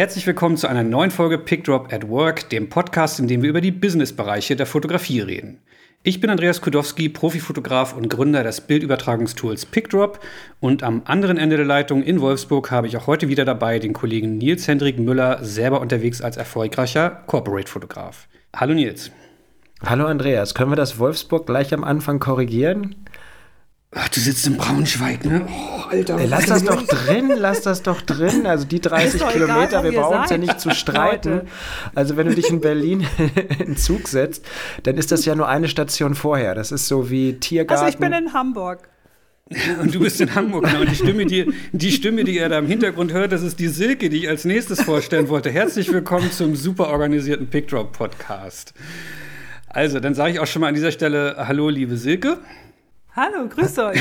Herzlich willkommen zu einer neuen Folge Pickdrop at Work, dem Podcast, in dem wir über die Businessbereiche der Fotografie reden. Ich bin Andreas Kudowski, Profifotograf und Gründer des Bildübertragungstools Pickdrop. Und am anderen Ende der Leitung in Wolfsburg habe ich auch heute wieder dabei den Kollegen Nils Hendrik Müller, selber unterwegs als erfolgreicher Corporate-Fotograf. Hallo Nils. Hallo Andreas, können wir das Wolfsburg gleich am Anfang korrigieren? Ach, du sitzt in Braunschweig, ne? Oh, Alter. Ey, lass das doch drin, lass das doch drin. Also die 30 Kilometer, egal, wir brauchen uns ja nicht zu streiten. Also wenn du dich in Berlin in Zug setzt, dann ist das ja nur eine Station vorher. Das ist so wie Tiergarten. Also ich bin in Hamburg. Und du bist in Hamburg, genau. Und die Stimme, die, die Stimme, die ihr da im Hintergrund hört, das ist die Silke, die ich als nächstes vorstellen wollte. Herzlich willkommen zum super organisierten Pickdrop-Podcast. Also, dann sage ich auch schon mal an dieser Stelle Hallo, liebe Silke. Hallo, grüß euch.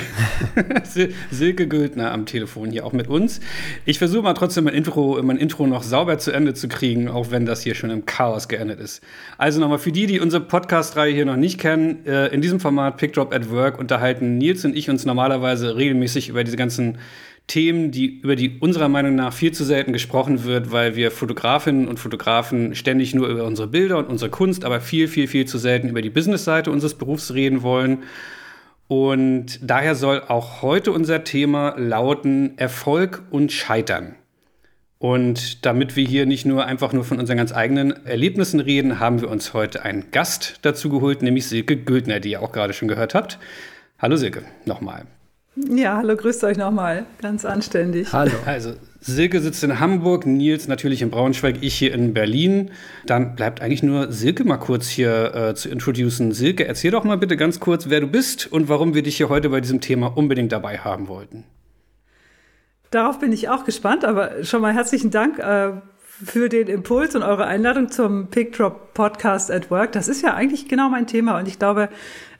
Silke Güldner am Telefon hier auch mit uns. Ich versuche mal trotzdem mein Intro, mein Intro noch sauber zu Ende zu kriegen, auch wenn das hier schon im Chaos geendet ist. Also nochmal für die, die unsere Podcast-Reihe hier noch nicht kennen, äh, in diesem Format Pickdrop at Work unterhalten Nils und ich uns normalerweise regelmäßig über diese ganzen Themen, die, über die unserer Meinung nach viel zu selten gesprochen wird, weil wir Fotografinnen und Fotografen ständig nur über unsere Bilder und unsere Kunst, aber viel, viel, viel zu selten über die Business-Seite unseres Berufs reden wollen. Und daher soll auch heute unser Thema lauten Erfolg und Scheitern. Und damit wir hier nicht nur einfach nur von unseren ganz eigenen Erlebnissen reden, haben wir uns heute einen Gast dazu geholt, nämlich Silke Güldner, die ihr auch gerade schon gehört habt. Hallo Silke, nochmal. Ja, hallo, grüßt euch nochmal. Ganz anständig. Hallo. Also, Silke sitzt in Hamburg, Nils natürlich in Braunschweig, ich hier in Berlin. Dann bleibt eigentlich nur Silke mal kurz hier äh, zu introducen. Silke, erzähl doch mal bitte ganz kurz, wer du bist und warum wir dich hier heute bei diesem Thema unbedingt dabei haben wollten. Darauf bin ich auch gespannt, aber schon mal herzlichen Dank äh, für den Impuls und eure Einladung zum Pickdrop Podcast at Work. Das ist ja eigentlich genau mein Thema und ich glaube,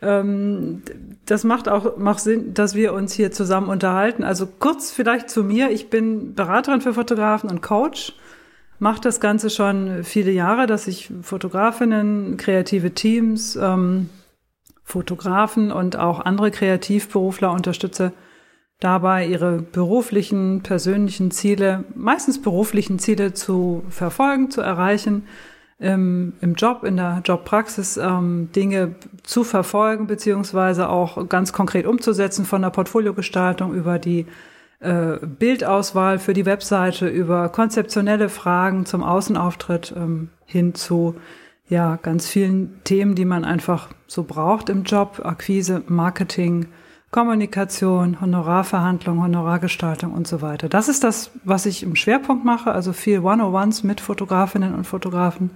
ähm, das macht auch macht Sinn, dass wir uns hier zusammen unterhalten. Also kurz vielleicht zu mir. Ich bin Beraterin für Fotografen und Coach. Mache das Ganze schon viele Jahre, dass ich Fotografinnen, kreative Teams, ähm, Fotografen und auch andere Kreativberufler unterstütze, dabei ihre beruflichen, persönlichen Ziele, meistens beruflichen Ziele zu verfolgen, zu erreichen, im, im Job, in der Jobpraxis ähm, Dinge zu verfolgen, beziehungsweise auch ganz konkret umzusetzen, von der Portfoliogestaltung über die äh, Bildauswahl für die Webseite, über konzeptionelle Fragen zum Außenauftritt ähm, hin zu ja, ganz vielen Themen, die man einfach so braucht im Job, Akquise, Marketing, Kommunikation, Honorarverhandlung, Honorargestaltung und so weiter. Das ist das, was ich im Schwerpunkt mache, also viel One-on-Ones mit Fotografinnen und Fotografen.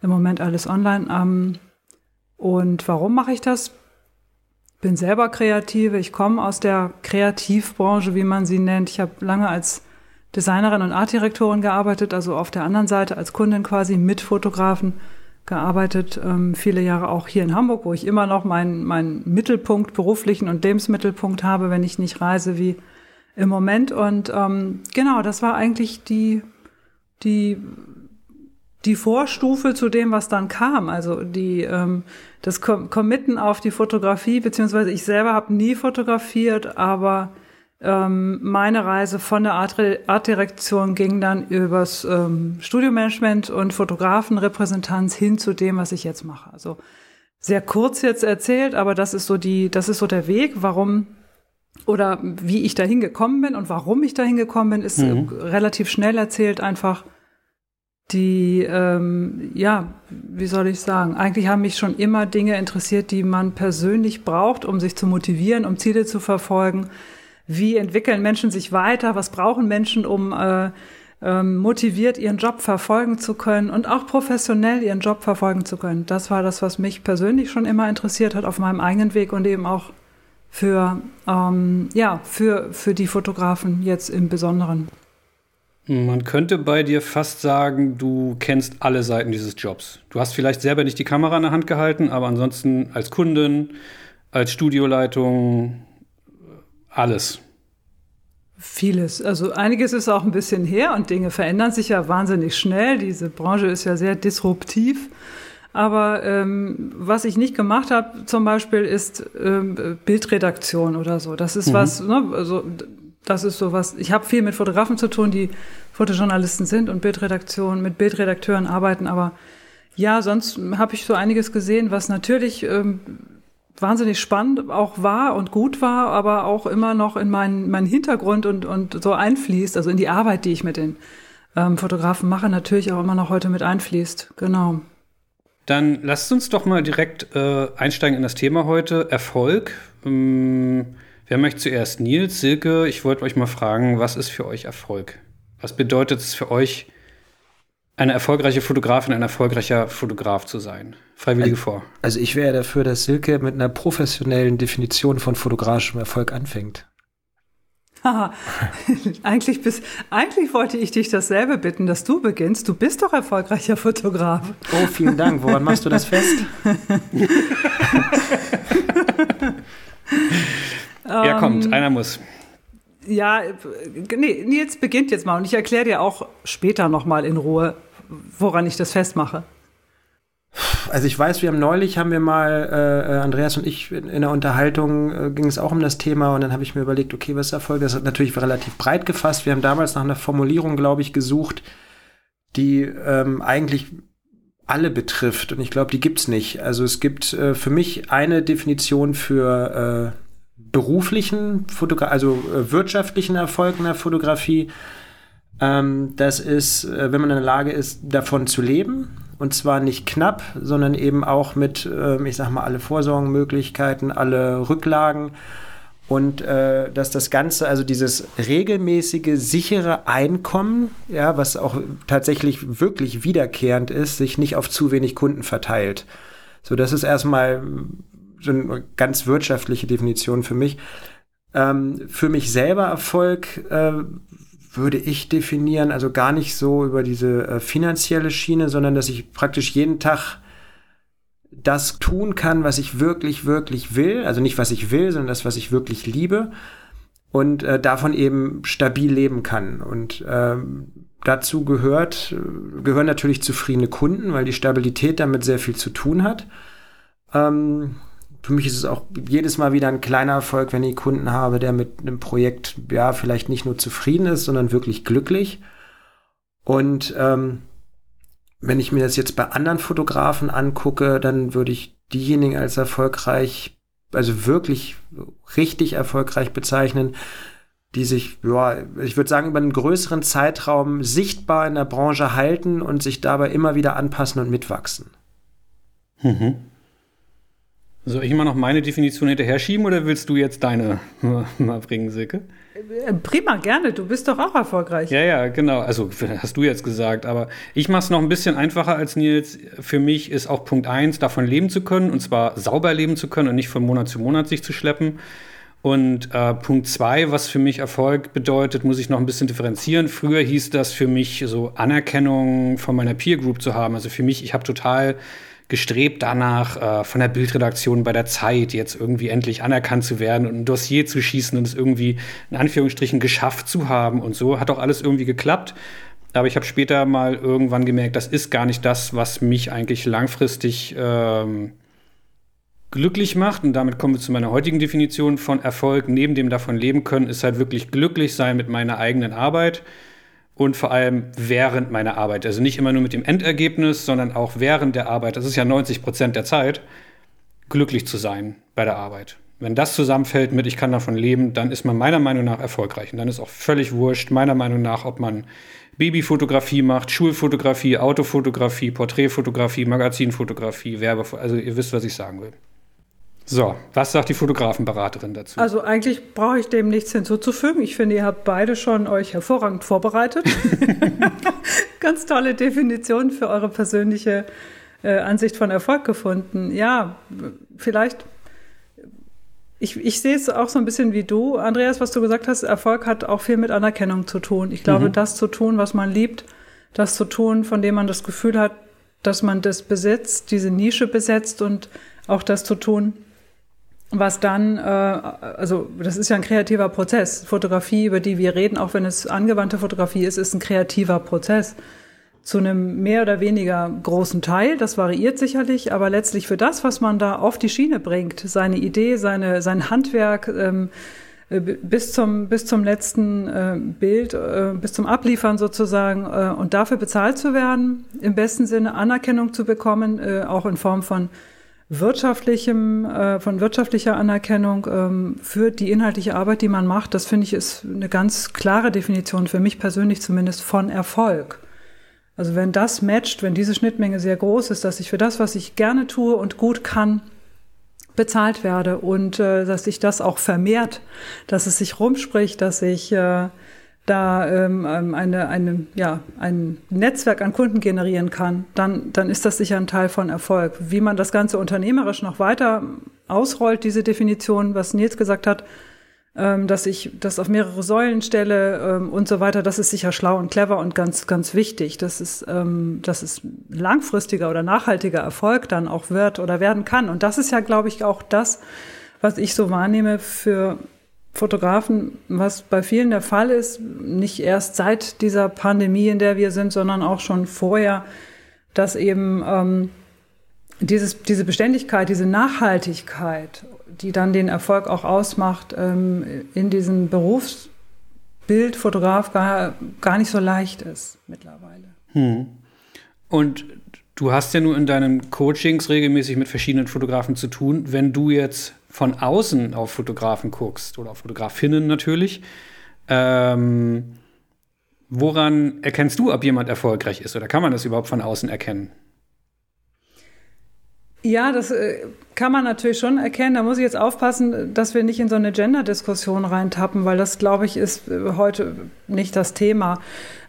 Im Moment alles online. Ähm, und warum mache ich das? Bin selber Kreative. Ich komme aus der Kreativbranche, wie man sie nennt. Ich habe lange als Designerin und Artdirektorin gearbeitet, also auf der anderen Seite als Kundin quasi mit Fotografen gearbeitet, ähm, viele Jahre auch hier in Hamburg, wo ich immer noch meinen mein Mittelpunkt, beruflichen und Lebensmittelpunkt habe, wenn ich nicht reise wie im Moment. Und ähm, genau, das war eigentlich die, die, die Vorstufe zu dem, was dann kam. Also die, ähm, das Committen auf die Fotografie, beziehungsweise ich selber habe nie fotografiert, aber ähm, meine Reise von der Artdirektion ging dann übers ähm, Studiomanagement und Fotografenrepräsentanz hin zu dem, was ich jetzt mache. Also sehr kurz jetzt erzählt, aber das ist so die, das ist so der Weg, warum oder wie ich dahin gekommen bin und warum ich dahin gekommen bin, ist mhm. relativ schnell erzählt einfach. Die, ähm, ja, wie soll ich sagen? Eigentlich haben mich schon immer Dinge interessiert, die man persönlich braucht, um sich zu motivieren, um Ziele zu verfolgen wie entwickeln Menschen sich weiter, was brauchen Menschen, um äh, ähm, motiviert ihren Job verfolgen zu können und auch professionell ihren Job verfolgen zu können. Das war das, was mich persönlich schon immer interessiert hat auf meinem eigenen Weg und eben auch für, ähm, ja, für, für die Fotografen jetzt im Besonderen. Man könnte bei dir fast sagen, du kennst alle Seiten dieses Jobs. Du hast vielleicht selber nicht die Kamera in der Hand gehalten, aber ansonsten als Kundin, als Studioleitung, alles. Vieles. Also einiges ist auch ein bisschen her und Dinge verändern sich ja wahnsinnig schnell. Diese Branche ist ja sehr disruptiv. Aber ähm, was ich nicht gemacht habe, zum Beispiel, ist ähm, Bildredaktion oder so. Das ist mhm. was, ne, also das ist so was. Ich habe viel mit Fotografen zu tun, die Fotojournalisten sind und Bildredaktion mit Bildredakteuren arbeiten. Aber ja, sonst habe ich so einiges gesehen, was natürlich ähm, wahnsinnig spannend auch war und gut war, aber auch immer noch in meinen, meinen Hintergrund und, und so einfließt, also in die Arbeit, die ich mit den ähm, Fotografen mache, natürlich auch immer noch heute mit einfließt. Genau. Dann lasst uns doch mal direkt äh, einsteigen in das Thema heute, Erfolg. Ähm, wer möchte zuerst? Nils, Silke, ich wollte euch mal fragen, was ist für euch Erfolg? Was bedeutet es für euch, eine erfolgreiche Fotografin, ein erfolgreicher Fotograf zu sein? Freiwillige also, vor. Also ich wäre dafür, dass Silke mit einer professionellen Definition von fotografischem Erfolg anfängt. eigentlich, bis, eigentlich wollte ich dich dasselbe bitten, dass du beginnst. Du bist doch erfolgreicher Fotograf. Oh, vielen Dank. Woran machst du das fest? ja, kommt, ähm, einer muss. Ja, nee, Nils beginnt jetzt mal und ich erkläre dir auch später nochmal in Ruhe, woran ich das festmache. Also ich weiß, wir haben neulich, haben wir mal, äh, Andreas und ich in, in der Unterhaltung, äh, ging es auch um das Thema und dann habe ich mir überlegt, okay, was ist Erfolg? Das ist natürlich relativ breit gefasst. Wir haben damals nach einer Formulierung, glaube ich, gesucht, die ähm, eigentlich alle betrifft und ich glaube, die gibt's nicht. Also es gibt äh, für mich eine Definition für äh, beruflichen, Fotogra also äh, wirtschaftlichen Erfolg in der Fotografie. Ähm, das ist, äh, wenn man in der Lage ist, davon zu leben und zwar nicht knapp, sondern eben auch mit, äh, ich sag mal, alle Vorsorgenmöglichkeiten, alle Rücklagen. Und äh, dass das Ganze, also dieses regelmäßige, sichere Einkommen, ja, was auch tatsächlich wirklich wiederkehrend ist, sich nicht auf zu wenig Kunden verteilt. So, das ist erstmal so eine ganz wirtschaftliche Definition für mich. Ähm, für mich selber Erfolg äh, würde ich definieren, also gar nicht so über diese äh, finanzielle Schiene, sondern dass ich praktisch jeden Tag das tun kann, was ich wirklich, wirklich will. Also nicht, was ich will, sondern das, was ich wirklich liebe. Und äh, davon eben stabil leben kann. Und ähm, dazu gehört, gehören natürlich zufriedene Kunden, weil die Stabilität damit sehr viel zu tun hat. Ähm, für mich ist es auch jedes Mal wieder ein kleiner Erfolg, wenn ich Kunden habe, der mit einem Projekt ja vielleicht nicht nur zufrieden ist, sondern wirklich glücklich. Und ähm, wenn ich mir das jetzt bei anderen Fotografen angucke, dann würde ich diejenigen als erfolgreich, also wirklich richtig erfolgreich bezeichnen, die sich, ja, ich würde sagen, über einen größeren Zeitraum sichtbar in der Branche halten und sich dabei immer wieder anpassen und mitwachsen. Mhm. Soll ich immer noch meine Definition hinterher schieben oder willst du jetzt deine mal bringen, Silke? Äh, prima, gerne. Du bist doch auch erfolgreich. Ja, ja, genau. Also hast du jetzt gesagt. Aber ich mache es noch ein bisschen einfacher als Nils. Für mich ist auch Punkt eins, davon leben zu können. Und zwar sauber leben zu können und nicht von Monat zu Monat sich zu schleppen. Und äh, Punkt zwei, was für mich Erfolg bedeutet, muss ich noch ein bisschen differenzieren. Früher hieß das für mich so Anerkennung von meiner Peer Group zu haben. Also für mich, ich habe total gestrebt danach, äh, von der Bildredaktion bei der Zeit jetzt irgendwie endlich anerkannt zu werden und ein Dossier zu schießen und es irgendwie in Anführungsstrichen geschafft zu haben und so. Hat auch alles irgendwie geklappt. Aber ich habe später mal irgendwann gemerkt, das ist gar nicht das, was mich eigentlich langfristig ähm, glücklich macht. Und damit kommen wir zu meiner heutigen Definition von Erfolg. Neben dem davon leben können, ist halt wirklich glücklich sein mit meiner eigenen Arbeit und vor allem während meiner Arbeit. Also nicht immer nur mit dem Endergebnis, sondern auch während der Arbeit. Das ist ja 90 Prozent der Zeit, glücklich zu sein bei der Arbeit. Wenn das zusammenfällt mit, ich kann davon leben, dann ist man meiner Meinung nach erfolgreich. Und dann ist auch völlig wurscht, meiner Meinung nach, ob man Babyfotografie macht, Schulfotografie, Autofotografie, Porträtfotografie, Magazinfotografie, Werbefotografie. Also ihr wisst, was ich sagen will. So, was sagt die Fotografenberaterin dazu? Also eigentlich brauche ich dem nichts hinzuzufügen. Ich finde, ihr habt beide schon euch hervorragend vorbereitet. Ganz tolle Definition für eure persönliche äh, Ansicht von Erfolg gefunden. Ja, vielleicht. Ich, ich sehe es auch so ein bisschen wie du, Andreas, was du gesagt hast. Erfolg hat auch viel mit Anerkennung zu tun. Ich glaube, mhm. das zu tun, was man liebt, das zu tun, von dem man das Gefühl hat, dass man das besitzt, diese Nische besetzt und auch das zu tun, was dann, äh, also das ist ja ein kreativer Prozess. Fotografie, über die wir reden, auch wenn es angewandte Fotografie ist, ist ein kreativer Prozess. Zu einem mehr oder weniger großen Teil, das variiert sicherlich, aber letztlich für das, was man da auf die Schiene bringt, seine Idee, seine, sein Handwerk, ähm, äh, bis zum, bis zum letzten äh, Bild, äh, bis zum Abliefern sozusagen und dafür bezahlt zu werden, im besten Sinne Anerkennung zu bekommen, auch in Form von wirtschaftlichem, äh, von wirtschaftlicher Anerkennung ähm, für die inhaltliche Arbeit, die man macht, das finde ich ist eine ganz klare Definition für mich persönlich zumindest von Erfolg. Also wenn das matcht, wenn diese Schnittmenge sehr groß ist, dass ich für das, was ich gerne tue und gut kann, bezahlt werde und äh, dass sich das auch vermehrt, dass es sich rumspricht, dass ich äh, da ähm, ähm, eine, eine, ja, ein Netzwerk an Kunden generieren kann, dann, dann ist das sicher ein Teil von Erfolg. Wie man das Ganze unternehmerisch noch weiter ausrollt, diese Definition, was Nils gesagt hat, ähm, dass ich das auf mehrere Säulen stelle ähm, und so weiter, das ist sicher schlau und clever und ganz, ganz wichtig. Das ist, ähm, dass es langfristiger oder nachhaltiger Erfolg dann auch wird oder werden kann. Und das ist ja, glaube ich, auch das, was ich so wahrnehme für Fotografen, was bei vielen der Fall ist, nicht erst seit dieser Pandemie, in der wir sind, sondern auch schon vorher, dass eben ähm, dieses, diese Beständigkeit, diese Nachhaltigkeit die dann den Erfolg auch ausmacht, ähm, in diesem Berufsbild Fotograf gar, gar nicht so leicht ist mittlerweile. Hm. Und du hast ja nur in deinen Coachings regelmäßig mit verschiedenen Fotografen zu tun. Wenn du jetzt von außen auf Fotografen guckst oder auf Fotografinnen natürlich, ähm, woran erkennst du, ob jemand erfolgreich ist? Oder kann man das überhaupt von außen erkennen? Ja, das äh, kann man natürlich schon erkennen. Da muss ich jetzt aufpassen, dass wir nicht in so eine Gender-Diskussion reintappen, weil das, glaube ich, ist äh, heute nicht das Thema.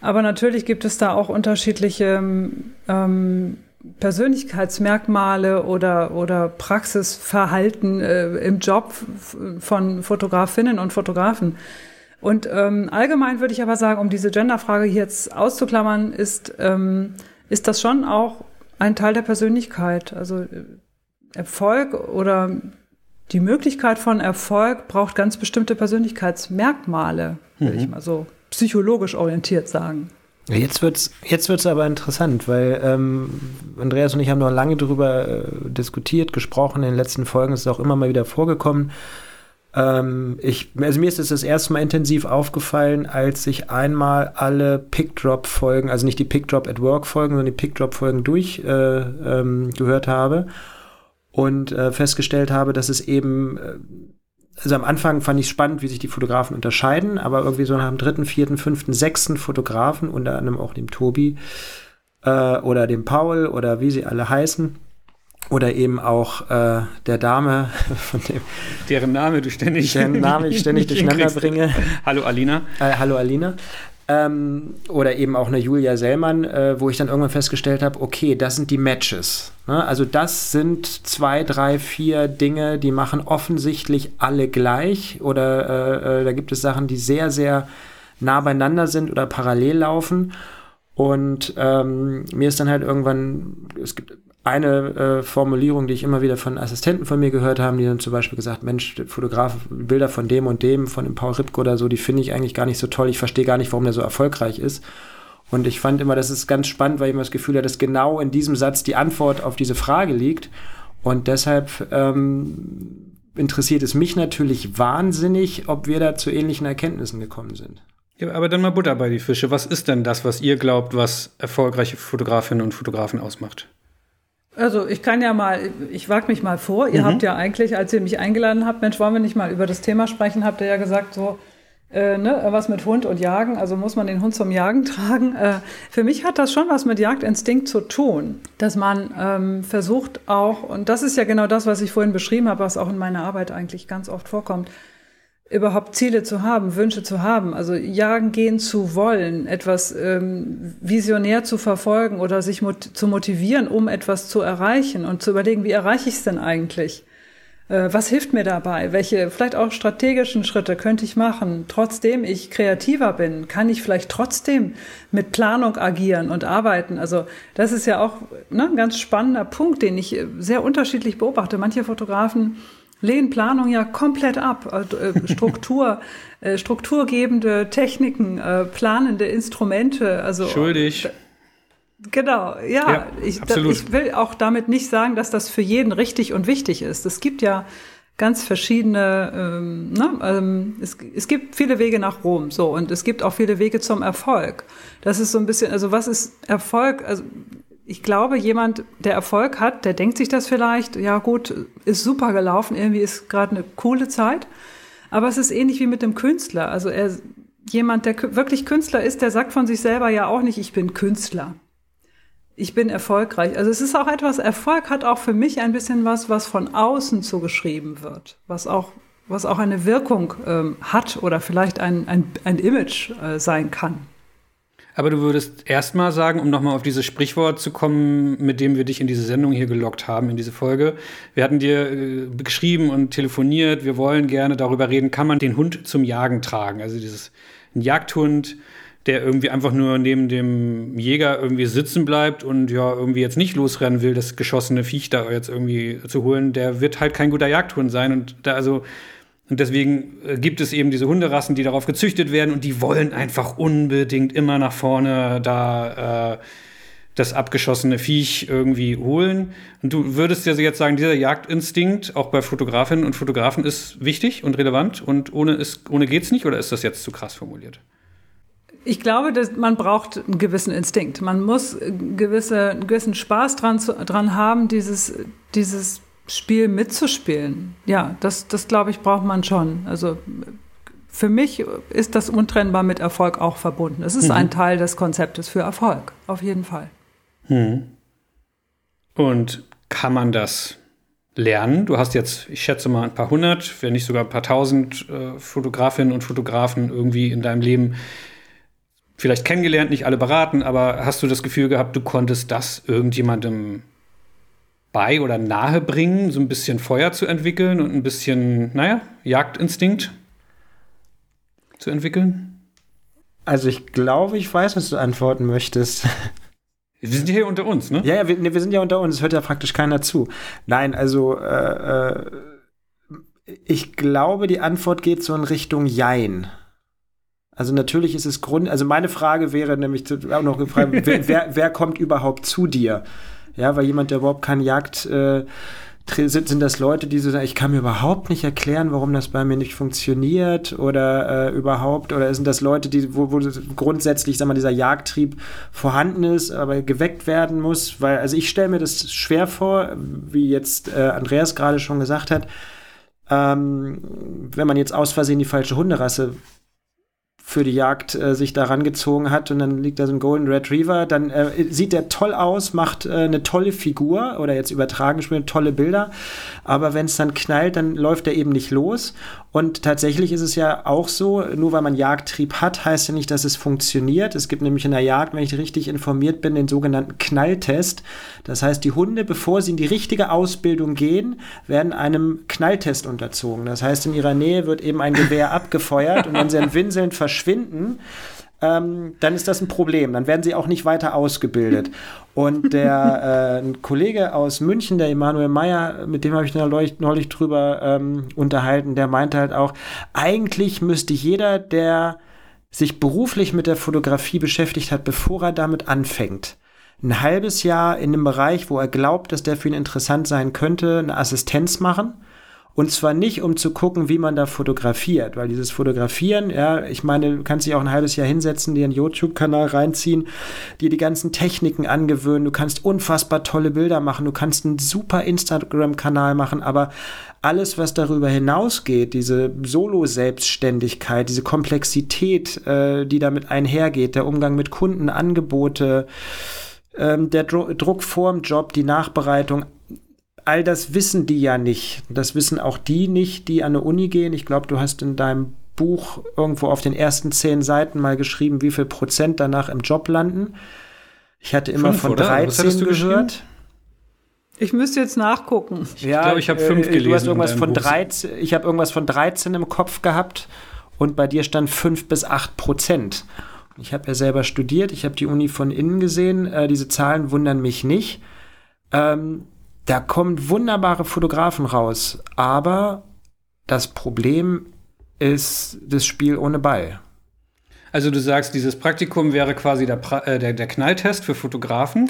Aber natürlich gibt es da auch unterschiedliche ähm, Persönlichkeitsmerkmale oder, oder Praxisverhalten äh, im Job von Fotografinnen und Fotografen. Und ähm, allgemein würde ich aber sagen, um diese Genderfrage hier jetzt auszuklammern, ist, ähm, ist das schon auch ein Teil der Persönlichkeit. Also äh, Erfolg oder die Möglichkeit von Erfolg braucht ganz bestimmte Persönlichkeitsmerkmale, würde mhm. ich mal so psychologisch orientiert sagen. Jetzt wird's, jetzt wird's aber interessant, weil ähm, Andreas und ich haben noch lange darüber äh, diskutiert, gesprochen. In den letzten Folgen ist es auch immer mal wieder vorgekommen. Ähm, ich, also mir ist es das erste Mal intensiv aufgefallen, als ich einmal alle Pickdrop-Folgen, also nicht die Pickdrop at Work-Folgen, sondern die Pickdrop-Folgen durchgehört äh, ähm, habe und äh, festgestellt habe, dass es eben, äh, also am Anfang fand ich spannend, wie sich die Fotografen unterscheiden, aber irgendwie so nach dem dritten, vierten, fünften, sechsten Fotografen, unter anderem auch dem Tobi äh, oder dem Paul oder wie sie alle heißen, oder eben auch äh, der Dame, von dem deren Name du ständig, deren Name ich ständig durcheinander bringe. Hallo Alina. Äh, hallo Alina. Ähm, oder eben auch eine Julia Sellmann, äh, wo ich dann irgendwann festgestellt habe, okay, das sind die Matches. Ne? Also das sind zwei, drei, vier Dinge, die machen offensichtlich alle gleich. Oder äh, äh, da gibt es Sachen, die sehr, sehr nah beieinander sind oder parallel laufen. Und ähm, mir ist dann halt irgendwann, es gibt eine äh, Formulierung, die ich immer wieder von Assistenten von mir gehört habe, die dann zum Beispiel gesagt, Mensch, Fotograf, Bilder von dem und dem, von dem Paul Ripke oder so, die finde ich eigentlich gar nicht so toll. Ich verstehe gar nicht, warum der so erfolgreich ist. Und ich fand immer, das ist ganz spannend, weil ich immer das Gefühl hatte, dass genau in diesem Satz die Antwort auf diese Frage liegt. Und deshalb ähm, interessiert es mich natürlich wahnsinnig, ob wir da zu ähnlichen Erkenntnissen gekommen sind. Ja, aber dann mal Butter bei die Fische. Was ist denn das, was ihr glaubt, was erfolgreiche Fotografinnen und Fotografen ausmacht? Also ich kann ja mal, ich wage mich mal vor. Ihr mhm. habt ja eigentlich, als ihr mich eingeladen habt, Mensch, wollen wir nicht mal über das Thema sprechen, habt ihr ja gesagt, so, äh, ne, was mit Hund und Jagen, also muss man den Hund zum Jagen tragen. Äh, für mich hat das schon was mit Jagdinstinkt zu tun, dass man ähm, versucht auch, und das ist ja genau das, was ich vorhin beschrieben habe, was auch in meiner Arbeit eigentlich ganz oft vorkommt, überhaupt Ziele zu haben, Wünsche zu haben, also jagen gehen zu wollen, etwas ähm, visionär zu verfolgen oder sich mot zu motivieren, um etwas zu erreichen und zu überlegen, wie erreiche ich es denn eigentlich? Äh, was hilft mir dabei? Welche vielleicht auch strategischen Schritte könnte ich machen? Trotzdem ich kreativer bin, kann ich vielleicht trotzdem mit Planung agieren und arbeiten? Also das ist ja auch ne, ein ganz spannender Punkt, den ich sehr unterschiedlich beobachte. Manche Fotografen lehnen Planung ja komplett ab. Also, äh, Struktur, äh, strukturgebende Techniken, äh, planende Instrumente. Also, Schuldig. Genau, ja, ja ich, ich will auch damit nicht sagen, dass das für jeden richtig und wichtig ist. Es gibt ja ganz verschiedene, ähm, ne? ähm, es, es gibt viele Wege nach Rom, so, und es gibt auch viele Wege zum Erfolg. Das ist so ein bisschen, also was ist Erfolg? Also ich glaube, jemand, der Erfolg hat, der denkt sich das vielleicht, ja gut, ist super gelaufen, irgendwie ist gerade eine coole Zeit. Aber es ist ähnlich wie mit dem Künstler. Also er, jemand, der wirklich Künstler ist, der sagt von sich selber ja auch nicht, ich bin Künstler. Ich bin erfolgreich. Also es ist auch etwas, Erfolg hat auch für mich ein bisschen was, was von außen zugeschrieben wird, was auch, was auch eine Wirkung ähm, hat oder vielleicht ein, ein, ein Image äh, sein kann. Aber du würdest erstmal sagen, um nochmal auf dieses Sprichwort zu kommen, mit dem wir dich in diese Sendung hier gelockt haben, in diese Folge. Wir hatten dir äh, geschrieben und telefoniert, wir wollen gerne darüber reden, kann man den Hund zum Jagen tragen? Also dieses ein Jagdhund, der irgendwie einfach nur neben dem Jäger irgendwie sitzen bleibt und ja irgendwie jetzt nicht losrennen will, das geschossene Viech da jetzt irgendwie zu holen, der wird halt kein guter Jagdhund sein. Und da also und deswegen äh, gibt es eben diese Hunderassen, die darauf gezüchtet werden und die wollen einfach unbedingt immer nach vorne da äh, das abgeschossene Viech irgendwie holen. Und du würdest ja jetzt sagen, dieser Jagdinstinkt auch bei Fotografinnen und Fotografen ist wichtig und relevant und ohne, ist, ohne geht's nicht oder ist das jetzt zu krass formuliert? Ich glaube, dass man braucht einen gewissen Instinkt. Man muss gewisse, einen gewissen Spaß dran, dran haben, dieses, dieses Spiel mitzuspielen. Ja, das, das glaube ich, braucht man schon. Also für mich ist das untrennbar mit Erfolg auch verbunden. Es ist mhm. ein Teil des Konzeptes für Erfolg, auf jeden Fall. Mhm. Und kann man das lernen? Du hast jetzt, ich schätze mal, ein paar hundert, wenn nicht sogar ein paar tausend äh, Fotografinnen und Fotografen irgendwie in deinem Leben vielleicht kennengelernt, nicht alle beraten, aber hast du das Gefühl gehabt, du konntest das irgendjemandem bei oder nahe bringen, so ein bisschen Feuer zu entwickeln und ein bisschen, naja, Jagdinstinkt zu entwickeln? Also ich glaube, ich weiß, was du antworten möchtest. Wir sind ja hier unter uns, ne? Ja, ja, wir, ne, wir sind ja unter uns, es hört ja praktisch keiner zu. Nein, also äh, äh, ich glaube, die Antwort geht so in Richtung Jein. Also natürlich ist es Grund, also meine Frage wäre nämlich auch noch gefragt, wer, wer kommt überhaupt zu dir? Ja, weil jemand, der überhaupt keine Jagd äh, sind, sind das Leute, die so sagen, ich kann mir überhaupt nicht erklären, warum das bei mir nicht funktioniert oder äh, überhaupt, oder sind das Leute, die, wo, wo grundsätzlich, sag mal, dieser Jagdtrieb vorhanden ist, aber geweckt werden muss, weil, also ich stelle mir das schwer vor, wie jetzt äh, Andreas gerade schon gesagt hat, ähm, wenn man jetzt aus Versehen die falsche Hunderasse für die Jagd äh, sich da rangezogen hat und dann liegt da so ein Golden Retriever, dann äh, sieht der toll aus, macht äh, eine tolle Figur oder jetzt übertragen spielt tolle Bilder, aber wenn es dann knallt, dann läuft er eben nicht los und tatsächlich ist es ja auch so, nur weil man Jagdtrieb hat, heißt ja nicht, dass es funktioniert. Es gibt nämlich in der Jagd, wenn ich richtig informiert bin, den sogenannten Knalltest. Das heißt, die Hunde, bevor sie in die richtige Ausbildung gehen, werden einem Knalltest unterzogen. Das heißt, in ihrer Nähe wird eben ein Gewehr abgefeuert und wenn sie dann winselnd verschwinden, ähm, dann ist das ein Problem. Dann werden sie auch nicht weiter ausgebildet. Und der äh, Kollege aus München, der Emanuel Meyer, mit dem habe ich neulich, neulich drüber ähm, unterhalten, der meinte halt auch, eigentlich müsste jeder, der sich beruflich mit der Fotografie beschäftigt hat, bevor er damit anfängt, ein halbes Jahr in einem Bereich, wo er glaubt, dass der für ihn interessant sein könnte, eine Assistenz machen und zwar nicht, um zu gucken, wie man da fotografiert, weil dieses Fotografieren, ja, ich meine, du kannst dich auch ein halbes Jahr hinsetzen, dir einen YouTube-Kanal reinziehen, dir die ganzen Techniken angewöhnen, du kannst unfassbar tolle Bilder machen, du kannst einen super Instagram-Kanal machen, aber alles, was darüber hinausgeht, diese Solo-Selbstständigkeit, diese Komplexität, äh, die damit einhergeht, der Umgang mit Kunden, Angebote, ähm, der Dro Druck vorm Job, die Nachbereitung, all das wissen die ja nicht. Das wissen auch die nicht, die an eine Uni gehen. Ich glaube, du hast in deinem Buch irgendwo auf den ersten zehn Seiten mal geschrieben, wie viel Prozent danach im Job landen. Ich hatte immer fünf, von oder? 13 gehört. Ich müsste jetzt nachgucken. Ja, ich glaube, ich habe fünf gelesen. Äh, du hast irgendwas von 13, ich habe irgendwas von 13 im Kopf gehabt und bei dir stand 5 bis 8 Prozent. Ich habe ja selber studiert, ich habe die Uni von innen gesehen. Äh, diese Zahlen wundern mich nicht. Ähm, da kommen wunderbare Fotografen raus, aber das Problem ist das Spiel ohne Ball. Also du sagst, dieses Praktikum wäre quasi der, pra äh, der, der Knalltest für Fotografen.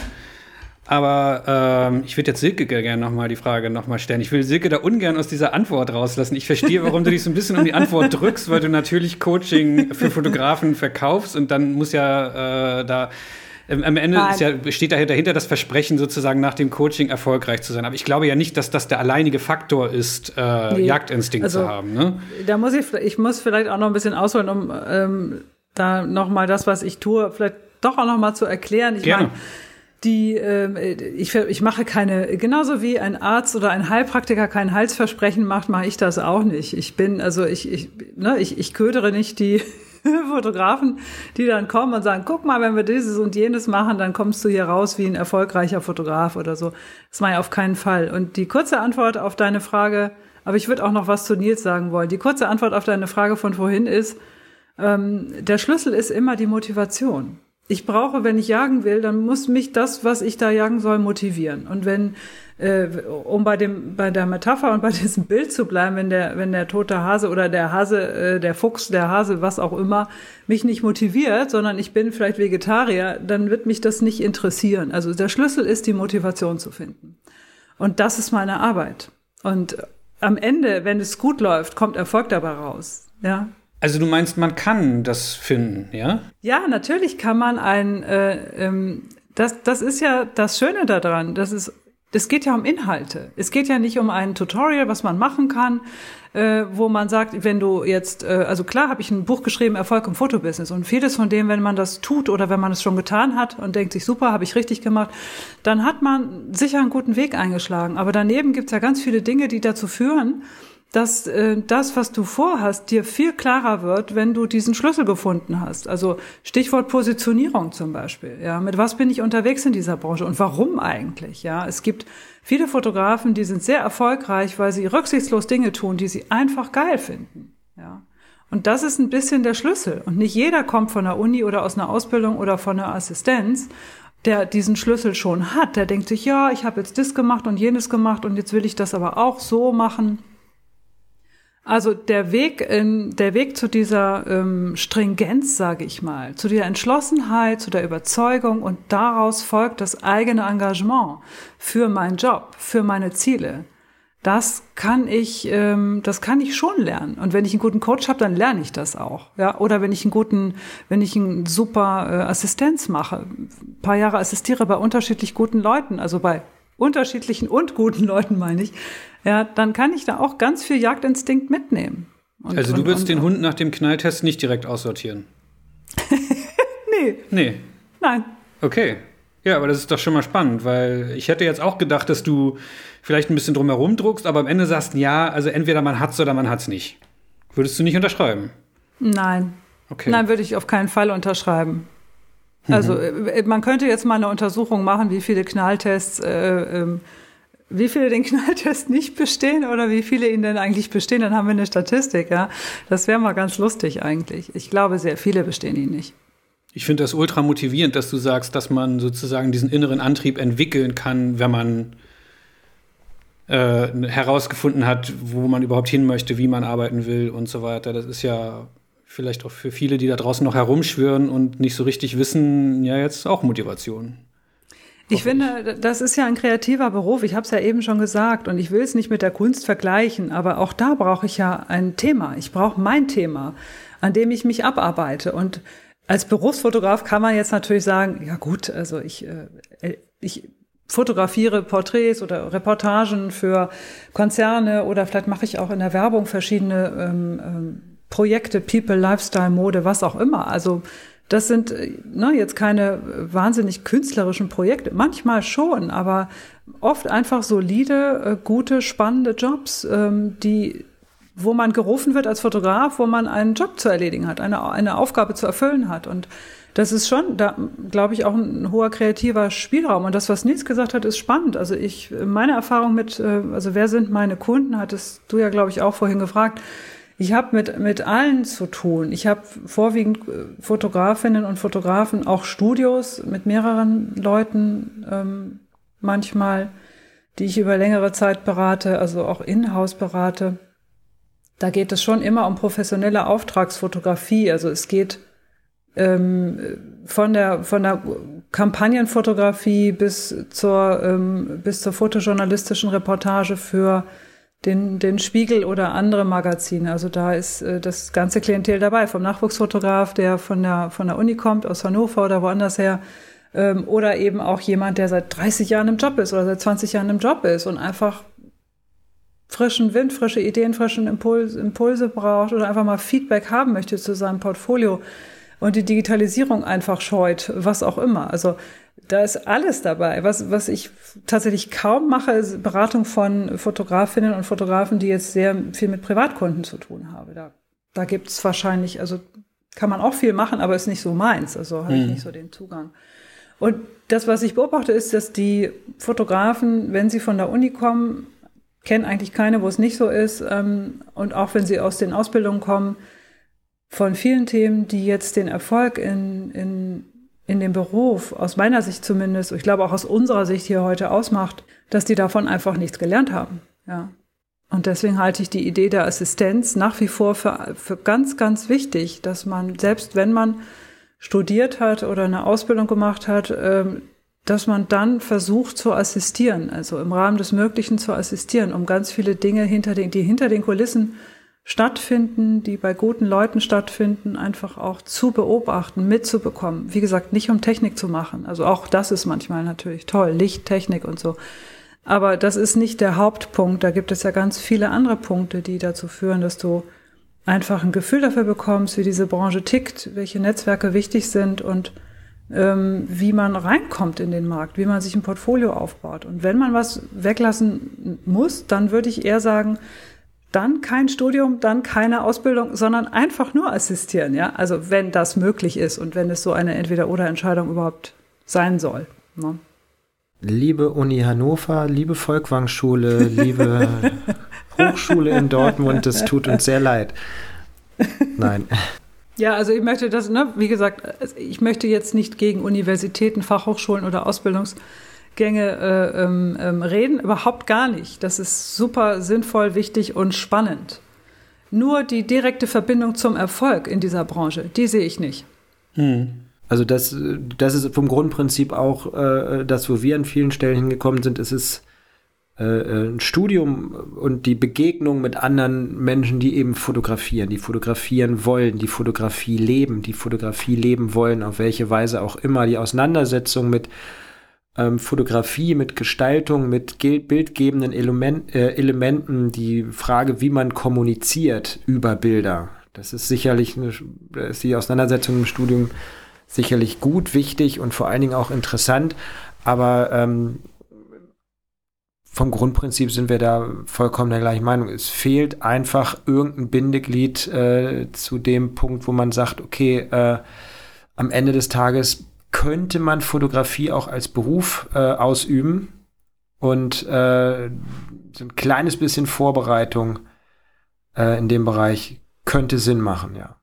Aber ähm, ich würde jetzt Silke gerne nochmal die Frage nochmal stellen. Ich will Silke da ungern aus dieser Antwort rauslassen. Ich verstehe, warum du dich so ein bisschen um die Antwort drückst, weil du natürlich Coaching für Fotografen verkaufst und dann muss ja äh, da am Ende ja, steht dahinter das Versprechen, sozusagen nach dem Coaching erfolgreich zu sein. Aber ich glaube ja nicht, dass das der alleinige Faktor ist, äh, nee. Jagdinstinkt also, zu haben. Ne? Da muss ich, ich muss vielleicht auch noch ein bisschen ausholen, um ähm, da nochmal das, was ich tue, vielleicht doch auch nochmal zu erklären. Ich Gerne. Mein, die äh, ich, ich mache keine, genauso wie ein Arzt oder ein Heilpraktiker kein Heilsversprechen macht, mache ich das auch nicht. Ich bin, also ich, ich, ne, ich, ich ködere nicht die Fotografen, die dann kommen und sagen, guck mal, wenn wir dieses und jenes machen, dann kommst du hier raus wie ein erfolgreicher Fotograf oder so. Das mache ich auf keinen Fall. Und die kurze Antwort auf deine Frage, aber ich würde auch noch was zu Nils sagen wollen. Die kurze Antwort auf deine Frage von vorhin ist, ähm, der Schlüssel ist immer die Motivation ich brauche, wenn ich jagen will, dann muss mich das, was ich da jagen soll, motivieren. Und wenn, äh, um bei dem, bei der Metapher und bei diesem Bild zu bleiben, wenn der, wenn der tote Hase oder der Hase, äh, der Fuchs, der Hase, was auch immer, mich nicht motiviert, sondern ich bin vielleicht Vegetarier, dann wird mich das nicht interessieren. Also der Schlüssel ist, die Motivation zu finden. Und das ist meine Arbeit. Und am Ende, wenn es gut läuft, kommt Erfolg dabei raus. Ja, also du meinst, man kann das finden, ja? Ja, natürlich kann man ein, äh, ähm, das, das ist ja das Schöne daran, das ist, es geht ja um Inhalte. Es geht ja nicht um ein Tutorial, was man machen kann, äh, wo man sagt, wenn du jetzt, äh, also klar habe ich ein Buch geschrieben, Erfolg im Fotobusiness und vieles von dem, wenn man das tut oder wenn man es schon getan hat und denkt sich, super, habe ich richtig gemacht, dann hat man sicher einen guten Weg eingeschlagen. Aber daneben gibt es ja ganz viele Dinge, die dazu führen, dass äh, das, was du vorhast, dir viel klarer wird, wenn du diesen Schlüssel gefunden hast. Also Stichwort Positionierung zum Beispiel. Ja, mit was bin ich unterwegs in dieser Branche und warum eigentlich? Ja, es gibt viele Fotografen, die sind sehr erfolgreich, weil sie rücksichtslos Dinge tun, die sie einfach geil finden. Ja. Und das ist ein bisschen der Schlüssel. Und nicht jeder kommt von der Uni oder aus einer Ausbildung oder von einer Assistenz der diesen Schlüssel schon hat, der denkt sich, ja, ich habe jetzt das gemacht und jenes gemacht und jetzt will ich das aber auch so machen. Also der Weg, in, der Weg zu dieser ähm, Stringenz, sage ich mal, zu der Entschlossenheit, zu der Überzeugung und daraus folgt das eigene Engagement für meinen Job, für meine Ziele. Das kann ich, ähm, das kann ich schon lernen. Und wenn ich einen guten Coach habe, dann lerne ich das auch. Ja, oder wenn ich einen guten, wenn ich einen super äh, Assistenz mache, ein paar Jahre assistiere bei unterschiedlich guten Leuten, also bei unterschiedlichen und guten Leuten meine ich, ja, dann kann ich da auch ganz viel Jagdinstinkt mitnehmen. Und, also du würdest den Hund nach dem Knalltest nicht direkt aussortieren? nee. Nee. Nein. Okay. Ja, aber das ist doch schon mal spannend, weil ich hätte jetzt auch gedacht, dass du vielleicht ein bisschen drumherum druckst, aber am Ende sagst, ja, also entweder man hat's oder man hat's nicht. Würdest du nicht unterschreiben? Nein. Okay. Nein, würde ich auf keinen Fall unterschreiben. Also mhm. Äh, man könnte jetzt mal eine Untersuchung machen, wie viele Knalltests äh, ähm, wie viele den Knalltest nicht bestehen oder wie viele ihn denn eigentlich bestehen, dann haben wir eine Statistik, ja. Das wäre mal ganz lustig eigentlich. Ich glaube, sehr viele bestehen ihn nicht. Ich finde das ultra motivierend, dass du sagst, dass man sozusagen diesen inneren Antrieb entwickeln kann, wenn man äh, herausgefunden hat, wo man überhaupt hin möchte, wie man arbeiten will und so weiter. Das ist ja vielleicht auch für viele, die da draußen noch herumschwören und nicht so richtig wissen, ja, jetzt auch Motivation. Ich finde, das ist ja ein kreativer Beruf. Ich habe es ja eben schon gesagt und ich will es nicht mit der Kunst vergleichen, aber auch da brauche ich ja ein Thema. Ich brauche mein Thema, an dem ich mich abarbeite. Und als Berufsfotograf kann man jetzt natürlich sagen, ja gut, also ich, äh, ich fotografiere Porträts oder Reportagen für Konzerne oder vielleicht mache ich auch in der Werbung verschiedene ähm, ähm, Projekte, People, Lifestyle, Mode, was auch immer. Also das sind äh, ne, jetzt keine wahnsinnig künstlerischen Projekte, manchmal schon, aber oft einfach solide, äh, gute, spannende Jobs, ähm, die wo man gerufen wird als Fotograf, wo man einen Job zu erledigen hat, eine, eine Aufgabe zu erfüllen hat. Und das ist schon, da glaube ich, auch ein hoher kreativer Spielraum. Und das, was Nils gesagt hat, ist spannend. Also ich, meine Erfahrung mit, äh, also wer sind meine Kunden, hattest du ja, glaube ich, auch vorhin gefragt. Ich habe mit, mit allen zu tun. Ich habe vorwiegend äh, Fotografinnen und Fotografen, auch Studios mit mehreren Leuten ähm, manchmal, die ich über längere Zeit berate, also auch in-house berate. Da geht es schon immer um professionelle Auftragsfotografie. Also es geht ähm, von der von der Kampagnenfotografie bis zur, ähm, bis zur fotojournalistischen Reportage für den, den Spiegel oder andere Magazine. Also da ist äh, das ganze Klientel dabei, vom Nachwuchsfotograf, der von der, von der Uni kommt, aus Hannover oder woanders her, ähm, oder eben auch jemand, der seit 30 Jahren im Job ist oder seit 20 Jahren im Job ist und einfach frischen Wind, frische Ideen, frischen Impuls, Impulse braucht oder einfach mal Feedback haben möchte zu seinem Portfolio und die Digitalisierung einfach scheut, was auch immer. Also da ist alles dabei. Was, was ich tatsächlich kaum mache, ist Beratung von Fotografinnen und Fotografen, die jetzt sehr viel mit Privatkunden zu tun haben. Da, da gibt es wahrscheinlich, also kann man auch viel machen, aber ist nicht so meins. Also habe ich mhm. nicht so den Zugang. Und das, was ich beobachte, ist, dass die Fotografen, wenn sie von der Uni kommen, kennen eigentlich keine, wo es nicht so ist. Ähm, und auch wenn sie aus den Ausbildungen kommen, von vielen Themen, die jetzt den Erfolg in, in in dem Beruf, aus meiner Sicht zumindest, ich glaube auch aus unserer Sicht hier heute ausmacht, dass die davon einfach nichts gelernt haben. Ja. Und deswegen halte ich die Idee der Assistenz nach wie vor für, für ganz, ganz wichtig, dass man, selbst wenn man studiert hat oder eine Ausbildung gemacht hat, ähm, dass man dann versucht zu assistieren, also im Rahmen des Möglichen zu assistieren, um ganz viele Dinge hinter den, die hinter den Kulissen stattfinden, die bei guten Leuten stattfinden, einfach auch zu beobachten, mitzubekommen. Wie gesagt, nicht um Technik zu machen. Also auch das ist manchmal natürlich toll, Licht, Technik und so. Aber das ist nicht der Hauptpunkt. Da gibt es ja ganz viele andere Punkte, die dazu führen, dass du einfach ein Gefühl dafür bekommst, wie diese Branche tickt, welche Netzwerke wichtig sind und ähm, wie man reinkommt in den Markt, wie man sich ein Portfolio aufbaut. Und wenn man was weglassen muss, dann würde ich eher sagen, dann kein Studium, dann keine Ausbildung, sondern einfach nur assistieren, ja. Also wenn das möglich ist und wenn es so eine Entweder-Oder-Entscheidung überhaupt sein soll. Ne? Liebe Uni Hannover, liebe Volkwang-Schule, liebe Hochschule in Dortmund, es tut uns sehr leid. Nein. Ja, also ich möchte das, ne, wie gesagt, ich möchte jetzt nicht gegen Universitäten, Fachhochschulen oder Ausbildungs- Gänge äh, ähm, ähm, reden. Überhaupt gar nicht. Das ist super sinnvoll, wichtig und spannend. Nur die direkte Verbindung zum Erfolg in dieser Branche, die sehe ich nicht. Hm. Also das, das ist vom Grundprinzip auch äh, das, wo wir an vielen Stellen hingekommen sind. Es ist äh, äh, ein Studium und die Begegnung mit anderen Menschen, die eben fotografieren, die fotografieren wollen, die Fotografie leben, die Fotografie leben wollen, auf welche Weise auch immer, die Auseinandersetzung mit ähm, Fotografie, mit Gestaltung, mit bildgebenden Element, äh, Elementen, die Frage, wie man kommuniziert über Bilder. Das ist sicherlich eine, ist die Auseinandersetzung im Studium sicherlich gut, wichtig und vor allen Dingen auch interessant. Aber ähm, vom Grundprinzip sind wir da vollkommen der gleichen Meinung. Es fehlt einfach irgendein Bindeglied äh, zu dem Punkt, wo man sagt, okay, äh, am Ende des Tages könnte man Fotografie auch als Beruf äh, ausüben und äh, so ein kleines bisschen Vorbereitung äh, in dem Bereich könnte Sinn machen, ja.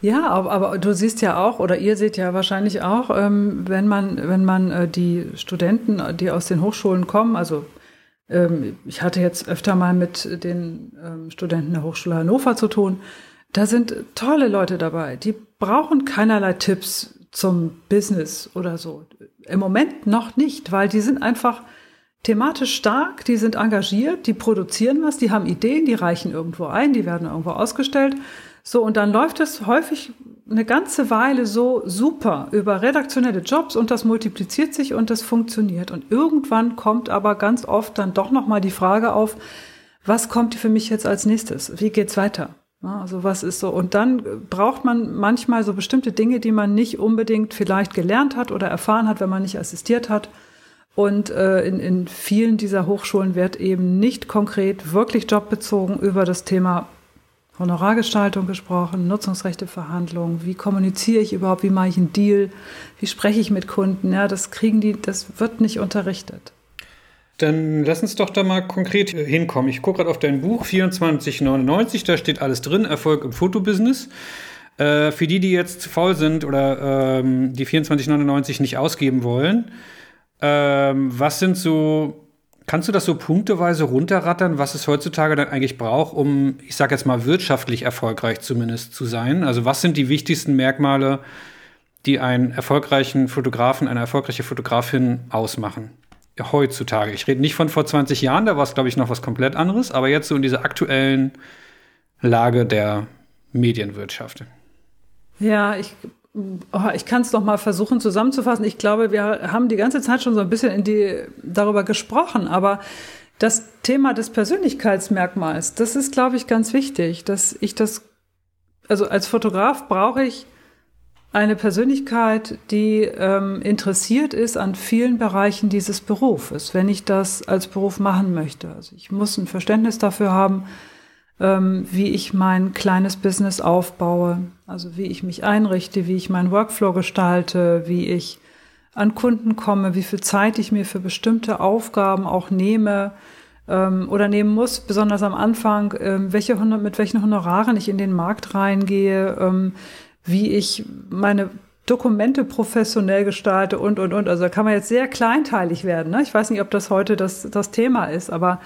Ja, aber, du siehst ja auch, oder ihr seht ja wahrscheinlich auch, ähm, wenn man, wenn man äh, die Studenten, die aus den Hochschulen kommen, also ähm, ich hatte jetzt öfter mal mit den ähm, Studenten der Hochschule Hannover zu tun, da sind tolle Leute dabei, die brauchen keinerlei Tipps zum Business oder so. Im Moment noch nicht, weil die sind einfach thematisch stark, die sind engagiert, die produzieren was, die haben Ideen, die reichen irgendwo ein, die werden irgendwo ausgestellt. So, und dann läuft es häufig eine ganze Weile so super über redaktionelle Jobs und das multipliziert sich und das funktioniert. Und irgendwann kommt aber ganz oft dann doch nochmal die Frage auf, was kommt für mich jetzt als nächstes? Wie geht's weiter? Also was ist so? Und dann braucht man manchmal so bestimmte Dinge, die man nicht unbedingt vielleicht gelernt hat oder erfahren hat, wenn man nicht assistiert hat. Und äh, in, in vielen dieser Hochschulen wird eben nicht konkret, wirklich jobbezogen über das Thema Honorargestaltung gesprochen, Nutzungsrechteverhandlungen, wie kommuniziere ich überhaupt, wie mache ich einen Deal, wie spreche ich mit Kunden, ja, das kriegen die, das wird nicht unterrichtet. Dann lass uns doch da mal konkret hinkommen. Ich gucke gerade auf dein Buch 2499, da steht alles drin, Erfolg im Fotobusiness. Äh, für die, die jetzt faul sind oder ähm, die 2499 nicht ausgeben wollen, ähm, was sind so, kannst du das so punkteweise runterrattern, was es heutzutage dann eigentlich braucht, um, ich sage jetzt mal, wirtschaftlich erfolgreich zumindest zu sein? Also was sind die wichtigsten Merkmale, die einen erfolgreichen Fotografen, eine erfolgreiche Fotografin ausmachen? Heutzutage. Ich rede nicht von vor 20 Jahren, da war es, glaube ich, noch was komplett anderes, aber jetzt so in dieser aktuellen Lage der Medienwirtschaft. Ja, ich, oh, ich kann es noch mal versuchen zusammenzufassen. Ich glaube, wir haben die ganze Zeit schon so ein bisschen in die, darüber gesprochen, aber das Thema des Persönlichkeitsmerkmals, das ist, glaube ich, ganz wichtig, dass ich das, also als Fotograf brauche ich eine Persönlichkeit, die ähm, interessiert ist an vielen Bereichen dieses Berufes, wenn ich das als Beruf machen möchte. Also ich muss ein Verständnis dafür haben, ähm, wie ich mein kleines Business aufbaue, also wie ich mich einrichte, wie ich meinen Workflow gestalte, wie ich an Kunden komme, wie viel Zeit ich mir für bestimmte Aufgaben auch nehme ähm, oder nehmen muss, besonders am Anfang, ähm, welche, mit welchen Honoraren ich in den Markt reingehe, ähm, wie ich meine Dokumente professionell gestalte und, und, und. Also da kann man jetzt sehr kleinteilig werden. Ne? Ich weiß nicht, ob das heute das, das Thema ist, aber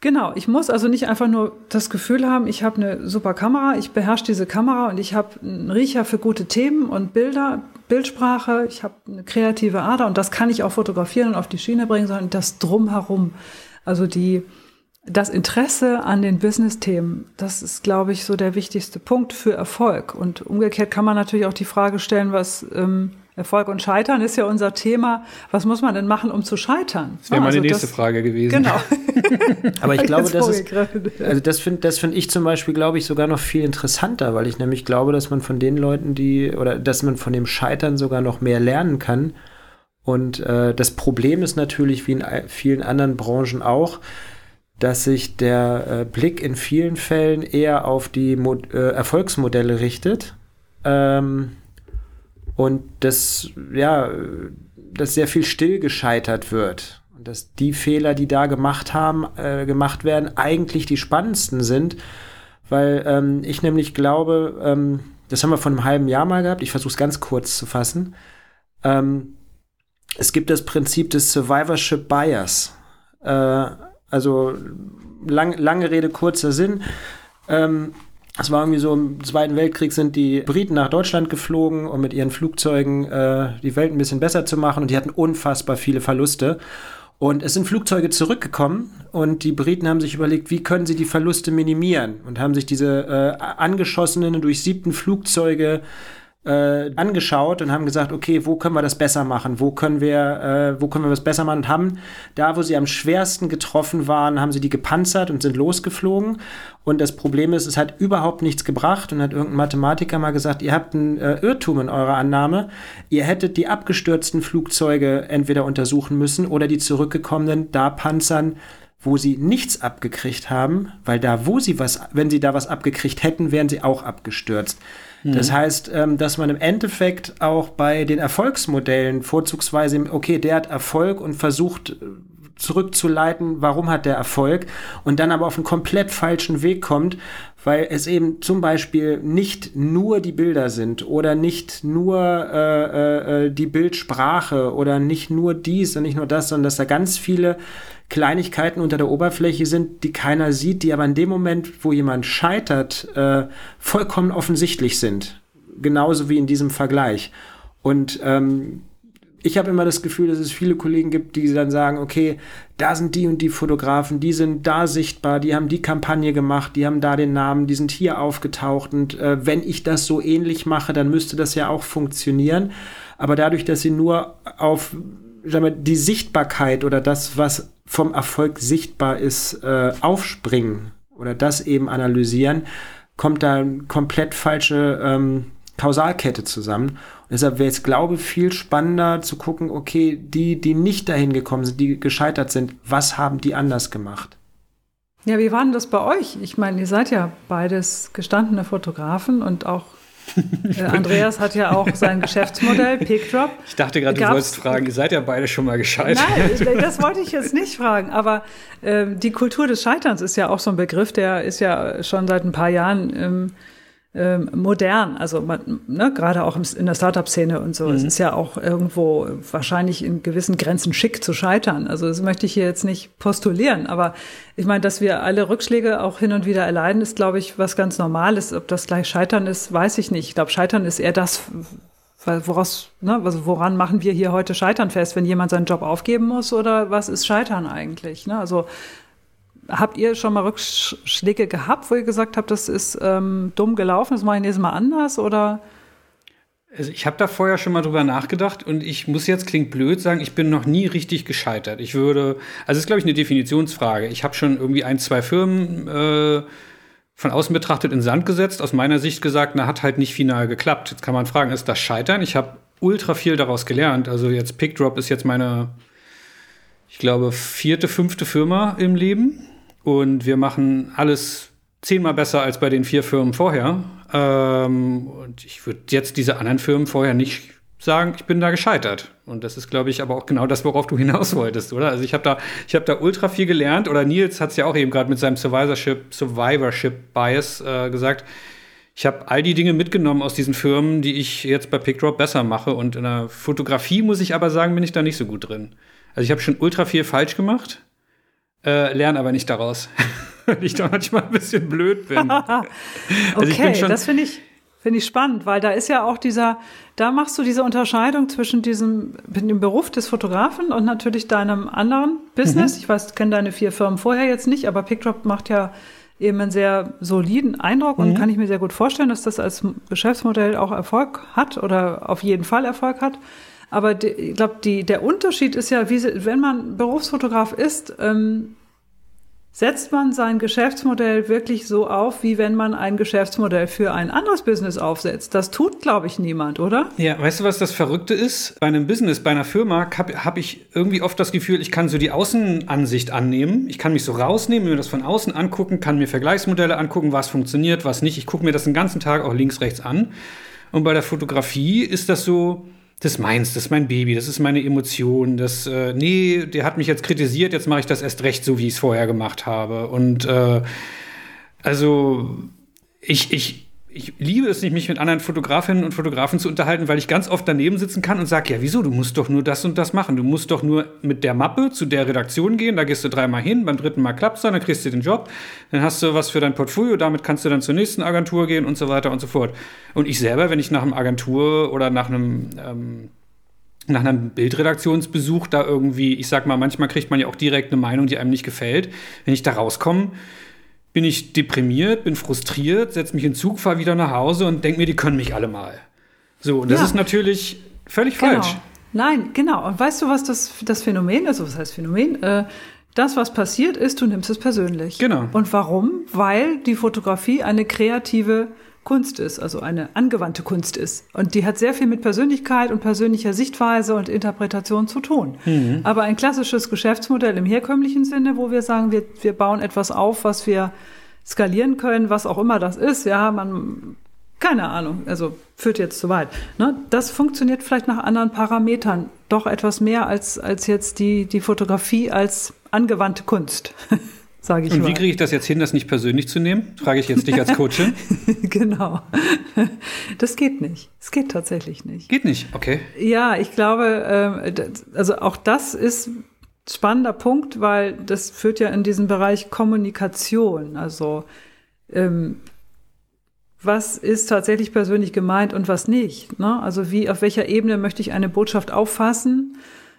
genau, ich muss also nicht einfach nur das Gefühl haben, ich habe eine super Kamera, ich beherrsche diese Kamera und ich habe einen Riecher für gute Themen und Bilder, Bildsprache, ich habe eine kreative Ader und das kann ich auch fotografieren und auf die Schiene bringen, sondern das drumherum. Also die, das Interesse an den Business-Themen, das ist, glaube ich, so der wichtigste Punkt für Erfolg. Und umgekehrt kann man natürlich auch die Frage stellen, was ähm, Erfolg und Scheitern ist ja unser Thema. Was muss man denn machen, um zu scheitern? Das wäre meine also nächste das, Frage gewesen. Genau. Aber ich glaube, das ist, also das finde das finde ich zum Beispiel, glaube ich, sogar noch viel interessanter, weil ich nämlich glaube, dass man von den Leuten, die, oder dass man von dem Scheitern sogar noch mehr lernen kann. Und äh, das Problem ist natürlich, wie in vielen anderen Branchen auch, dass sich der äh, Blick in vielen Fällen eher auf die Mo äh, Erfolgsmodelle richtet. Ähm, und dass, ja, dass sehr viel still gescheitert wird. Und dass die Fehler, die da gemacht haben, äh, gemacht werden, eigentlich die spannendsten sind. Weil ähm, ich nämlich glaube, ähm, das haben wir vor einem halben Jahr mal gehabt, ich versuche es ganz kurz zu fassen. Ähm, es gibt das Prinzip des Survivorship Bias. Äh, also lang, lange Rede, kurzer Sinn. Ähm, es war irgendwie so, im Zweiten Weltkrieg sind die Briten nach Deutschland geflogen, um mit ihren Flugzeugen äh, die Welt ein bisschen besser zu machen. Und die hatten unfassbar viele Verluste. Und es sind Flugzeuge zurückgekommen und die Briten haben sich überlegt, wie können sie die Verluste minimieren und haben sich diese äh, angeschossenen, durchsiebten Flugzeuge äh, angeschaut und haben gesagt, okay, wo können wir das besser machen? Wo können wir, äh, wo können wir was besser machen? Und haben da, wo sie am schwersten getroffen waren, haben sie die gepanzert und sind losgeflogen. Und das Problem ist, es hat überhaupt nichts gebracht und hat irgendein Mathematiker mal gesagt, ihr habt einen äh, Irrtum in eurer Annahme. Ihr hättet die abgestürzten Flugzeuge entweder untersuchen müssen oder die zurückgekommenen da panzern, wo sie nichts abgekriegt haben, weil da, wo sie was, wenn sie da was abgekriegt hätten, wären sie auch abgestürzt. Mhm. Das heißt, ähm, dass man im Endeffekt auch bei den Erfolgsmodellen vorzugsweise, okay, der hat Erfolg und versucht äh, zurückzuleiten, warum hat der Erfolg und dann aber auf einen komplett falschen Weg kommt, weil es eben zum Beispiel nicht nur die Bilder sind oder nicht nur äh, äh, äh, die Bildsprache oder nicht nur dies und nicht nur das, sondern dass da ganz viele Kleinigkeiten unter der Oberfläche sind, die keiner sieht, die aber in dem Moment, wo jemand scheitert, äh, vollkommen offensichtlich sind. Genauso wie in diesem Vergleich. Und ähm, ich habe immer das Gefühl, dass es viele Kollegen gibt, die dann sagen, okay, da sind die und die Fotografen, die sind da sichtbar, die haben die Kampagne gemacht, die haben da den Namen, die sind hier aufgetaucht und äh, wenn ich das so ähnlich mache, dann müsste das ja auch funktionieren. Aber dadurch, dass sie nur auf wir, die Sichtbarkeit oder das, was vom Erfolg sichtbar ist, äh, aufspringen oder das eben analysieren, kommt da eine komplett falsche ähm, Kausalkette zusammen. Und deshalb wäre es, glaube ich, viel spannender zu gucken, okay, die, die nicht dahin gekommen sind, die gescheitert sind, was haben die anders gemacht? Ja, wie war denn das bei euch? Ich meine, ihr seid ja beides gestandene Fotografen und auch äh, Andreas hat ja auch sein Geschäftsmodell, PickDrop. Ich dachte gerade, du wolltest fragen, ihr seid ja beide schon mal gescheitert. Nein, das wollte ich jetzt nicht fragen. Aber äh, die Kultur des Scheiterns ist ja auch so ein Begriff, der ist ja schon seit ein paar Jahren ähm, ähm, modern, also man, ne, gerade auch in der Startup-Szene und so. Mhm. Es ist ja auch irgendwo wahrscheinlich in gewissen Grenzen schick zu scheitern. Also das möchte ich hier jetzt nicht postulieren, aber ich meine, dass wir alle Rückschläge auch hin und wieder erleiden, ist, glaube ich, was ganz Normales. Ob das gleich Scheitern ist, weiß ich nicht. Ich glaube, Scheitern ist eher das, weil woraus, ne, also woran machen wir hier heute Scheitern fest, wenn jemand seinen Job aufgeben muss oder was ist Scheitern eigentlich? Ne? Also habt ihr schon mal Rückschläge gehabt, wo ihr gesagt habt, das ist ähm, dumm gelaufen, das mache ich nächstes Mal anders oder? Also ich habe da vorher schon mal drüber nachgedacht und ich muss jetzt, klingt blöd, sagen, ich bin noch nie richtig gescheitert. Ich würde, also es ist, glaube ich, eine Definitionsfrage. Ich habe schon irgendwie ein, zwei Firmen äh, von außen betrachtet in Sand gesetzt, aus meiner Sicht gesagt, na, hat halt nicht final geklappt. Jetzt kann man fragen, ist das Scheitern? Ich habe ultra viel daraus gelernt. Also jetzt PickDrop ist jetzt meine, ich glaube, vierte, fünfte Firma im Leben und wir machen alles zehnmal besser als bei den vier Firmen vorher. Ähm, und ich würde jetzt diese anderen Firmen vorher nicht sagen, ich bin da gescheitert. Und das ist, glaube ich, aber auch genau das, worauf du hinaus wolltest, oder? Also ich habe da, ich habe da ultra viel gelernt. Oder Nils hat es ja auch eben gerade mit seinem Survivorship, Survivorship Bias äh, gesagt. Ich habe all die Dinge mitgenommen aus diesen Firmen, die ich jetzt bei PickDrop besser mache. Und in der Fotografie muss ich aber sagen, bin ich da nicht so gut drin. Also ich habe schon ultra viel falsch gemacht, äh, lerne aber nicht daraus. weil ich da manchmal ein bisschen blöd bin. also okay, das finde ich, finde ich spannend, weil da ist ja auch dieser, da machst du diese Unterscheidung zwischen diesem, dem Beruf des Fotografen und natürlich deinem anderen Business. Mhm. Ich weiß, kenne deine vier Firmen vorher jetzt nicht, aber PickDrop macht ja eben einen sehr soliden Eindruck und mhm. kann ich mir sehr gut vorstellen, dass das als Geschäftsmodell auch Erfolg hat oder auf jeden Fall Erfolg hat. Aber die, ich glaube, der Unterschied ist ja, wie, wenn man Berufsfotograf ist, ähm, setzt man sein Geschäftsmodell wirklich so auf, wie wenn man ein Geschäftsmodell für ein anderes Business aufsetzt. Das tut, glaube ich, niemand, oder? Ja, weißt du, was das Verrückte ist? Bei einem Business, bei einer Firma habe hab ich irgendwie oft das Gefühl, ich kann so die Außenansicht annehmen. Ich kann mich so rausnehmen, mir das von außen angucken, kann mir Vergleichsmodelle angucken, was funktioniert, was nicht. Ich gucke mir das den ganzen Tag auch links, rechts an. Und bei der Fotografie ist das so, das ist meins, das ist mein Baby, das ist meine Emotion, das, äh, nee, der hat mich jetzt kritisiert, jetzt mache ich das erst recht so, wie ich es vorher gemacht habe. Und äh, also ich, ich, ich liebe es nicht, mich mit anderen Fotografinnen und Fotografen zu unterhalten, weil ich ganz oft daneben sitzen kann und sage, ja, wieso, du musst doch nur das und das machen. Du musst doch nur mit der Mappe zu der Redaktion gehen, da gehst du dreimal hin, beim dritten Mal klappt es dann, dann kriegst du den Job, dann hast du was für dein Portfolio, damit kannst du dann zur nächsten Agentur gehen und so weiter und so fort. Und ich selber, wenn ich nach einem Agentur oder nach einem ähm, nach einem Bildredaktionsbesuch da irgendwie, ich sag mal, manchmal kriegt man ja auch direkt eine Meinung, die einem nicht gefällt. Wenn ich da rauskomme, bin ich deprimiert, bin frustriert, setze mich in den Zug, fahre wieder nach Hause und denke mir, die können mich alle mal. So, und das ja. ist natürlich völlig genau. falsch. Nein, genau. Und weißt du, was das, das Phänomen ist? Was heißt Phänomen? Äh, das, was passiert ist, du nimmst es persönlich. Genau. Und warum? Weil die Fotografie eine kreative Kunst ist, also eine angewandte Kunst ist. Und die hat sehr viel mit Persönlichkeit und persönlicher Sichtweise und Interpretation zu tun. Mhm. Aber ein klassisches Geschäftsmodell im herkömmlichen Sinne, wo wir sagen, wir, wir bauen etwas auf, was wir skalieren können, was auch immer das ist, ja, man, keine Ahnung, also führt jetzt zu weit. Ne? Das funktioniert vielleicht nach anderen Parametern doch etwas mehr als, als jetzt die, die Fotografie als angewandte Kunst. sage ich Und wie kriege ich das jetzt hin, das nicht persönlich zu nehmen? Frage ich jetzt dich als Coachin. genau. Das geht nicht. Es geht tatsächlich nicht. Geht nicht, okay. Ja, ich glaube, ähm, also auch das ist ein spannender Punkt, weil das führt ja in diesen Bereich Kommunikation. Also ähm, was ist tatsächlich persönlich gemeint und was nicht. Ne? Also wie, auf welcher Ebene möchte ich eine Botschaft auffassen?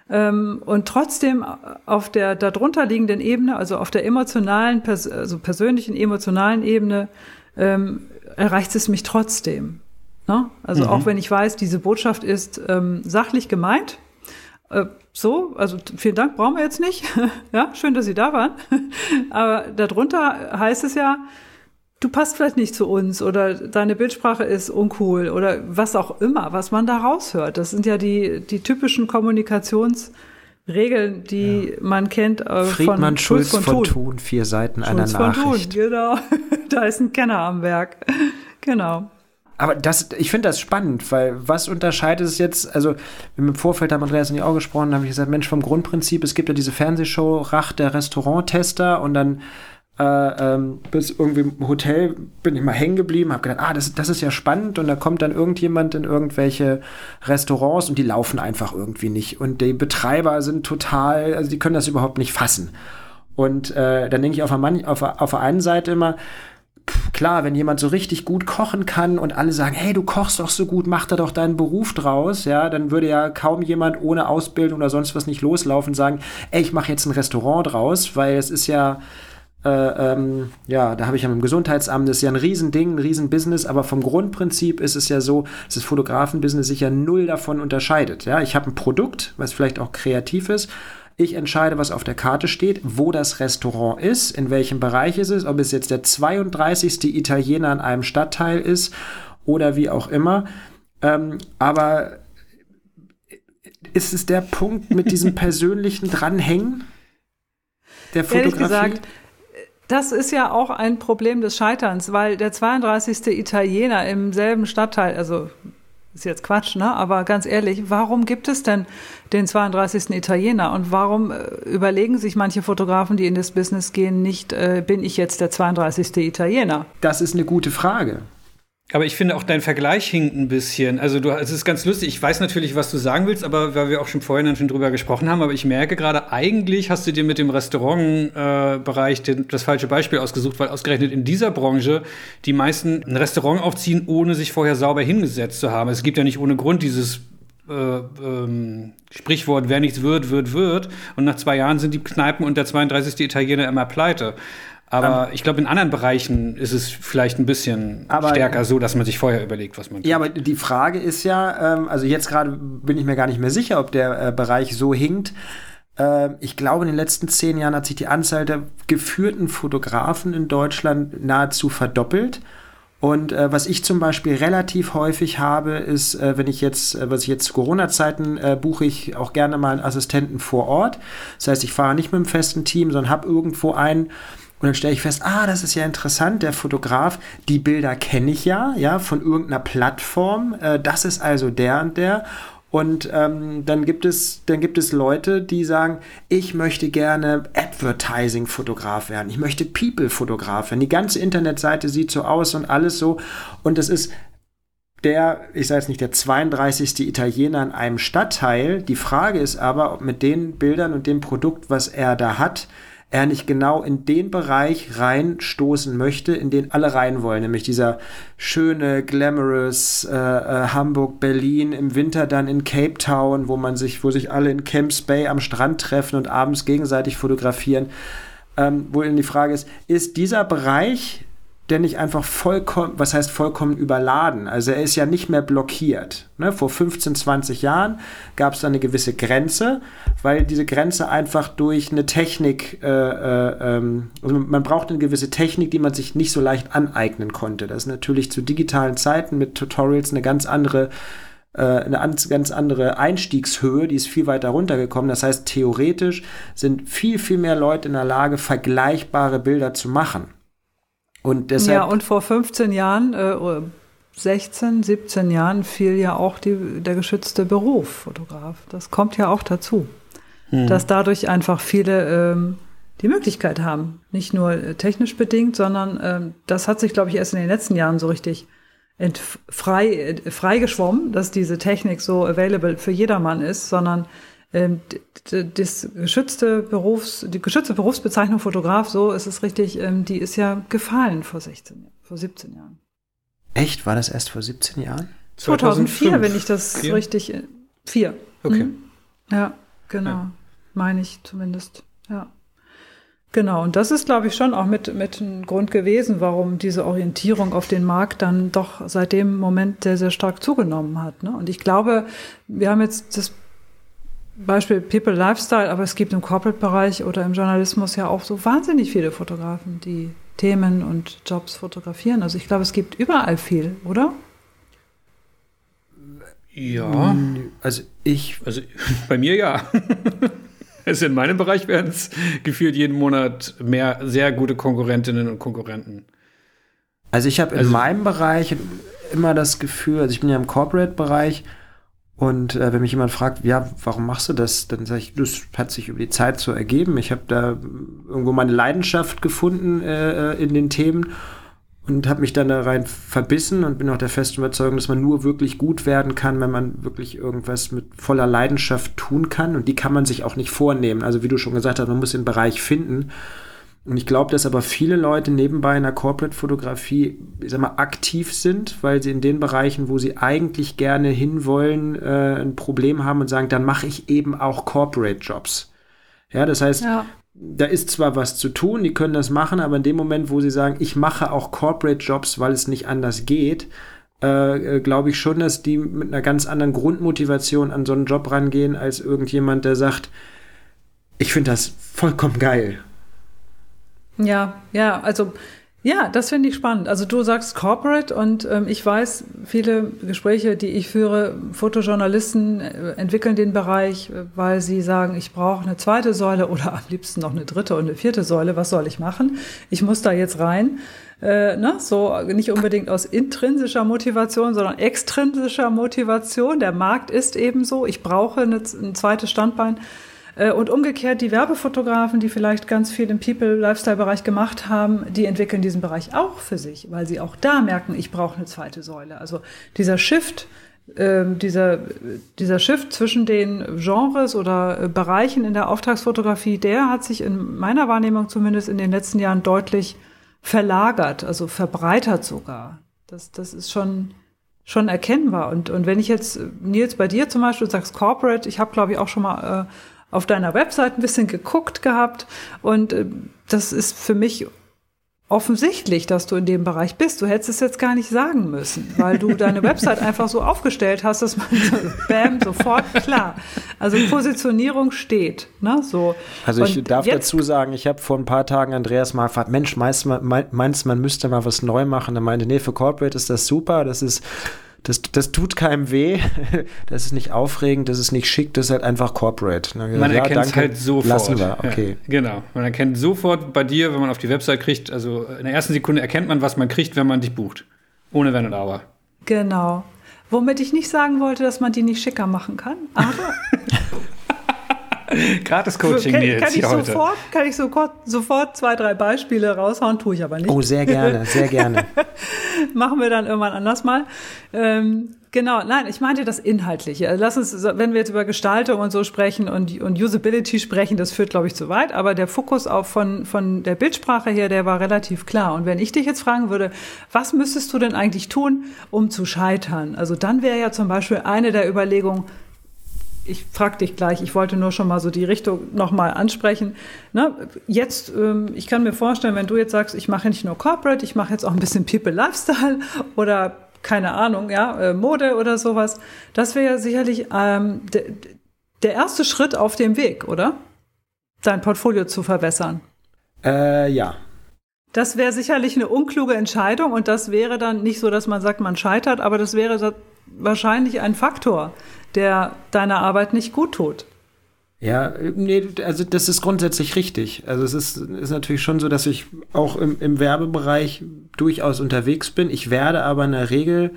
Ähm, und trotzdem auf der darunter liegenden Ebene, also auf der emotionalen, also persönlichen emotionalen Ebene, ähm, erreicht es mich trotzdem. Ne? Also mhm. auch wenn ich weiß, diese Botschaft ist ähm, sachlich gemeint, äh, so, also vielen Dank, brauchen wir jetzt nicht. ja, schön, dass Sie da waren. Aber darunter heißt es ja, du passt vielleicht nicht zu uns oder deine Bildsprache ist uncool oder was auch immer, was man da raushört. Das sind ja die, die typischen Kommunikationsregeln, die ja. man kennt äh, Friedmann von Schulz von, von Thun. Thun. vier Seiten Schulz einer Nachricht. Thun, genau. da ist ein Kenner am Werk. genau. Aber das, ich finde das spannend, weil was unterscheidet es jetzt? Also, im Vorfeld haben Andreas und ich auch gesprochen, habe ich gesagt, Mensch, vom Grundprinzip, es gibt ja diese Fernsehshow Rach der Restauranttester und dann äh, ähm, bis irgendwie im Hotel bin ich mal hängen geblieben, habe gedacht, ah, das, das ist ja spannend und da kommt dann irgendjemand in irgendwelche Restaurants und die laufen einfach irgendwie nicht und die Betreiber sind total, also die können das überhaupt nicht fassen. Und äh, dann denke ich auf der, auf, auf der einen Seite immer, klar, wenn jemand so richtig gut kochen kann und alle sagen, hey, du kochst doch so gut, mach da doch deinen Beruf draus, ja, dann würde ja kaum jemand ohne Ausbildung oder sonst was nicht loslaufen und sagen, ey, ich mache jetzt ein Restaurant draus, weil es ist ja, äh, ähm, ja, da habe ich ja mit dem Gesundheitsamt, das ist ja ein Riesending, ein Riesenbusiness, aber vom Grundprinzip ist es ja so, dass das Fotografenbusiness sich ja null davon unterscheidet. Ja, ich habe ein Produkt, was vielleicht auch kreativ ist ich entscheide, was auf der Karte steht, wo das Restaurant ist, in welchem Bereich es ist, ob es jetzt der 32. Italiener in einem Stadtteil ist oder wie auch immer. Ähm, aber ist es der Punkt mit diesem persönlichen Dranhängen der Fotografie? Ehrlich gesagt, das ist ja auch ein Problem des Scheiterns, weil der 32. Italiener im selben Stadtteil, also ist jetzt Quatsch, ne? Aber ganz ehrlich, warum gibt es denn den 32. Italiener und warum äh, überlegen sich manche Fotografen, die in das Business gehen, nicht, äh, bin ich jetzt der 32. Italiener? Das ist eine gute Frage. Aber ich finde auch dein Vergleich hinkt ein bisschen. Also du, es ist ganz lustig. Ich weiß natürlich, was du sagen willst, aber weil wir auch schon vorhin schon drüber gesprochen haben, aber ich merke gerade, eigentlich hast du dir mit dem Restaurantbereich äh, das falsche Beispiel ausgesucht, weil ausgerechnet in dieser Branche die meisten ein Restaurant aufziehen, ohne sich vorher sauber hingesetzt zu haben. Es gibt ja nicht ohne Grund dieses äh, ähm, Sprichwort, wer nichts wird, wird, wird. Und nach zwei Jahren sind die Kneipen und der 32. Italiener immer pleite. Aber um, ich glaube, in anderen Bereichen ist es vielleicht ein bisschen aber, stärker so, dass man sich vorher überlegt, was man tut. Ja, aber die Frage ist ja, ähm, also jetzt gerade bin ich mir gar nicht mehr sicher, ob der äh, Bereich so hinkt. Äh, ich glaube, in den letzten zehn Jahren hat sich die Anzahl der geführten Fotografen in Deutschland nahezu verdoppelt. Und äh, was ich zum Beispiel relativ häufig habe, ist, äh, wenn ich jetzt, äh, was ich jetzt zu Corona-Zeiten äh, buche ich auch gerne mal einen Assistenten vor Ort. Das heißt, ich fahre nicht mit einem festen Team, sondern habe irgendwo einen, und dann stelle ich fest, ah, das ist ja interessant, der Fotograf, die Bilder kenne ich ja, ja, von irgendeiner Plattform. Äh, das ist also der und der. Und ähm, dann gibt es, dann gibt es Leute, die sagen, ich möchte gerne Advertising-Fotograf werden, ich möchte People-Fotograf werden. Die ganze Internetseite sieht so aus und alles so. Und das ist der, ich sage jetzt nicht der 32. Italiener in einem Stadtteil. Die Frage ist aber, ob mit den Bildern und dem Produkt, was er da hat, er nicht genau in den Bereich reinstoßen möchte, in den alle rein wollen, nämlich dieser schöne, glamorous äh, äh, Hamburg, Berlin, im Winter dann in Cape Town, wo man sich, wo sich alle in Camps Bay am Strand treffen und abends gegenseitig fotografieren. Ähm, wo dann die Frage ist, ist dieser Bereich der nicht einfach vollkommen, was heißt vollkommen überladen? Also er ist ja nicht mehr blockiert. Ne? Vor 15, 20 Jahren gab es da eine gewisse Grenze, weil diese Grenze einfach durch eine Technik, äh, äh, ähm, also man braucht eine gewisse Technik, die man sich nicht so leicht aneignen konnte. Das ist natürlich zu digitalen Zeiten mit Tutorials eine ganz andere äh, eine ganz andere Einstiegshöhe, die ist viel weiter runtergekommen. Das heißt, theoretisch sind viel, viel mehr Leute in der Lage, vergleichbare Bilder zu machen. Und deshalb ja, und vor 15 Jahren, äh, 16, 17 Jahren fiel ja auch die, der geschützte Beruf Fotograf. Das kommt ja auch dazu, hm. dass dadurch einfach viele ähm, die Möglichkeit haben, nicht nur äh, technisch bedingt, sondern ähm, das hat sich, glaube ich, erst in den letzten Jahren so richtig frei, äh, freigeschwommen, dass diese Technik so available für jedermann ist, sondern das geschützte Berufs, die geschützte Berufsbezeichnung Fotograf, so ist es richtig, ähm, die ist ja gefallen vor 16, vor 17 Jahren. Echt? War das erst vor 17 Jahren? 2004, 2005. wenn ich das vier? richtig. Äh, vier. Okay. Mhm. Ja, genau. Ja. Meine ich zumindest. Ja. Genau, und das ist, glaube ich, schon auch mit, mit ein Grund gewesen, warum diese Orientierung auf den Markt dann doch seit dem Moment sehr, sehr stark zugenommen hat. Ne? Und ich glaube, wir haben jetzt das Beispiel People Lifestyle, aber es gibt im Corporate-Bereich oder im Journalismus ja auch so wahnsinnig viele Fotografen, die Themen und Jobs fotografieren. Also ich glaube, es gibt überall viel, oder? Ja. Also ich. Also bei mir ja. also in meinem Bereich werden es gefühlt jeden Monat mehr sehr gute Konkurrentinnen und Konkurrenten. Also ich habe in also, meinem Bereich immer das Gefühl, also ich bin ja im Corporate-Bereich, und äh, wenn mich jemand fragt, ja, warum machst du das, dann sage ich, das hat sich über die Zeit so ergeben. Ich habe da irgendwo meine Leidenschaft gefunden äh, äh in den Themen und habe mich dann da rein verbissen und bin auch der festen Überzeugung, dass man nur wirklich gut werden kann, wenn man wirklich irgendwas mit voller Leidenschaft tun kann. Und die kann man sich auch nicht vornehmen. Also wie du schon gesagt hast, man muss den Bereich finden. Und ich glaube, dass aber viele Leute nebenbei in der Corporate-Fotografie, ich sag mal, aktiv sind, weil sie in den Bereichen, wo sie eigentlich gerne hinwollen, äh, ein Problem haben und sagen, dann mache ich eben auch Corporate-Jobs. Ja, das heißt, ja. da ist zwar was zu tun, die können das machen, aber in dem Moment, wo sie sagen, ich mache auch Corporate-Jobs, weil es nicht anders geht, äh, äh, glaube ich schon, dass die mit einer ganz anderen Grundmotivation an so einen Job rangehen, als irgendjemand, der sagt, ich finde das vollkommen geil ja, ja, also ja, das finde ich spannend. Also du sagst Corporate und ähm, ich weiß, viele Gespräche, die ich führe, Fotojournalisten äh, entwickeln den Bereich, äh, weil sie sagen, ich brauche eine zweite Säule oder am liebsten noch eine dritte und eine vierte Säule. Was soll ich machen? Ich muss da jetzt rein. Äh, ne? So nicht unbedingt aus intrinsischer Motivation, sondern extrinsischer Motivation. Der Markt ist eben so. Ich brauche eine, ein zweites Standbein. Äh, und umgekehrt die Werbefotografen, die vielleicht ganz viel im People-Lifestyle-Bereich gemacht haben, die entwickeln diesen Bereich auch für sich, weil sie auch da merken, ich brauche eine zweite Säule. Also dieser Shift, äh, dieser, dieser Shift zwischen den Genres oder äh, Bereichen in der Auftragsfotografie, der hat sich in meiner Wahrnehmung zumindest in den letzten Jahren deutlich verlagert, also verbreitert sogar. Das, das ist schon, schon erkennbar. Und, und wenn ich jetzt, Nils, bei dir zum Beispiel sagst Corporate, ich habe, glaube ich, auch schon mal äh, auf deiner Website ein bisschen geguckt gehabt und äh, das ist für mich offensichtlich, dass du in dem Bereich bist. Du hättest es jetzt gar nicht sagen müssen, weil du deine Website einfach so aufgestellt hast, dass man so, bam, sofort klar. Also Positionierung steht. Ne? So. Also ich Und darf dazu sagen, ich habe vor ein paar Tagen Andreas mal gefragt, Mensch, meinst du, meinst, man müsste mal was neu machen? Er meinte, nee, für Corporate ist das super, das ist das, das tut keinem weh, das ist nicht aufregend, das ist nicht schick, das ist halt einfach corporate. Man ja, erkennt es halt sofort. Lassen wir, okay. Ja, genau, man erkennt sofort bei dir, wenn man auf die Website kriegt, also in der ersten Sekunde erkennt man, was man kriegt, wenn man dich bucht. Ohne Wenn und Aber. Genau. Womit ich nicht sagen wollte, dass man die nicht schicker machen kann, aber Gratis Coaching kann, kann ich heute. sofort, kann ich sofort, sofort zwei, drei Beispiele raushauen, tue ich aber nicht. Oh, sehr gerne, sehr gerne. Machen wir dann irgendwann anders mal. Ähm, genau, nein, ich meinte das Inhaltliche. Also lass uns, wenn wir jetzt über Gestaltung und so sprechen und, und Usability sprechen, das führt, glaube ich, zu weit. Aber der Fokus auch von, von der Bildsprache her, der war relativ klar. Und wenn ich dich jetzt fragen würde, was müsstest du denn eigentlich tun, um zu scheitern? Also dann wäre ja zum Beispiel eine der Überlegungen, ich frage dich gleich, ich wollte nur schon mal so die Richtung nochmal ansprechen. Ne? Jetzt, ähm, ich kann mir vorstellen, wenn du jetzt sagst, ich mache nicht nur Corporate, ich mache jetzt auch ein bisschen People Lifestyle oder keine Ahnung, ja, äh, Mode oder sowas, das wäre ja sicherlich ähm, de, der erste Schritt auf dem Weg, oder? Dein Portfolio zu verbessern. Äh, ja. Das wäre sicherlich eine unkluge Entscheidung und das wäre dann nicht so, dass man sagt, man scheitert, aber das wäre wahrscheinlich ein Faktor, der deiner Arbeit nicht gut tut. Ja, nee, also das ist grundsätzlich richtig. Also es ist, ist natürlich schon so, dass ich auch im, im Werbebereich durchaus unterwegs bin. Ich werde aber in der Regel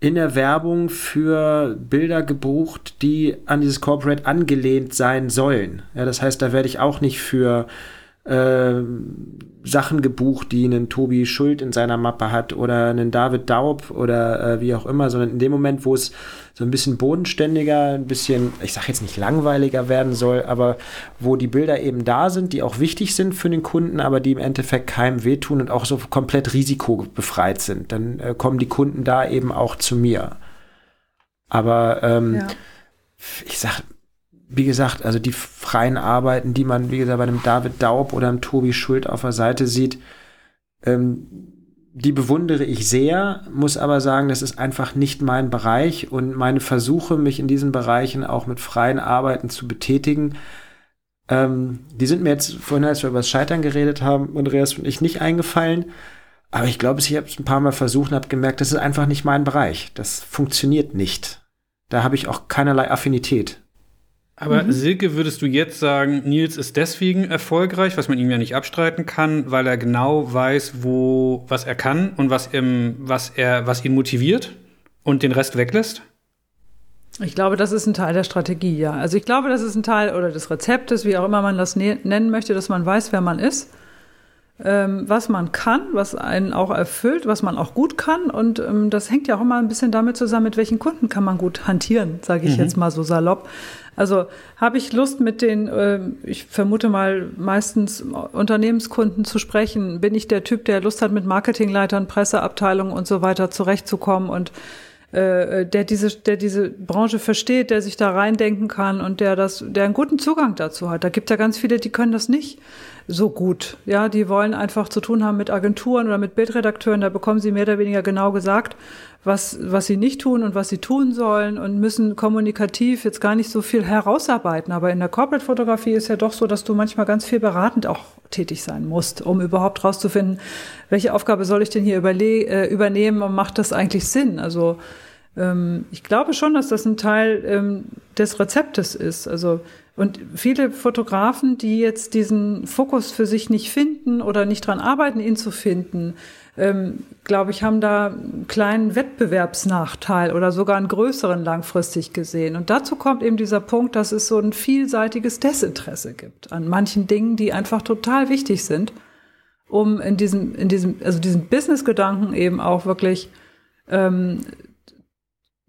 in der Werbung für Bilder gebucht, die an dieses Corporate angelehnt sein sollen. Ja, das heißt, da werde ich auch nicht für äh, Sachen gebucht, die einen Tobi Schuld in seiner Mappe hat oder einen David Daub oder äh, wie auch immer, sondern in dem Moment, wo es so ein bisschen bodenständiger, ein bisschen, ich sage jetzt nicht langweiliger werden soll, aber wo die Bilder eben da sind, die auch wichtig sind für den Kunden, aber die im Endeffekt keinem wehtun und auch so komplett risikobefreit sind, dann äh, kommen die Kunden da eben auch zu mir. Aber ähm, ja. ich sag, wie gesagt, also die freien Arbeiten, die man, wie gesagt, bei einem David Daub oder einem Tobi Schuld auf der Seite sieht, ähm, die bewundere ich sehr, muss aber sagen, das ist einfach nicht mein Bereich und meine Versuche, mich in diesen Bereichen auch mit freien Arbeiten zu betätigen, ähm, die sind mir jetzt vorhin, als wir über das Scheitern geredet haben, Andreas und ich nicht eingefallen. Aber ich glaube, ich habe es ein paar Mal versucht und habe gemerkt, das ist einfach nicht mein Bereich. Das funktioniert nicht. Da habe ich auch keinerlei Affinität. Aber mhm. Silke, würdest du jetzt sagen, Nils ist deswegen erfolgreich, was man ihm ja nicht abstreiten kann, weil er genau weiß, wo, was er kann und was, im, was, er, was ihn motiviert und den Rest weglässt? Ich glaube, das ist ein Teil der Strategie, ja. Also ich glaube, das ist ein Teil oder des Rezeptes, wie auch immer man das ne-, nennen möchte, dass man weiß, wer man ist. Ähm, was man kann, was einen auch erfüllt, was man auch gut kann. Und ähm, das hängt ja auch immer ein bisschen damit zusammen, mit welchen Kunden kann man gut hantieren, sage ich mhm. jetzt mal so salopp. Also habe ich Lust mit den, äh, ich vermute mal meistens Unternehmenskunden zu sprechen? Bin ich der Typ, der Lust hat, mit Marketingleitern, Presseabteilungen und so weiter zurechtzukommen und äh, der diese, der diese Branche versteht, der sich da reindenken kann und der das, der einen guten Zugang dazu hat. Da gibt ja ganz viele, die können das nicht so gut. Ja, die wollen einfach zu tun haben mit Agenturen oder mit Bildredakteuren. Da bekommen sie mehr oder weniger genau gesagt, was, was sie nicht tun und was sie tun sollen und müssen kommunikativ jetzt gar nicht so viel herausarbeiten. Aber in der Corporate-Fotografie ist ja doch so, dass du manchmal ganz viel beratend auch tätig sein musst, um überhaupt rauszufinden, welche Aufgabe soll ich denn hier äh, übernehmen und macht das eigentlich Sinn? Also ähm, ich glaube schon, dass das ein Teil ähm, des Rezeptes ist. Also und viele Fotografen, die jetzt diesen Fokus für sich nicht finden oder nicht dran arbeiten, ihn zu finden, ähm, glaube ich, haben da einen kleinen Wettbewerbsnachteil oder sogar einen größeren langfristig gesehen. Und dazu kommt eben dieser Punkt, dass es so ein vielseitiges Desinteresse gibt an manchen Dingen, die einfach total wichtig sind, um in diesem, in diesem, also diesen Business-Gedanken eben auch wirklich ähm,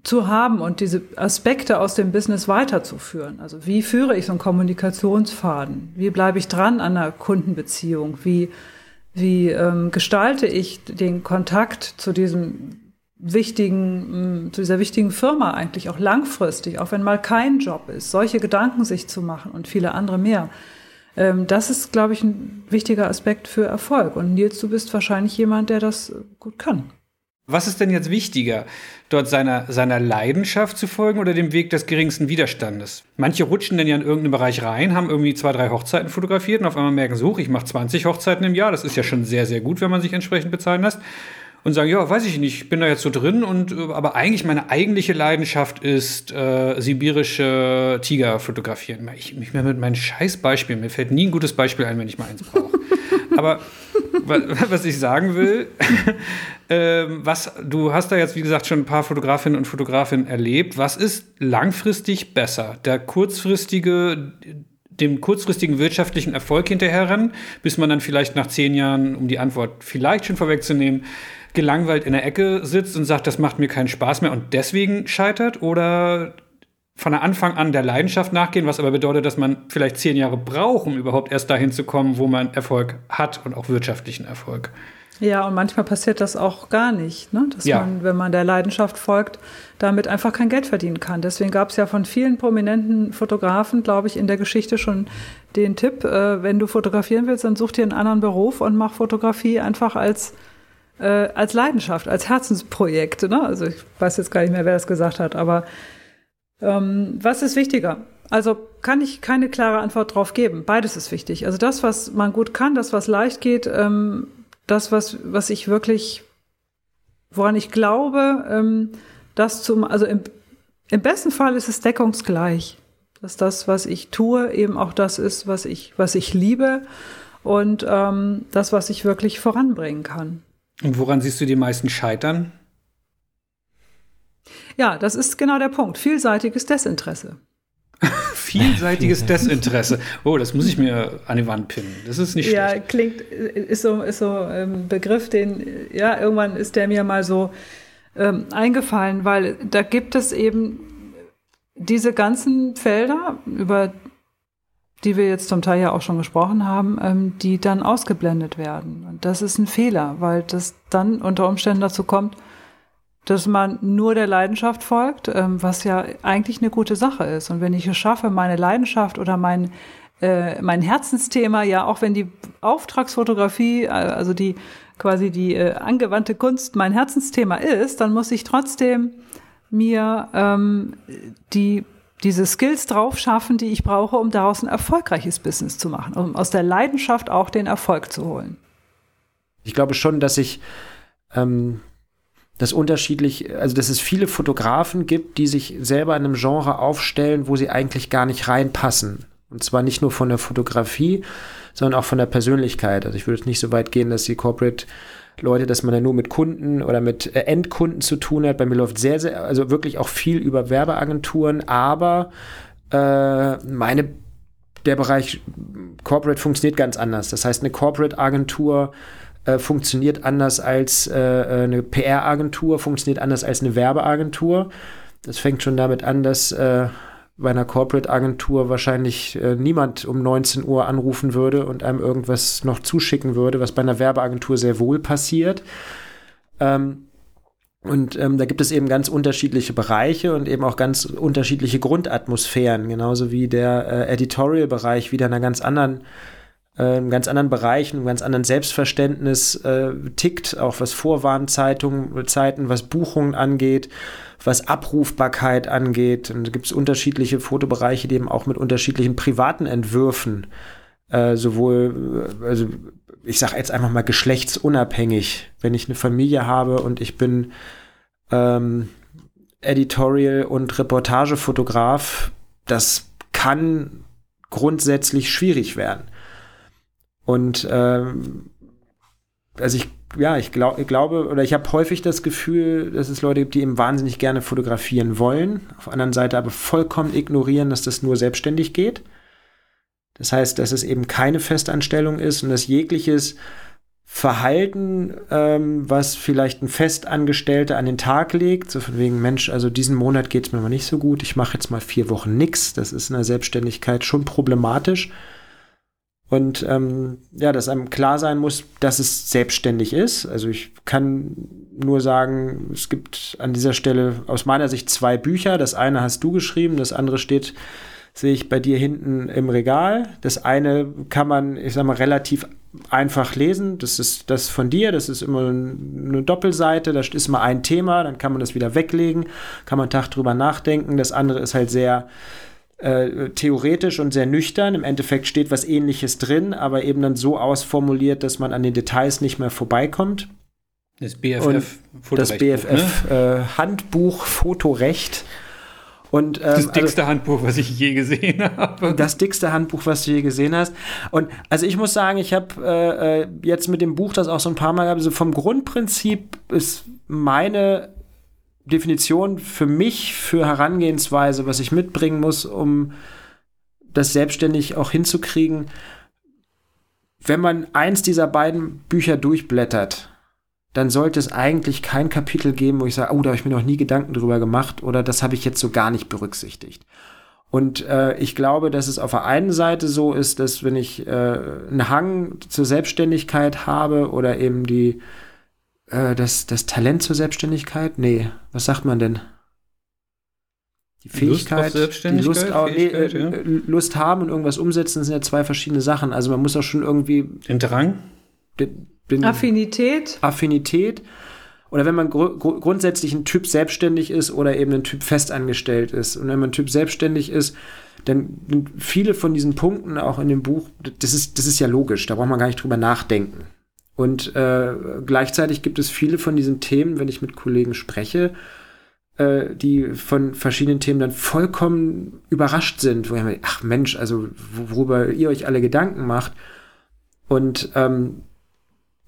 zu haben und diese Aspekte aus dem Business weiterzuführen. Also wie führe ich so einen Kommunikationsfaden? Wie bleibe ich dran an einer Kundenbeziehung? Wie, wie ähm, gestalte ich den Kontakt zu diesem wichtigen, zu dieser wichtigen Firma eigentlich auch langfristig, auch wenn mal kein Job ist, solche Gedanken sich zu machen und viele andere mehr. Ähm, das ist, glaube ich, ein wichtiger Aspekt für Erfolg. Und Nils, du bist wahrscheinlich jemand, der das gut kann. Was ist denn jetzt wichtiger, dort seiner, seiner Leidenschaft zu folgen oder dem Weg des geringsten Widerstandes? Manche rutschen dann ja in irgendeinen Bereich rein, haben irgendwie zwei, drei Hochzeiten fotografiert und auf einmal merken, so, ich mache 20 Hochzeiten im Jahr. Das ist ja schon sehr, sehr gut, wenn man sich entsprechend bezahlen lässt. Und sagen, ja, weiß ich nicht, ich bin da jetzt so drin und äh, aber eigentlich meine eigentliche Leidenschaft ist äh, sibirische Tiger fotografieren. Ich mich mehr mit meinen Scheißbeispielen, mir fällt nie ein gutes Beispiel ein, wenn ich mal eins brauche. aber was ich sagen will, ähm, was, du hast da jetzt, wie gesagt, schon ein paar Fotografinnen und Fotografinnen erlebt. Was ist langfristig besser? Der kurzfristige, dem kurzfristigen wirtschaftlichen Erfolg hinterherrennen, bis man dann vielleicht nach zehn Jahren, um die Antwort vielleicht schon vorwegzunehmen, gelangweilt in der Ecke sitzt und sagt, das macht mir keinen Spaß mehr und deswegen scheitert? Oder von Anfang an der Leidenschaft nachgehen, was aber bedeutet, dass man vielleicht zehn Jahre braucht, um überhaupt erst dahin zu kommen, wo man Erfolg hat und auch wirtschaftlichen Erfolg. Ja, und manchmal passiert das auch gar nicht, ne? dass ja. man, wenn man der Leidenschaft folgt, damit einfach kein Geld verdienen kann. Deswegen gab es ja von vielen prominenten Fotografen, glaube ich, in der Geschichte schon den Tipp, äh, wenn du fotografieren willst, dann such dir einen anderen Beruf und mach Fotografie einfach als äh, als Leidenschaft, als Herzensprojekt. Ne? Also ich weiß jetzt gar nicht mehr, wer das gesagt hat, aber ähm, was ist wichtiger? Also kann ich keine klare Antwort drauf geben. Beides ist wichtig. Also das, was man gut kann, das, was leicht geht, ähm, das, was, was ich wirklich, woran ich glaube, ähm, das zum, also im, im besten Fall ist es deckungsgleich. Dass das, was ich tue, eben auch das ist, was ich, was ich liebe und ähm, das, was ich wirklich voranbringen kann. Und woran siehst du die meisten scheitern? Ja, das ist genau der Punkt. Vielseitiges Desinteresse. Vielseitiges Desinteresse. Oh, das muss ich mir an die Wand pinnen. Das ist nicht ja, schlecht. Ja, klingt, ist so, ist so ein ähm, Begriff, den, ja, irgendwann ist der mir mal so ähm, eingefallen, weil da gibt es eben diese ganzen Felder, über die wir jetzt zum Teil ja auch schon gesprochen haben, ähm, die dann ausgeblendet werden. Und das ist ein Fehler, weil das dann unter Umständen dazu kommt, dass man nur der Leidenschaft folgt, ähm, was ja eigentlich eine gute Sache ist. Und wenn ich es schaffe, meine Leidenschaft oder mein, äh, mein Herzensthema, ja, auch wenn die Auftragsfotografie, äh, also die quasi die äh, angewandte Kunst mein Herzensthema ist, dann muss ich trotzdem mir ähm, die diese Skills drauf schaffen, die ich brauche, um daraus ein erfolgreiches Business zu machen, um aus der Leidenschaft auch den Erfolg zu holen. Ich glaube schon, dass ich ähm, dass unterschiedlich, also dass es viele Fotografen gibt, die sich selber in einem Genre aufstellen, wo sie eigentlich gar nicht reinpassen. Und zwar nicht nur von der Fotografie, sondern auch von der Persönlichkeit. Also ich würde nicht so weit gehen, dass die Corporate Leute, dass man ja nur mit Kunden oder mit äh, Endkunden zu tun hat. Bei mir läuft sehr, sehr, also wirklich auch viel über Werbeagenturen, aber äh, meine der Bereich Corporate funktioniert ganz anders. Das heißt, eine Corporate-Agentur äh, funktioniert anders als äh, äh eine PR-Agentur, funktioniert anders als eine Werbeagentur. Das fängt schon damit an, dass äh, bei einer Corporate-Agentur wahrscheinlich äh, niemand um 19 Uhr anrufen würde und einem irgendwas noch zuschicken würde, was bei einer Werbeagentur sehr wohl passiert. Ähm, und ähm, da gibt es eben ganz unterschiedliche Bereiche und eben auch ganz unterschiedliche Grundatmosphären, genauso wie der äh, Editorial-Bereich wieder in einer ganz anderen, äh, ganz anderen Bereich, einem ganz anderen Selbstverständnis äh, tickt, auch was Vorwarnzeitungen, Zeiten, was Buchungen angeht, was Abrufbarkeit angeht. Und da gibt es unterschiedliche Fotobereiche, die eben auch mit unterschiedlichen privaten Entwürfen äh, sowohl, äh, also ich sage jetzt einfach mal geschlechtsunabhängig, wenn ich eine Familie habe und ich bin ähm, Editorial- und Reportagefotograf, das kann grundsätzlich schwierig werden. Und ähm, also ich, ja, ich, glaub, ich glaube, oder ich habe häufig das Gefühl, dass es Leute gibt, die eben wahnsinnig gerne fotografieren wollen, auf der anderen Seite aber vollkommen ignorieren, dass das nur selbstständig geht. Das heißt, dass es eben keine Festanstellung ist und dass jegliches Verhalten, ähm, was vielleicht ein Festangestellter an den Tag legt, so von wegen, Mensch, also diesen Monat geht es mir mal nicht so gut, ich mache jetzt mal vier Wochen nichts, das ist in der Selbstständigkeit schon problematisch. Und ähm, ja, dass einem klar sein muss, dass es selbstständig ist. Also ich kann nur sagen, es gibt an dieser Stelle aus meiner Sicht zwei Bücher. Das eine hast du geschrieben, das andere steht sehe ich bei dir hinten im Regal. Das eine kann man, ich sag mal, relativ einfach lesen. Das ist das von dir, das ist immer eine Doppelseite, da ist mal ein Thema, dann kann man das wieder weglegen, kann man einen Tag drüber nachdenken. Das andere ist halt sehr äh, theoretisch und sehr nüchtern. Im Endeffekt steht was ähnliches drin, aber eben dann so ausformuliert, dass man an den Details nicht mehr vorbeikommt. Das BFF, das BFF ne? äh, Handbuch Fotorecht und, ähm, das dickste also, Handbuch, was ich je gesehen habe. Das dickste Handbuch, was du je gesehen hast. Und also ich muss sagen, ich habe äh, äh, jetzt mit dem Buch das auch so ein paar Mal gehabt. Also vom Grundprinzip ist meine Definition für mich, für Herangehensweise, was ich mitbringen muss, um das selbstständig auch hinzukriegen. Wenn man eins dieser beiden Bücher durchblättert, dann sollte es eigentlich kein Kapitel geben, wo ich sage, oh, da habe ich mir noch nie Gedanken drüber gemacht oder das habe ich jetzt so gar nicht berücksichtigt. Und äh, ich glaube, dass es auf der einen Seite so ist, dass wenn ich äh, einen Hang zur Selbstständigkeit habe oder eben die äh, das, das Talent zur Selbstständigkeit, nee, was sagt man denn? Die Fähigkeit, Lust die Lust, auch, nee, äh, ja. Lust haben und irgendwas umsetzen, sind ja zwei verschiedene Sachen. Also man muss auch schon irgendwie den Drang, den, bin Affinität. Affinität. Oder wenn man gr gr grundsätzlich ein Typ selbstständig ist oder eben ein Typ festangestellt ist. Und wenn man ein Typ selbstständig ist, dann sind viele von diesen Punkten auch in dem Buch, das ist, das ist ja logisch, da braucht man gar nicht drüber nachdenken. Und äh, gleichzeitig gibt es viele von diesen Themen, wenn ich mit Kollegen spreche, äh, die von verschiedenen Themen dann vollkommen überrascht sind, wo ich mir, ach Mensch, also worüber ihr euch alle Gedanken macht. Und ähm,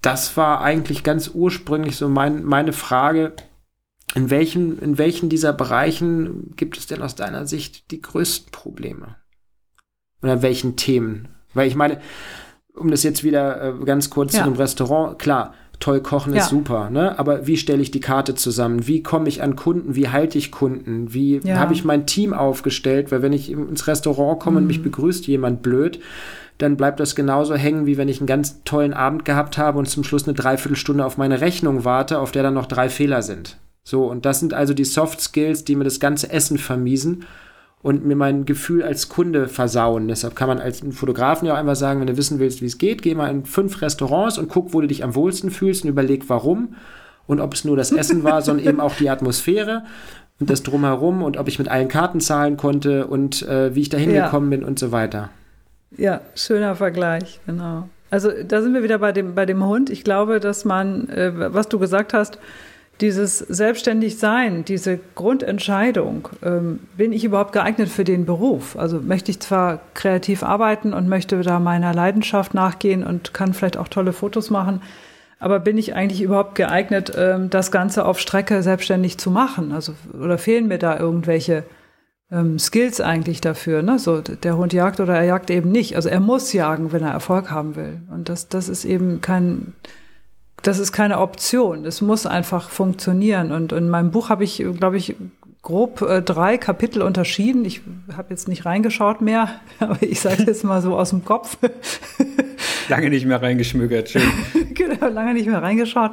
das war eigentlich ganz ursprünglich so mein, meine Frage. In welchen, in welchen dieser Bereichen gibt es denn aus deiner Sicht die größten Probleme? Oder welchen Themen? Weil ich meine, um das jetzt wieder äh, ganz kurz ja. zu einem Restaurant, klar, toll kochen ist ja. super, ne? Aber wie stelle ich die Karte zusammen? Wie komme ich an Kunden? Wie halte ich Kunden? Wie ja. habe ich mein Team aufgestellt? Weil wenn ich ins Restaurant komme mhm. und mich begrüßt jemand blöd, dann bleibt das genauso hängen, wie wenn ich einen ganz tollen Abend gehabt habe und zum Schluss eine Dreiviertelstunde auf meine Rechnung warte, auf der dann noch drei Fehler sind. So, und das sind also die Soft Skills, die mir das ganze Essen vermiesen und mir mein Gefühl als Kunde versauen. Deshalb kann man als Fotografen ja auch einfach sagen, wenn du wissen willst, wie es geht, geh mal in fünf Restaurants und guck, wo du dich am wohlsten fühlst und überleg, warum. Und ob es nur das Essen war, sondern eben auch die Atmosphäre und das Drumherum und ob ich mit allen Karten zahlen konnte und äh, wie ich da hingekommen ja. bin und so weiter. Ja, schöner Vergleich, genau. Also da sind wir wieder bei dem, bei dem Hund. Ich glaube, dass man, äh, was du gesagt hast, dieses Selbstständigsein, diese Grundentscheidung, ähm, bin ich überhaupt geeignet für den Beruf? Also möchte ich zwar kreativ arbeiten und möchte da meiner Leidenschaft nachgehen und kann vielleicht auch tolle Fotos machen, aber bin ich eigentlich überhaupt geeignet, ähm, das Ganze auf Strecke selbstständig zu machen? Also oder fehlen mir da irgendwelche ähm, Skills eigentlich dafür. Ne? So, der Hund jagt oder er jagt eben nicht. Also er muss jagen, wenn er Erfolg haben will. Und das, das ist eben kein, das ist keine Option. Es muss einfach funktionieren. Und in meinem Buch habe ich, glaube ich, grob äh, drei Kapitel unterschieden. Ich habe jetzt nicht reingeschaut mehr, aber ich sage jetzt mal so aus dem Kopf. lange nicht mehr reingeschmögert, schön. genau, lange nicht mehr reingeschaut.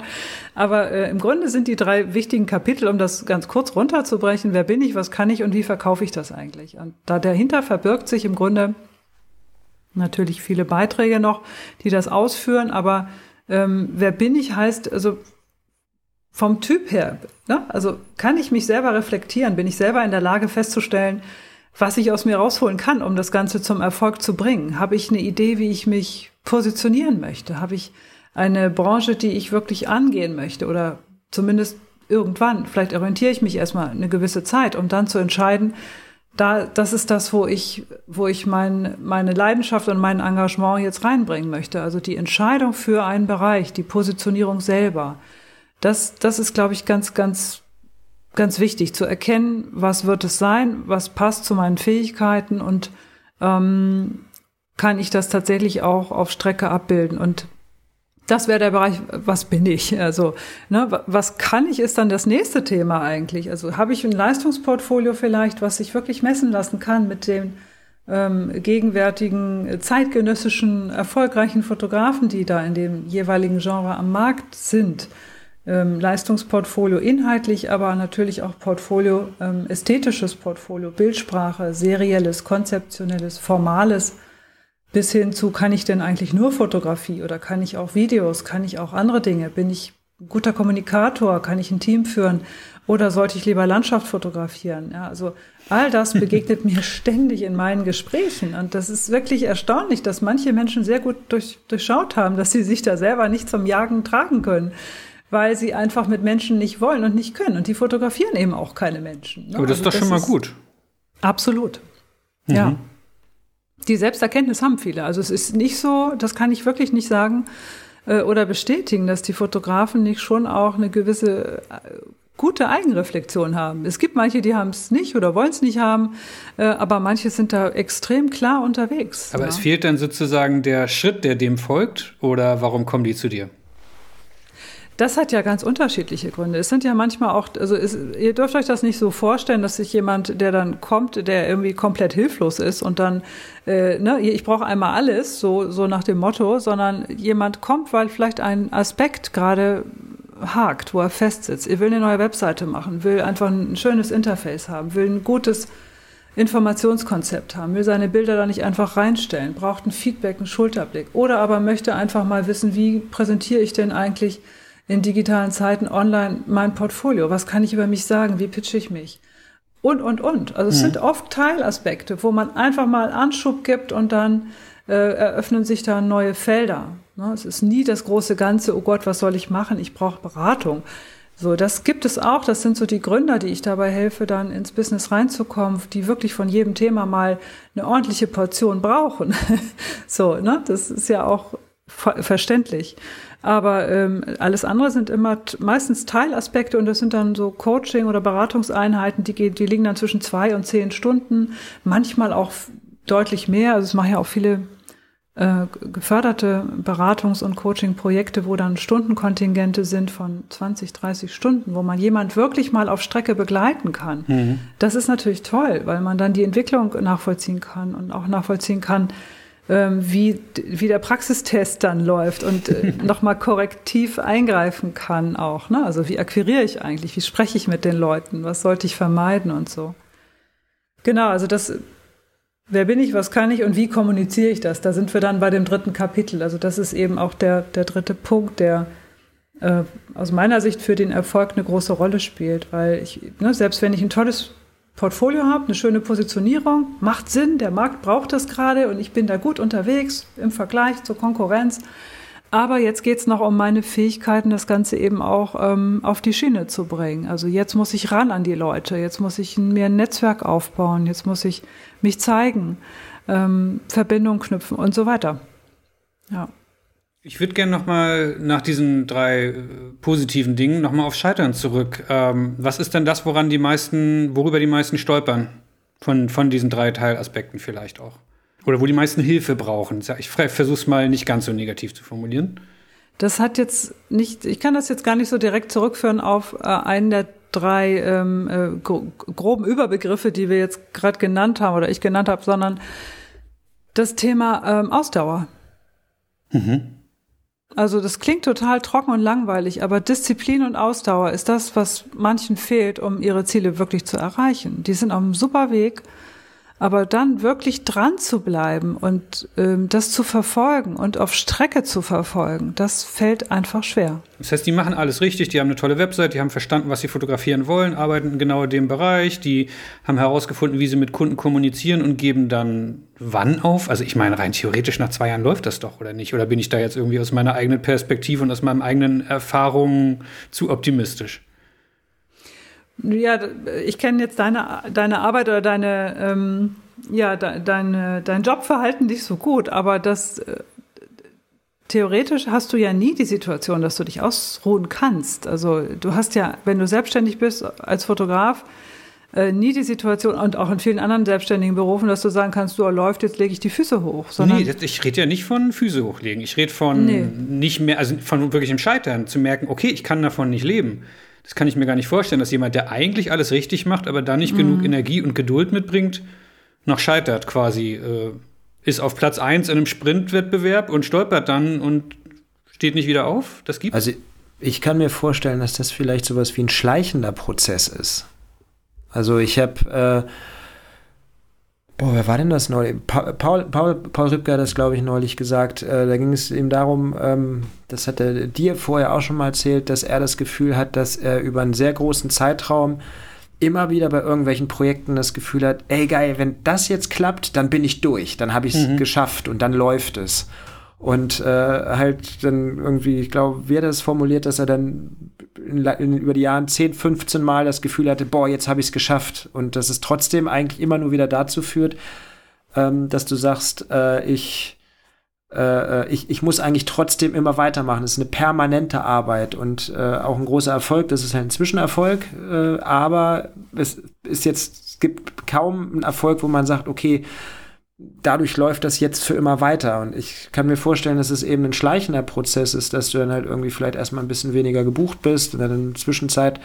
Aber äh, im Grunde sind die drei wichtigen Kapitel, um das ganz kurz runterzubrechen, wer bin ich, was kann ich und wie verkaufe ich das eigentlich? Und da dahinter verbirgt sich im Grunde natürlich viele Beiträge noch, die das ausführen, aber ähm, wer bin ich heißt, also vom Typ her, ne? also kann ich mich selber reflektieren, bin ich selber in der Lage festzustellen, was ich aus mir rausholen kann, um das Ganze zum Erfolg zu bringen? Habe ich eine Idee, wie ich mich positionieren möchte? Habe ich eine Branche, die ich wirklich angehen möchte oder zumindest irgendwann? Vielleicht orientiere ich mich erstmal eine gewisse Zeit, um dann zu entscheiden, da, das ist das, wo ich, wo ich mein, meine Leidenschaft und mein Engagement jetzt reinbringen möchte. Also die Entscheidung für einen Bereich, die Positionierung selber. Das, das ist, glaube ich, ganz, ganz, ganz wichtig zu erkennen, was wird es sein, was passt zu meinen Fähigkeiten und ähm, kann ich das tatsächlich auch auf Strecke abbilden. Und das wäre der Bereich, was bin ich? Also, ne, was kann ich, ist dann das nächste Thema eigentlich. Also habe ich ein Leistungsportfolio vielleicht, was sich wirklich messen lassen kann mit den ähm, gegenwärtigen zeitgenössischen erfolgreichen Fotografen, die da in dem jeweiligen Genre am Markt sind ähm, Leistungsportfolio inhaltlich, aber natürlich auch Portfolio, ähm, ästhetisches Portfolio, Bildsprache, serielles, konzeptionelles, formales, bis hin zu, kann ich denn eigentlich nur Fotografie oder kann ich auch Videos, kann ich auch andere Dinge, bin ich ein guter Kommunikator, kann ich ein Team führen oder sollte ich lieber Landschaft fotografieren? Ja, also all das begegnet mir ständig in meinen Gesprächen und das ist wirklich erstaunlich, dass manche Menschen sehr gut durch, durchschaut haben, dass sie sich da selber nicht zum Jagen tragen können weil sie einfach mit Menschen nicht wollen und nicht können. Und die fotografieren eben auch keine Menschen. Ne? Aber das also ist doch schon mal gut. Absolut. Mhm. Ja. Die Selbsterkenntnis haben viele. Also es ist nicht so, das kann ich wirklich nicht sagen äh, oder bestätigen, dass die Fotografen nicht schon auch eine gewisse äh, gute Eigenreflexion haben. Es gibt manche, die haben es nicht oder wollen es nicht haben, äh, aber manche sind da extrem klar unterwegs. Aber ja. es fehlt dann sozusagen der Schritt, der dem folgt, oder warum kommen die zu dir? Das hat ja ganz unterschiedliche Gründe. Es sind ja manchmal auch, also es, ihr dürft euch das nicht so vorstellen, dass sich jemand, der dann kommt, der irgendwie komplett hilflos ist und dann, äh, ne, ich brauche einmal alles, so, so nach dem Motto, sondern jemand kommt, weil vielleicht ein Aspekt gerade hakt, wo er festsitzt. Ihr will eine neue Webseite machen, will einfach ein schönes Interface haben, will ein gutes Informationskonzept haben, will seine Bilder da nicht einfach reinstellen, braucht ein Feedback, einen Schulterblick oder aber möchte einfach mal wissen, wie präsentiere ich denn eigentlich in digitalen Zeiten online mein Portfolio? Was kann ich über mich sagen? Wie pitche ich mich? Und, und, und. Also es mhm. sind oft Teilaspekte, wo man einfach mal Anschub gibt und dann äh, eröffnen sich da neue Felder. Ne? Es ist nie das große Ganze, oh Gott, was soll ich machen? Ich brauche Beratung. So, das gibt es auch. Das sind so die Gründer, die ich dabei helfe, dann ins Business reinzukommen, die wirklich von jedem Thema mal eine ordentliche Portion brauchen. so, ne? Das ist ja auch verständlich. Aber ähm, alles andere sind immer meistens Teilaspekte und das sind dann so Coaching- oder Beratungseinheiten, die, die liegen dann zwischen zwei und zehn Stunden, manchmal auch deutlich mehr. Also es machen ja auch viele äh, geförderte Beratungs- und Coaching-Projekte, wo dann Stundenkontingente sind von 20, 30 Stunden, wo man jemand wirklich mal auf Strecke begleiten kann. Mhm. Das ist natürlich toll, weil man dann die Entwicklung nachvollziehen kann und auch nachvollziehen kann, wie, wie der Praxistest dann läuft und äh, nochmal korrektiv eingreifen kann auch. Ne? Also wie akquiriere ich eigentlich? Wie spreche ich mit den Leuten? Was sollte ich vermeiden und so? Genau, also das, wer bin ich, was kann ich und wie kommuniziere ich das? Da sind wir dann bei dem dritten Kapitel. Also das ist eben auch der, der dritte Punkt, der äh, aus meiner Sicht für den Erfolg eine große Rolle spielt, weil ich, ne, selbst wenn ich ein tolles Portfolio habe, eine schöne Positionierung, macht Sinn, der Markt braucht das gerade und ich bin da gut unterwegs im Vergleich zur Konkurrenz. Aber jetzt geht es noch um meine Fähigkeiten, das Ganze eben auch ähm, auf die Schiene zu bringen. Also jetzt muss ich ran an die Leute, jetzt muss ich mir ein Netzwerk aufbauen, jetzt muss ich mich zeigen, ähm, Verbindungen knüpfen und so weiter. Ja. Ich würde gerne nochmal nach diesen drei äh, positiven Dingen nochmal auf Scheitern zurück. Ähm, was ist denn das, woran die meisten, worüber die meisten stolpern? Von, von diesen drei Teilaspekten vielleicht auch. Oder wo die meisten Hilfe brauchen. Ich versuche es mal nicht ganz so negativ zu formulieren. Das hat jetzt nicht, ich kann das jetzt gar nicht so direkt zurückführen auf äh, einen der drei ähm, äh, groben Überbegriffe, die wir jetzt gerade genannt haben oder ich genannt habe, sondern das Thema ähm, Ausdauer. Mhm. Also das klingt total trocken und langweilig, aber Disziplin und Ausdauer ist das, was manchen fehlt, um ihre Ziele wirklich zu erreichen. Die sind auf einem super Weg aber dann wirklich dran zu bleiben und ähm, das zu verfolgen und auf Strecke zu verfolgen, das fällt einfach schwer. Das heißt, die machen alles richtig, die haben eine tolle Website, die haben verstanden, was sie fotografieren wollen, arbeiten genau in dem Bereich, die haben herausgefunden, wie sie mit Kunden kommunizieren und geben dann wann auf? Also ich meine, rein theoretisch nach zwei Jahren läuft das doch, oder nicht? Oder bin ich da jetzt irgendwie aus meiner eigenen Perspektive und aus meinen eigenen Erfahrungen zu optimistisch? Ja, ich kenne jetzt deine, deine Arbeit oder deine, ähm, ja, de, deine, dein Jobverhalten nicht so gut, aber das äh, theoretisch hast du ja nie die Situation, dass du dich ausruhen kannst. Also du hast ja, wenn du selbstständig bist als Fotograf, äh, nie die Situation und auch in vielen anderen selbstständigen Berufen, dass du sagen kannst, du läuft, jetzt lege ich die Füße hoch. Sondern nee, ich rede ja nicht von Füße hochlegen. Ich rede von nee. nicht mehr, also von wirklichem Scheitern, zu merken, okay, ich kann davon nicht leben. Das kann ich mir gar nicht vorstellen, dass jemand, der eigentlich alles richtig macht, aber dann nicht mhm. genug Energie und Geduld mitbringt, noch scheitert quasi. Äh, ist auf Platz 1 in einem Sprintwettbewerb und stolpert dann und steht nicht wieder auf. Das gibt Also ich kann mir vorstellen, dass das vielleicht sowas wie ein schleichender Prozess ist. Also ich habe äh, Boah, wer war denn das neulich? Paul, Paul, Paul Rübker hat das, glaube ich, neulich gesagt. Äh, da ging es ihm darum, ähm, das hat er dir vorher auch schon mal erzählt, dass er das Gefühl hat, dass er über einen sehr großen Zeitraum immer wieder bei irgendwelchen Projekten das Gefühl hat, ey geil, wenn das jetzt klappt, dann bin ich durch, dann habe ich es mhm. geschafft und dann läuft es. Und äh, halt dann irgendwie, ich glaube, wie er das formuliert, dass er dann in, in, über die Jahre 10, 15 Mal das Gefühl hatte, boah, jetzt habe ich es geschafft. Und dass es trotzdem eigentlich immer nur wieder dazu führt, ähm, dass du sagst, äh, ich, äh, ich, ich muss eigentlich trotzdem immer weitermachen. Es ist eine permanente Arbeit und äh, auch ein großer Erfolg. Das ist halt ein Zwischenerfolg, äh, aber es ist jetzt, es gibt kaum einen Erfolg, wo man sagt, okay, dadurch läuft das jetzt für immer weiter. Und ich kann mir vorstellen, dass es eben ein schleichender Prozess ist, dass du dann halt irgendwie vielleicht erstmal ein bisschen weniger gebucht bist und dann in der Zwischenzeit.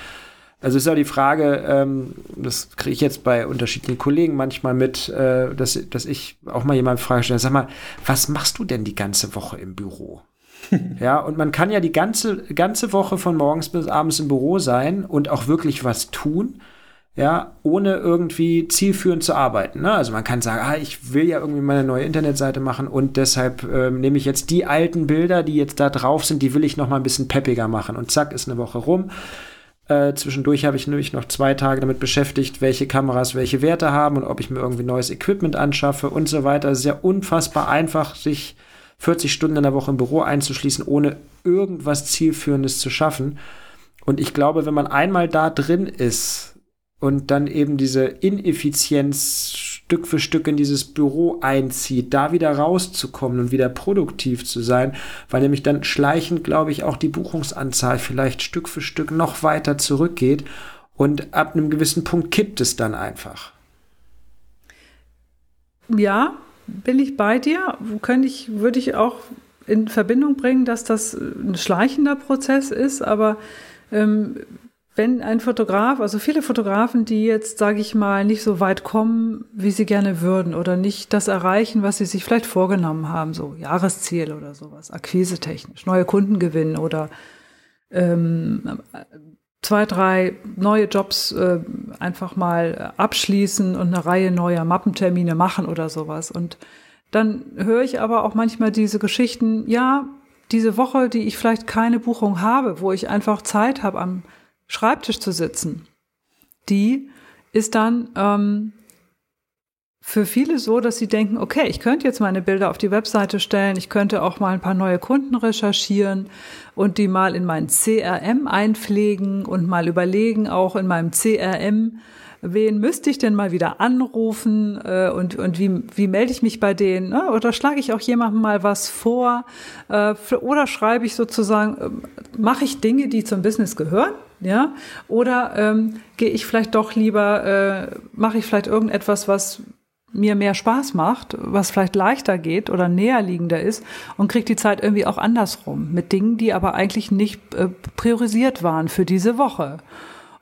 Also ist auch die Frage, ähm, das kriege ich jetzt bei unterschiedlichen Kollegen manchmal mit, äh, dass, dass ich auch mal jemand frage stelle, sag mal, was machst du denn die ganze Woche im Büro? ja, und man kann ja die ganze, ganze Woche von morgens bis abends im Büro sein und auch wirklich was tun ja, ohne irgendwie zielführend zu arbeiten. Ne? Also man kann sagen, ah, ich will ja irgendwie meine neue Internetseite machen und deshalb äh, nehme ich jetzt die alten Bilder, die jetzt da drauf sind, die will ich noch mal ein bisschen peppiger machen. Und zack, ist eine Woche rum. Äh, zwischendurch habe ich nämlich noch zwei Tage damit beschäftigt, welche Kameras welche Werte haben und ob ich mir irgendwie neues Equipment anschaffe und so weiter. Ist ja unfassbar einfach, sich 40 Stunden in der Woche im Büro einzuschließen, ohne irgendwas Zielführendes zu schaffen. Und ich glaube, wenn man einmal da drin ist, und dann eben diese Ineffizienz Stück für Stück in dieses Büro einzieht, da wieder rauszukommen und wieder produktiv zu sein, weil nämlich dann schleichend, glaube ich, auch die Buchungsanzahl vielleicht Stück für Stück noch weiter zurückgeht und ab einem gewissen Punkt kippt es dann einfach. Ja, bin ich bei dir. Könnte ich, würde ich auch in Verbindung bringen, dass das ein schleichender Prozess ist, aber ähm, wenn ein Fotograf, also viele Fotografen, die jetzt, sage ich mal, nicht so weit kommen, wie sie gerne würden oder nicht das erreichen, was sie sich vielleicht vorgenommen haben, so Jahresziel oder sowas, akquisetechnisch, neue Kunden gewinnen oder ähm, zwei, drei neue Jobs äh, einfach mal abschließen und eine Reihe neuer Mappentermine machen oder sowas. Und dann höre ich aber auch manchmal diese Geschichten, ja, diese Woche, die ich vielleicht keine Buchung habe, wo ich einfach Zeit habe am Schreibtisch zu sitzen, die ist dann ähm, für viele so, dass sie denken, okay, ich könnte jetzt meine Bilder auf die Webseite stellen, ich könnte auch mal ein paar neue Kunden recherchieren und die mal in mein CRM einpflegen und mal überlegen, auch in meinem CRM, wen müsste ich denn mal wieder anrufen äh, und, und wie, wie melde ich mich bei denen? Ne? Oder schlage ich auch jemandem mal was vor? Äh, oder schreibe ich sozusagen, äh, mache ich Dinge, die zum Business gehören? Ja, oder ähm, gehe ich vielleicht doch lieber, äh, mache ich vielleicht irgendetwas, was mir mehr Spaß macht, was vielleicht leichter geht oder näherliegender ist und kriege die Zeit irgendwie auch andersrum mit Dingen, die aber eigentlich nicht äh, priorisiert waren für diese Woche.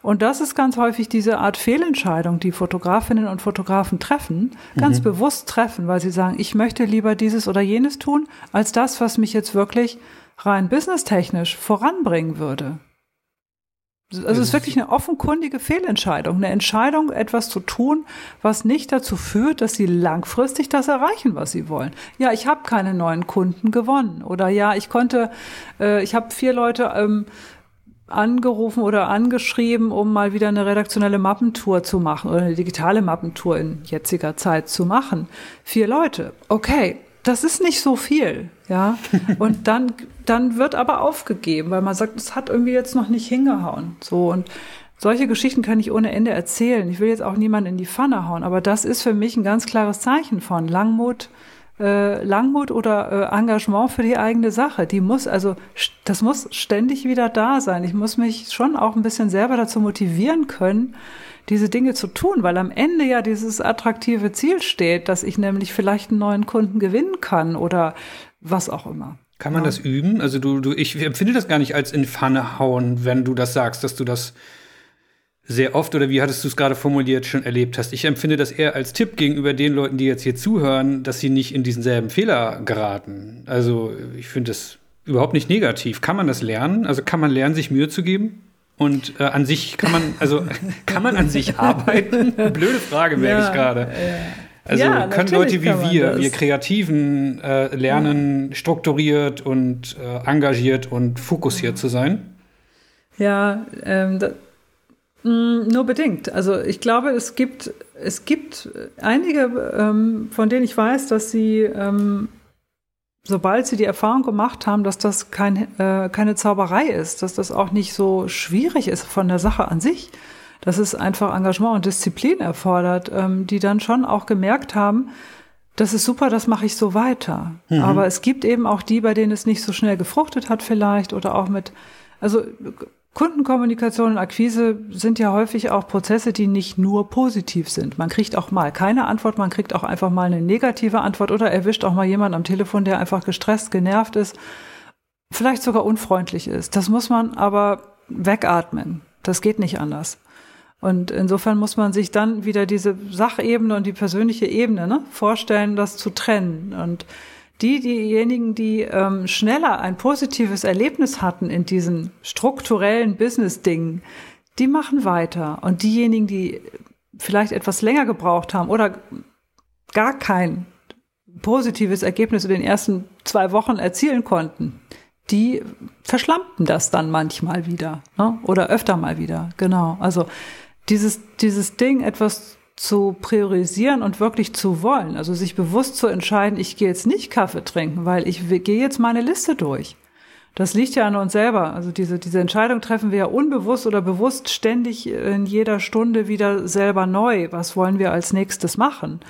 Und das ist ganz häufig diese Art Fehlentscheidung, die Fotografinnen und Fotografen treffen, ganz mhm. bewusst treffen, weil sie sagen, ich möchte lieber dieses oder jenes tun, als das, was mich jetzt wirklich rein businesstechnisch voranbringen würde. Also es ist wirklich eine offenkundige Fehlentscheidung, eine Entscheidung, etwas zu tun, was nicht dazu führt, dass sie langfristig das erreichen, was sie wollen. Ja, ich habe keine neuen Kunden gewonnen oder ja, ich konnte, äh, ich habe vier Leute ähm, angerufen oder angeschrieben, um mal wieder eine redaktionelle Mappentour zu machen oder eine digitale Mappentour in jetziger Zeit zu machen. Vier Leute, okay, das ist nicht so viel, ja. Und dann, dann wird aber aufgegeben, weil man sagt, es hat irgendwie jetzt noch nicht hingehauen. So und solche Geschichten kann ich ohne Ende erzählen. Ich will jetzt auch niemanden in die Pfanne hauen, aber das ist für mich ein ganz klares Zeichen von Langmut, äh, Langmut oder äh, Engagement für die eigene Sache. Die muss also, das muss ständig wieder da sein. Ich muss mich schon auch ein bisschen selber dazu motivieren können, diese Dinge zu tun, weil am Ende ja dieses attraktive Ziel steht, dass ich nämlich vielleicht einen neuen Kunden gewinnen kann oder was auch immer. Kann man ja. das üben? Also du, du, ich empfinde das gar nicht als in Pfanne hauen, wenn du das sagst, dass du das sehr oft oder wie hattest du es gerade formuliert schon erlebt hast. Ich empfinde das eher als Tipp gegenüber den Leuten, die jetzt hier zuhören, dass sie nicht in diesen selben Fehler geraten. Also ich finde das überhaupt nicht negativ. Kann man das lernen? Also kann man lernen, sich Mühe zu geben? Und äh, an sich kann man, also kann man an sich arbeiten? Blöde Frage, merke ja, ich gerade. Also ja, können Leute wie wir, wir Kreativen, äh, lernen, ja. strukturiert und äh, engagiert und fokussiert zu sein? Ja, ähm, da, mh, mm, nur bedingt. Also ich glaube, es gibt, es gibt einige, ähm, von denen ich weiß, dass sie ähm, sobald sie die Erfahrung gemacht haben, dass das kein, äh, keine Zauberei ist, dass das auch nicht so schwierig ist von der Sache an sich, dass es einfach Engagement und Disziplin erfordert, ähm, die dann schon auch gemerkt haben, das ist super, das mache ich so weiter. Mhm. Aber es gibt eben auch die, bei denen es nicht so schnell gefruchtet hat vielleicht oder auch mit, also Kundenkommunikation und Akquise sind ja häufig auch Prozesse, die nicht nur positiv sind. Man kriegt auch mal keine Antwort, man kriegt auch einfach mal eine negative Antwort oder erwischt auch mal jemanden am Telefon, der einfach gestresst, genervt ist, vielleicht sogar unfreundlich ist. Das muss man aber wegatmen. Das geht nicht anders. Und insofern muss man sich dann wieder diese Sachebene und die persönliche Ebene ne, vorstellen, das zu trennen. Und die, diejenigen, die ähm, schneller ein positives Erlebnis hatten in diesen strukturellen Business-Dingen, die machen weiter. Und diejenigen, die vielleicht etwas länger gebraucht haben oder gar kein positives Ergebnis in den ersten zwei Wochen erzielen konnten, die verschlammten das dann manchmal wieder ne? oder öfter mal wieder. Genau. Also dieses, dieses Ding, etwas zu priorisieren und wirklich zu wollen. Also sich bewusst zu entscheiden, ich gehe jetzt nicht Kaffee trinken, weil ich gehe jetzt meine Liste durch. Das liegt ja an uns selber. Also diese, diese Entscheidung treffen wir ja unbewusst oder bewusst ständig in jeder Stunde wieder selber neu. Was wollen wir als nächstes machen?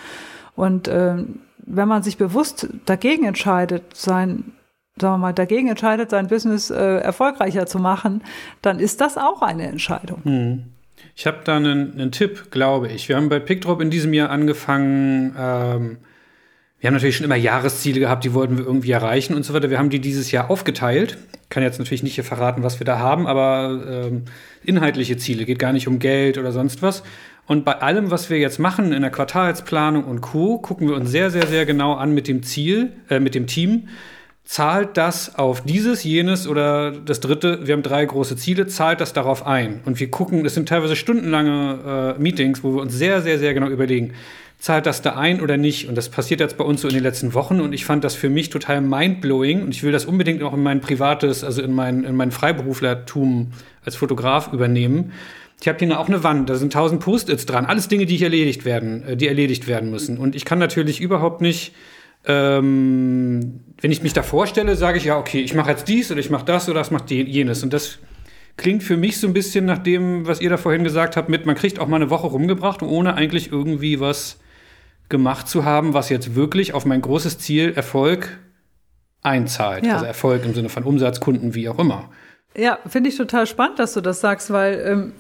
Und äh, wenn man sich bewusst dagegen entscheidet, sein sagen wir mal, dagegen entscheidet, sein Business äh, erfolgreicher zu machen, dann ist das auch eine Entscheidung. Hm. Ich habe da einen, einen, Tipp, glaube ich. Wir haben bei PickDrop in diesem Jahr angefangen. Ähm, wir haben natürlich schon immer Jahresziele gehabt, die wollten wir irgendwie erreichen und so weiter. Wir haben die dieses Jahr aufgeteilt. Ich kann jetzt natürlich nicht hier verraten, was wir da haben, aber ähm, inhaltliche Ziele, geht gar nicht um Geld oder sonst was. Und bei allem, was wir jetzt machen in der Quartalsplanung und Co., gucken wir uns sehr, sehr, sehr genau an mit dem Ziel, äh, mit dem Team zahlt das auf dieses, jenes oder das dritte, wir haben drei große Ziele, zahlt das darauf ein. Und wir gucken, es sind teilweise stundenlange äh, Meetings, wo wir uns sehr, sehr, sehr genau überlegen, zahlt das da ein oder nicht? Und das passiert jetzt bei uns so in den letzten Wochen und ich fand das für mich total mindblowing und ich will das unbedingt auch in mein privates, also in mein, in mein Freiberuflertum als Fotograf übernehmen. Ich habe hier auch eine Wand, da sind tausend Post-its dran, alles Dinge, die hier erledigt werden, äh, die erledigt werden müssen. Und ich kann natürlich überhaupt nicht ähm, wenn ich mich da vorstelle, sage ich ja, okay, ich mache jetzt dies oder ich mache das oder das macht jenes. Und das klingt für mich so ein bisschen nach dem, was ihr da vorhin gesagt habt, mit man kriegt auch mal eine Woche rumgebracht, ohne eigentlich irgendwie was gemacht zu haben, was jetzt wirklich auf mein großes Ziel Erfolg einzahlt. Ja. Also Erfolg im Sinne von Umsatz, Kunden, wie auch immer. Ja, finde ich total spannend, dass du das sagst, weil ähm,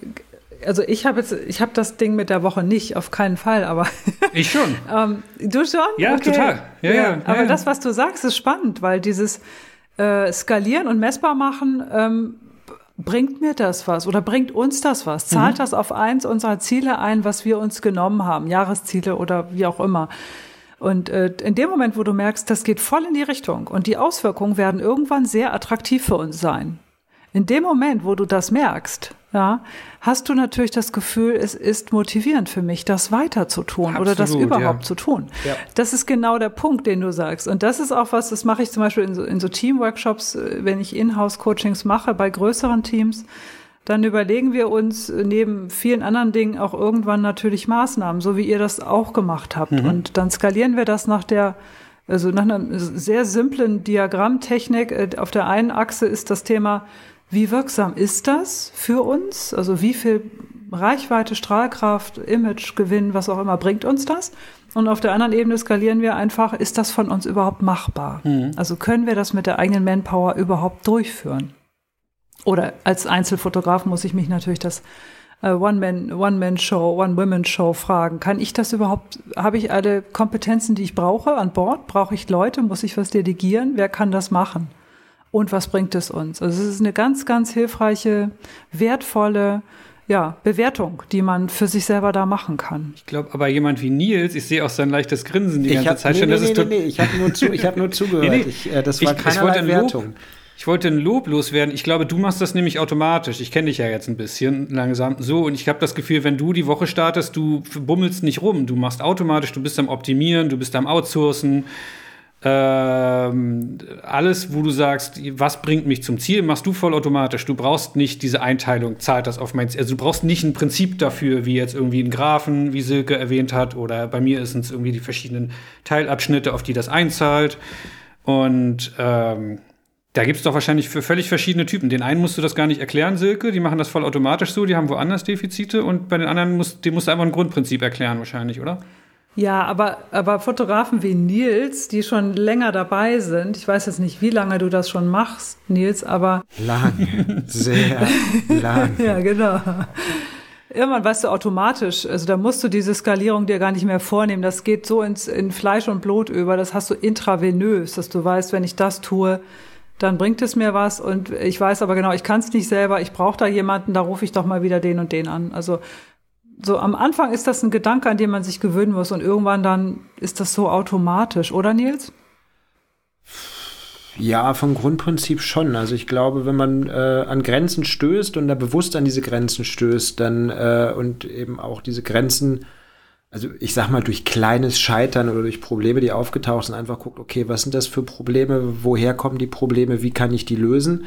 also ich habe jetzt, ich habe das Ding mit der Woche nicht, auf keinen Fall, aber ich schon. ähm, du schon? Ja, okay. total. Ja, ja, ja, aber das, was du sagst, ist spannend, weil dieses äh, Skalieren und messbar machen ähm, bringt mir das was oder bringt uns das was? Zahlt mhm. das auf eins unserer Ziele ein, was wir uns genommen haben, Jahresziele oder wie auch immer? Und äh, in dem Moment, wo du merkst, das geht voll in die Richtung und die Auswirkungen werden irgendwann sehr attraktiv für uns sein. In dem Moment, wo du das merkst, ja, hast du natürlich das Gefühl, es ist motivierend für mich, das weiter zu tun Absolut, oder das überhaupt ja. zu tun. Ja. Das ist genau der Punkt, den du sagst. Und das ist auch was, das mache ich zum Beispiel in so, in so Teamworkshops, äh, wenn ich Inhouse-Coachings mache bei größeren Teams. Dann überlegen wir uns neben vielen anderen Dingen auch irgendwann natürlich Maßnahmen, so wie ihr das auch gemacht habt. Mhm. Und dann skalieren wir das nach der also nach einer sehr simplen Diagrammtechnik. Äh, auf der einen Achse ist das Thema wie wirksam ist das für uns? Also wie viel Reichweite, Strahlkraft, Imagegewinn, was auch immer bringt uns das? Und auf der anderen Ebene skalieren wir einfach, ist das von uns überhaupt machbar? Mhm. Also können wir das mit der eigenen Manpower überhaupt durchführen? Oder als Einzelfotograf muss ich mich natürlich das äh, One-Man, One-Man-Show, One-Women-Show fragen. Kann ich das überhaupt, habe ich alle Kompetenzen, die ich brauche an Bord? Brauche ich Leute? Muss ich was delegieren? Wer kann das machen? Und was bringt es uns. Also es ist eine ganz, ganz hilfreiche, wertvolle ja, Bewertung, die man für sich selber da machen kann. Ich glaube, aber jemand wie Nils, ich sehe auch sein leichtes Grinsen die ich ganze hab, Zeit nee, schon. Nee, nee, nee, nee, ich habe nur, zu, hab nur zugehört. nee, nee. Ich, äh, das war ich, keine ich Wertung. Ich wollte ein Lob loswerden. Ich glaube, du machst das nämlich automatisch. Ich kenne dich ja jetzt ein bisschen langsam. So, und ich habe das Gefühl, wenn du die Woche startest, du bummelst nicht rum. Du machst automatisch, du bist am Optimieren, du bist am Outsourcen. Ähm, alles, wo du sagst, was bringt mich zum Ziel, machst du vollautomatisch. Du brauchst nicht diese Einteilung, zahlt das auf mein Ziel. Also du brauchst nicht ein Prinzip dafür, wie jetzt irgendwie ein Graphen, wie Silke erwähnt hat, oder bei mir sind es irgendwie die verschiedenen Teilabschnitte, auf die das einzahlt. Und ähm, da gibt es doch wahrscheinlich für völlig verschiedene Typen. Den einen musst du das gar nicht erklären, Silke, die machen das vollautomatisch so, die haben woanders Defizite und bei den anderen musst, dem musst du einfach ein Grundprinzip erklären, wahrscheinlich, oder? Ja, aber, aber Fotografen wie Nils, die schon länger dabei sind, ich weiß jetzt nicht, wie lange du das schon machst, Nils, aber. Lange, sehr lang. ja, genau. Irgendwann weißt du automatisch, also da musst du diese Skalierung dir gar nicht mehr vornehmen. Das geht so ins, in Fleisch und Blut über. Das hast du intravenös, dass du weißt, wenn ich das tue, dann bringt es mir was. Und ich weiß aber genau, ich kann es nicht selber, ich brauche da jemanden, da rufe ich doch mal wieder den und den an. Also so am Anfang ist das ein Gedanke, an den man sich gewöhnen muss und irgendwann dann ist das so automatisch, oder Nils? Ja, vom Grundprinzip schon. Also ich glaube, wenn man äh, an Grenzen stößt und da bewusst an diese Grenzen stößt, dann äh, und eben auch diese Grenzen, also ich sag mal durch kleines Scheitern oder durch Probleme, die aufgetaucht sind, einfach guckt, okay, was sind das für Probleme, woher kommen die Probleme, wie kann ich die lösen?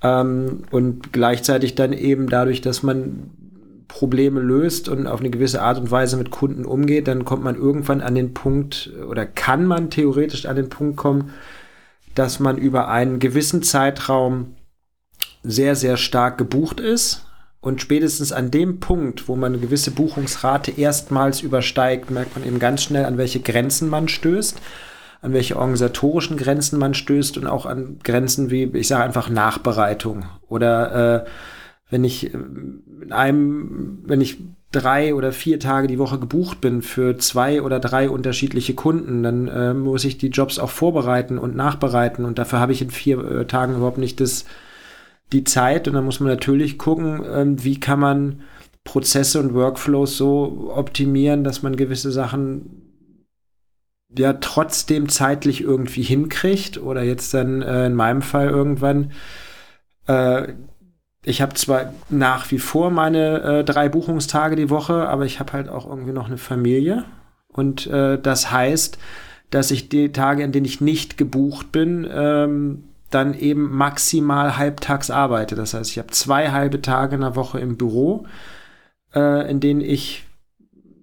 Ähm, und gleichzeitig dann eben dadurch, dass man Probleme löst und auf eine gewisse Art und Weise mit Kunden umgeht, dann kommt man irgendwann an den Punkt oder kann man theoretisch an den Punkt kommen, dass man über einen gewissen Zeitraum sehr, sehr stark gebucht ist. Und spätestens an dem Punkt, wo man eine gewisse Buchungsrate erstmals übersteigt, merkt man eben ganz schnell, an welche Grenzen man stößt, an welche organisatorischen Grenzen man stößt und auch an Grenzen wie, ich sage einfach, Nachbereitung oder äh, wenn ich äh, in einem, wenn ich drei oder vier Tage die Woche gebucht bin für zwei oder drei unterschiedliche Kunden, dann äh, muss ich die Jobs auch vorbereiten und nachbereiten und dafür habe ich in vier äh, Tagen überhaupt nicht das, die Zeit. Und dann muss man natürlich gucken, äh, wie kann man Prozesse und Workflows so optimieren, dass man gewisse Sachen ja trotzdem zeitlich irgendwie hinkriegt oder jetzt dann äh, in meinem Fall irgendwann äh, ich habe zwar nach wie vor meine äh, drei Buchungstage die Woche, aber ich habe halt auch irgendwie noch eine Familie. Und äh, das heißt, dass ich die Tage, in denen ich nicht gebucht bin, ähm, dann eben maximal halbtags arbeite. Das heißt, ich habe zwei halbe Tage in der Woche im Büro, äh, in denen ich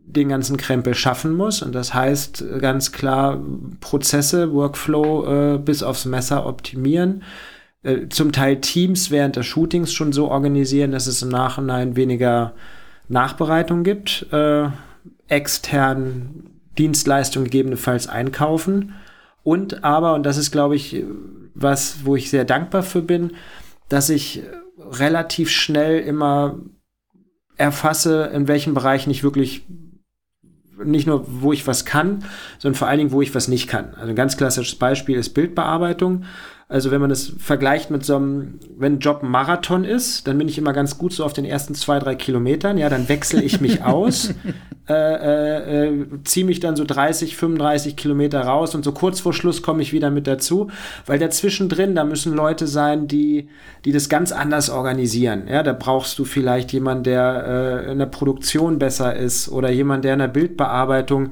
den ganzen Krempel schaffen muss. Und das heißt ganz klar Prozesse, Workflow äh, bis aufs Messer optimieren äh, zum Teil Teams während des Shootings schon so organisieren, dass es im Nachhinein weniger Nachbereitung gibt, äh, extern Dienstleistungen gegebenenfalls einkaufen und aber, und das ist glaube ich was, wo ich sehr dankbar für bin, dass ich relativ schnell immer erfasse, in welchen Bereichen ich wirklich nicht nur, wo ich was kann, sondern vor allen Dingen, wo ich was nicht kann. Also ein ganz klassisches Beispiel ist Bildbearbeitung. Also wenn man das vergleicht mit so einem, wenn ein Job ein Marathon ist, dann bin ich immer ganz gut so auf den ersten zwei, drei Kilometern. Ja, dann wechsle ich mich aus, äh, äh, äh, ziehe mich dann so 30, 35 Kilometer raus und so kurz vor Schluss komme ich wieder mit dazu, weil dazwischen drin, da müssen Leute sein, die, die das ganz anders organisieren. Ja, da brauchst du vielleicht jemanden, der äh, in der Produktion besser ist oder jemand, der in der Bildbearbeitung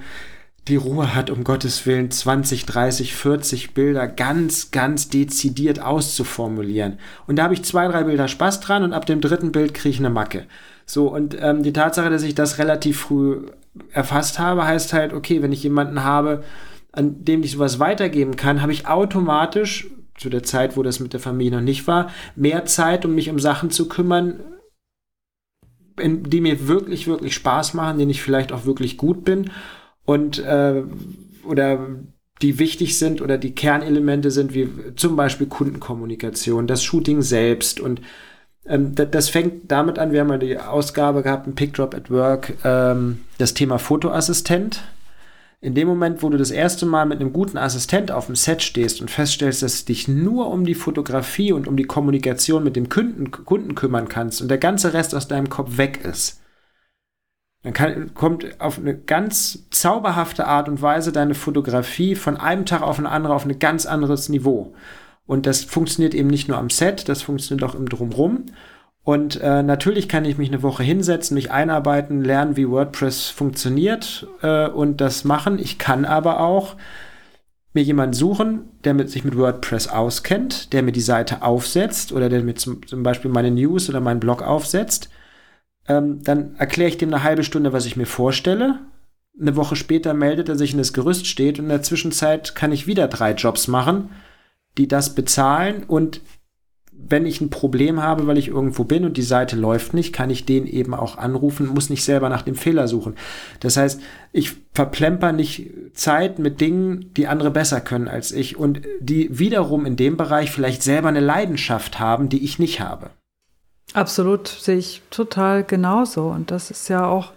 die Ruhe hat, um Gottes Willen 20, 30, 40 Bilder ganz, ganz dezidiert auszuformulieren. Und da habe ich zwei, drei Bilder Spaß dran und ab dem dritten Bild kriege ich eine Macke. So, und ähm, die Tatsache, dass ich das relativ früh erfasst habe, heißt halt, okay, wenn ich jemanden habe, an dem ich sowas weitergeben kann, habe ich automatisch, zu der Zeit, wo das mit der Familie noch nicht war, mehr Zeit, um mich um Sachen zu kümmern, in, die mir wirklich, wirklich Spaß machen, denen ich vielleicht auch wirklich gut bin und äh, oder die wichtig sind oder die Kernelemente sind, wie zum Beispiel Kundenkommunikation, das Shooting selbst und ähm, das, das, fängt damit an, wir haben ja die Ausgabe gehabt, ein Pickdrop at Work, ähm, das Thema Fotoassistent. In dem Moment, wo du das erste Mal mit einem guten Assistent auf dem Set stehst und feststellst, dass du dich nur um die Fotografie und um die Kommunikation mit dem Kunden, Kunden kümmern kannst und der ganze Rest aus deinem Kopf weg ist, dann kann, kommt auf eine ganz zauberhafte Art und Weise deine Fotografie von einem Tag auf den anderen auf ein ganz anderes Niveau. Und das funktioniert eben nicht nur am Set, das funktioniert auch im Drumrum. Und äh, natürlich kann ich mich eine Woche hinsetzen, mich einarbeiten, lernen, wie WordPress funktioniert äh, und das machen. Ich kann aber auch mir jemanden suchen, der mit, sich mit WordPress auskennt, der mir die Seite aufsetzt oder der mir zum, zum Beispiel meine News oder meinen Blog aufsetzt ähm, dann erkläre ich dem eine halbe Stunde, was ich mir vorstelle. Eine Woche später meldet er sich in das Gerüst steht und in der Zwischenzeit kann ich wieder drei Jobs machen, die das bezahlen und wenn ich ein Problem habe, weil ich irgendwo bin und die Seite läuft nicht, kann ich den eben auch anrufen, muss nicht selber nach dem Fehler suchen. Das heißt, ich verplemper nicht Zeit mit Dingen, die andere besser können als ich und die wiederum in dem Bereich vielleicht selber eine Leidenschaft haben, die ich nicht habe. Absolut, sehe ich total genauso. Und das ist ja auch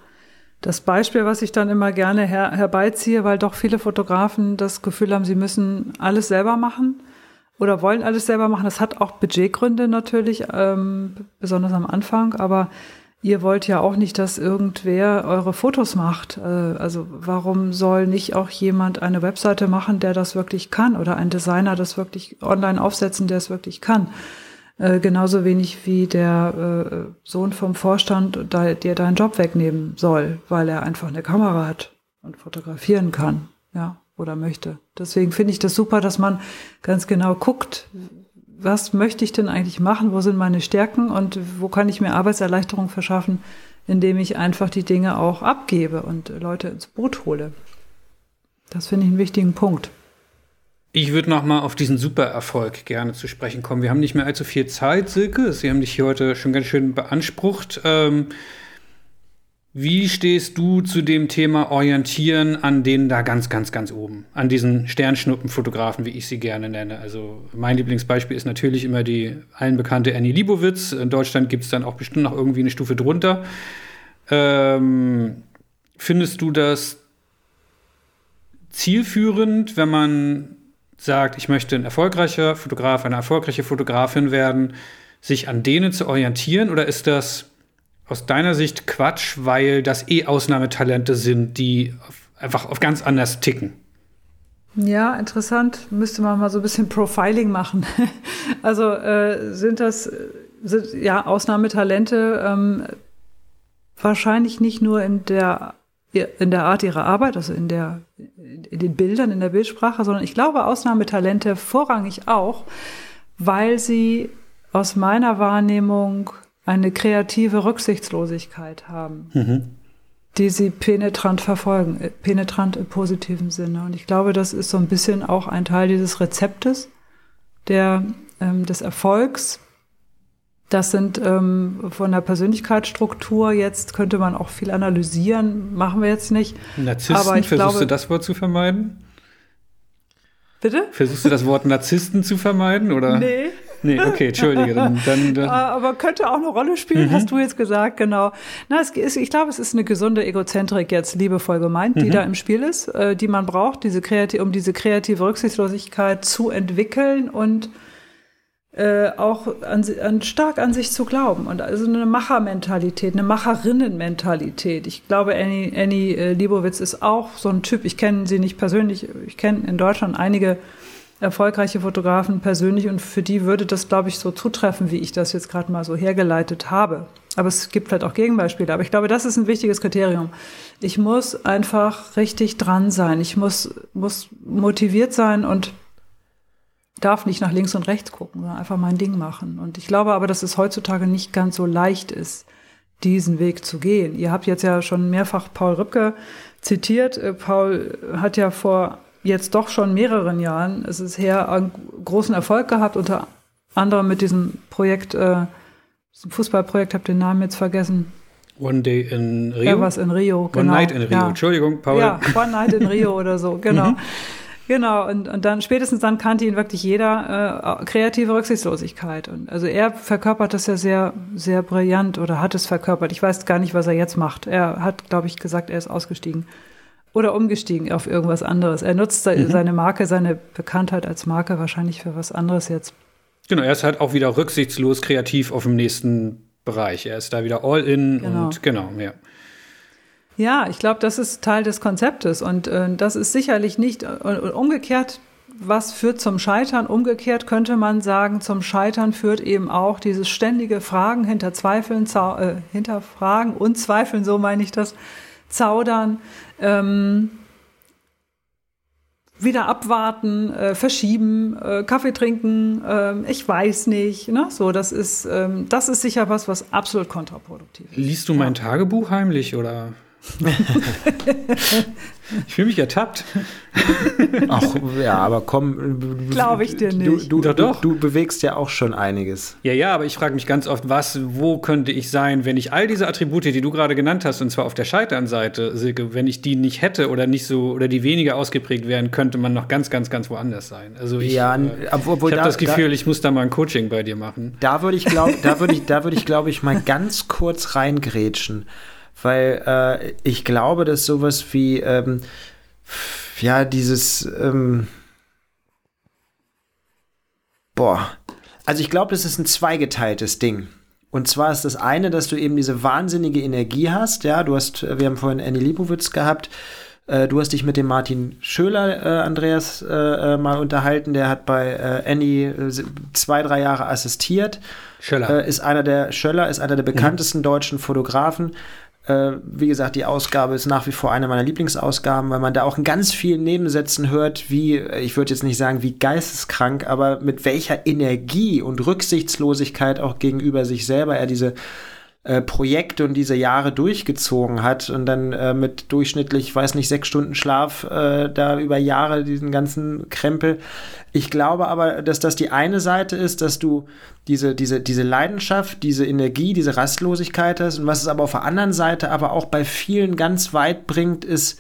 das Beispiel, was ich dann immer gerne her herbeiziehe, weil doch viele Fotografen das Gefühl haben, sie müssen alles selber machen oder wollen alles selber machen. Das hat auch Budgetgründe natürlich, ähm, besonders am Anfang, aber ihr wollt ja auch nicht, dass irgendwer eure Fotos macht. Äh, also warum soll nicht auch jemand eine Webseite machen, der das wirklich kann oder ein Designer das wirklich online aufsetzen, der es wirklich kann? Äh, genauso wenig wie der äh, Sohn vom Vorstand, da, der deinen Job wegnehmen soll, weil er einfach eine Kamera hat und fotografieren kann, ja, oder möchte. Deswegen finde ich das super, dass man ganz genau guckt, was möchte ich denn eigentlich machen, wo sind meine Stärken und wo kann ich mir Arbeitserleichterung verschaffen, indem ich einfach die Dinge auch abgebe und Leute ins Boot hole. Das finde ich einen wichtigen Punkt. Ich würde noch mal auf diesen Supererfolg gerne zu sprechen kommen. Wir haben nicht mehr allzu viel Zeit, Silke. Sie haben dich hier heute schon ganz schön beansprucht. Ähm, wie stehst du zu dem Thema Orientieren an denen da ganz, ganz, ganz oben? An diesen Sternschnuppenfotografen, wie ich sie gerne nenne. Also mein Lieblingsbeispiel ist natürlich immer die allen bekannte Annie Libowitz. In Deutschland gibt es dann auch bestimmt noch irgendwie eine Stufe drunter. Ähm, findest du das zielführend, wenn man sagt, ich möchte ein erfolgreicher Fotograf, eine erfolgreiche Fotografin werden, sich an denen zu orientieren? Oder ist das aus deiner Sicht Quatsch, weil das eh Ausnahmetalente sind, die auf, einfach auf ganz anders ticken? Ja, interessant. Müsste man mal so ein bisschen Profiling machen. also äh, sind das sind, ja Ausnahmetalente ähm, wahrscheinlich nicht nur in der in der Art ihrer Arbeit, also in der in den Bildern, in der Bildsprache, sondern ich glaube Ausnahmetalente vorrangig auch, weil sie aus meiner Wahrnehmung eine kreative Rücksichtslosigkeit haben, mhm. die sie penetrant verfolgen, äh, penetrant im positiven Sinne. Und ich glaube, das ist so ein bisschen auch ein Teil dieses Rezeptes der, ähm, des Erfolgs, das sind ähm, von der Persönlichkeitsstruktur jetzt könnte man auch viel analysieren, machen wir jetzt nicht. Narzissten, Aber ich versuchst glaube, du das Wort zu vermeiden? Bitte? Versuchst du das Wort Narzissten zu vermeiden, oder? Nee, Nee, okay, entschuldige. Dann, dann, dann. Aber könnte auch eine Rolle spielen, mhm. hast du jetzt gesagt, genau. Na, es ist, ich glaube, es ist eine gesunde Egozentrik jetzt liebevoll gemeint, die mhm. da im Spiel ist, äh, die man braucht, diese um diese kreative Rücksichtslosigkeit zu entwickeln und äh, auch an, an, stark an sich zu glauben und also eine Machermentalität, eine Macherinnenmentalität. Ich glaube, Annie, Annie äh, Libowitz ist auch so ein Typ. Ich kenne sie nicht persönlich. Ich kenne in Deutschland einige erfolgreiche Fotografen persönlich und für die würde das, glaube ich, so zutreffen, wie ich das jetzt gerade mal so hergeleitet habe. Aber es gibt halt auch Gegenbeispiele. Aber ich glaube, das ist ein wichtiges Kriterium. Ich muss einfach richtig dran sein. Ich muss, muss motiviert sein und darf nicht nach links und rechts gucken, sondern einfach mein Ding machen. Und ich glaube aber, dass es heutzutage nicht ganz so leicht ist, diesen Weg zu gehen. Ihr habt jetzt ja schon mehrfach Paul Rübke zitiert. Äh, Paul hat ja vor jetzt doch schon mehreren Jahren, es ist her, einen großen Erfolg gehabt, unter anderem mit diesem Projekt, äh, diesem Fußballprojekt, habe den Namen jetzt vergessen. One Day in Rio. Ja, was in Rio, genau. One Night in Rio, ja. Entschuldigung, Paul. Ja, One Night in Rio oder so, genau. Genau, und, und dann spätestens dann kannte ihn wirklich jeder äh, kreative Rücksichtslosigkeit. Und also er verkörpert das ja sehr, sehr brillant oder hat es verkörpert. Ich weiß gar nicht, was er jetzt macht. Er hat, glaube ich, gesagt, er ist ausgestiegen oder umgestiegen auf irgendwas anderes. Er nutzt mhm. seine Marke, seine Bekanntheit als Marke wahrscheinlich für was anderes jetzt. Genau, er ist halt auch wieder rücksichtslos kreativ auf dem nächsten Bereich. Er ist da wieder all in genau. und genau, ja. Ja, ich glaube, das ist Teil des Konzeptes und äh, das ist sicherlich nicht äh, umgekehrt. Was führt zum Scheitern? Umgekehrt könnte man sagen, zum Scheitern führt eben auch dieses ständige Fragen, hinter Zweifeln, äh, hinterfragen und Zweifeln, so meine ich das, zaudern, ähm, wieder abwarten, äh, verschieben, äh, Kaffee trinken, äh, ich weiß nicht. Ne? So, das ist, ähm, das ist sicher was, was absolut kontraproduktiv ist. Liest du mein Tagebuch heimlich oder? Ich fühle mich ertappt. Ach ja, aber komm. Glaube ich dir nicht. Du, du, doch, du, du, bewegst ja auch schon einiges. Ja, ja, aber ich frage mich ganz oft, was, wo könnte ich sein, wenn ich all diese Attribute, die du gerade genannt hast, und zwar auf der Scheiternseite, Silke, wenn ich die nicht hätte oder nicht so oder die weniger ausgeprägt wären, könnte man noch ganz, ganz, ganz woanders sein. Also ich, ja, äh, ich habe das Gefühl, da, ich muss da mal ein Coaching bei dir machen. Da würde ich glaube, da würde ich, da würde ich glaube ich mal ganz kurz reingrätschen weil äh, ich glaube, dass sowas wie, ähm, ja, dieses, ähm, boah, also ich glaube, das ist ein zweigeteiltes Ding. Und zwar ist das eine, dass du eben diese wahnsinnige Energie hast. Ja, du hast, wir haben vorhin Annie Liebowitz gehabt. Äh, du hast dich mit dem Martin Schöler, äh, Andreas, äh, äh mal unterhalten. Der hat bei äh, Annie äh, zwei, drei Jahre assistiert. Schöller. ist einer der, Schöller ist einer der mhm. bekanntesten mhm. deutschen Fotografen. Äh, wie gesagt, die Ausgabe ist nach wie vor eine meiner Lieblingsausgaben, weil man da auch in ganz vielen Nebensätzen hört, wie, ich würde jetzt nicht sagen wie geisteskrank, aber mit welcher Energie und Rücksichtslosigkeit auch gegenüber sich selber er diese äh, Projekte und diese Jahre durchgezogen hat und dann äh, mit durchschnittlich, weiß nicht, sechs Stunden Schlaf äh, da über Jahre diesen ganzen Krempel. Ich glaube aber, dass das die eine Seite ist, dass du diese, diese, diese Leidenschaft, diese Energie, diese Rastlosigkeit hast und was es aber auf der anderen Seite aber auch bei vielen ganz weit bringt, ist,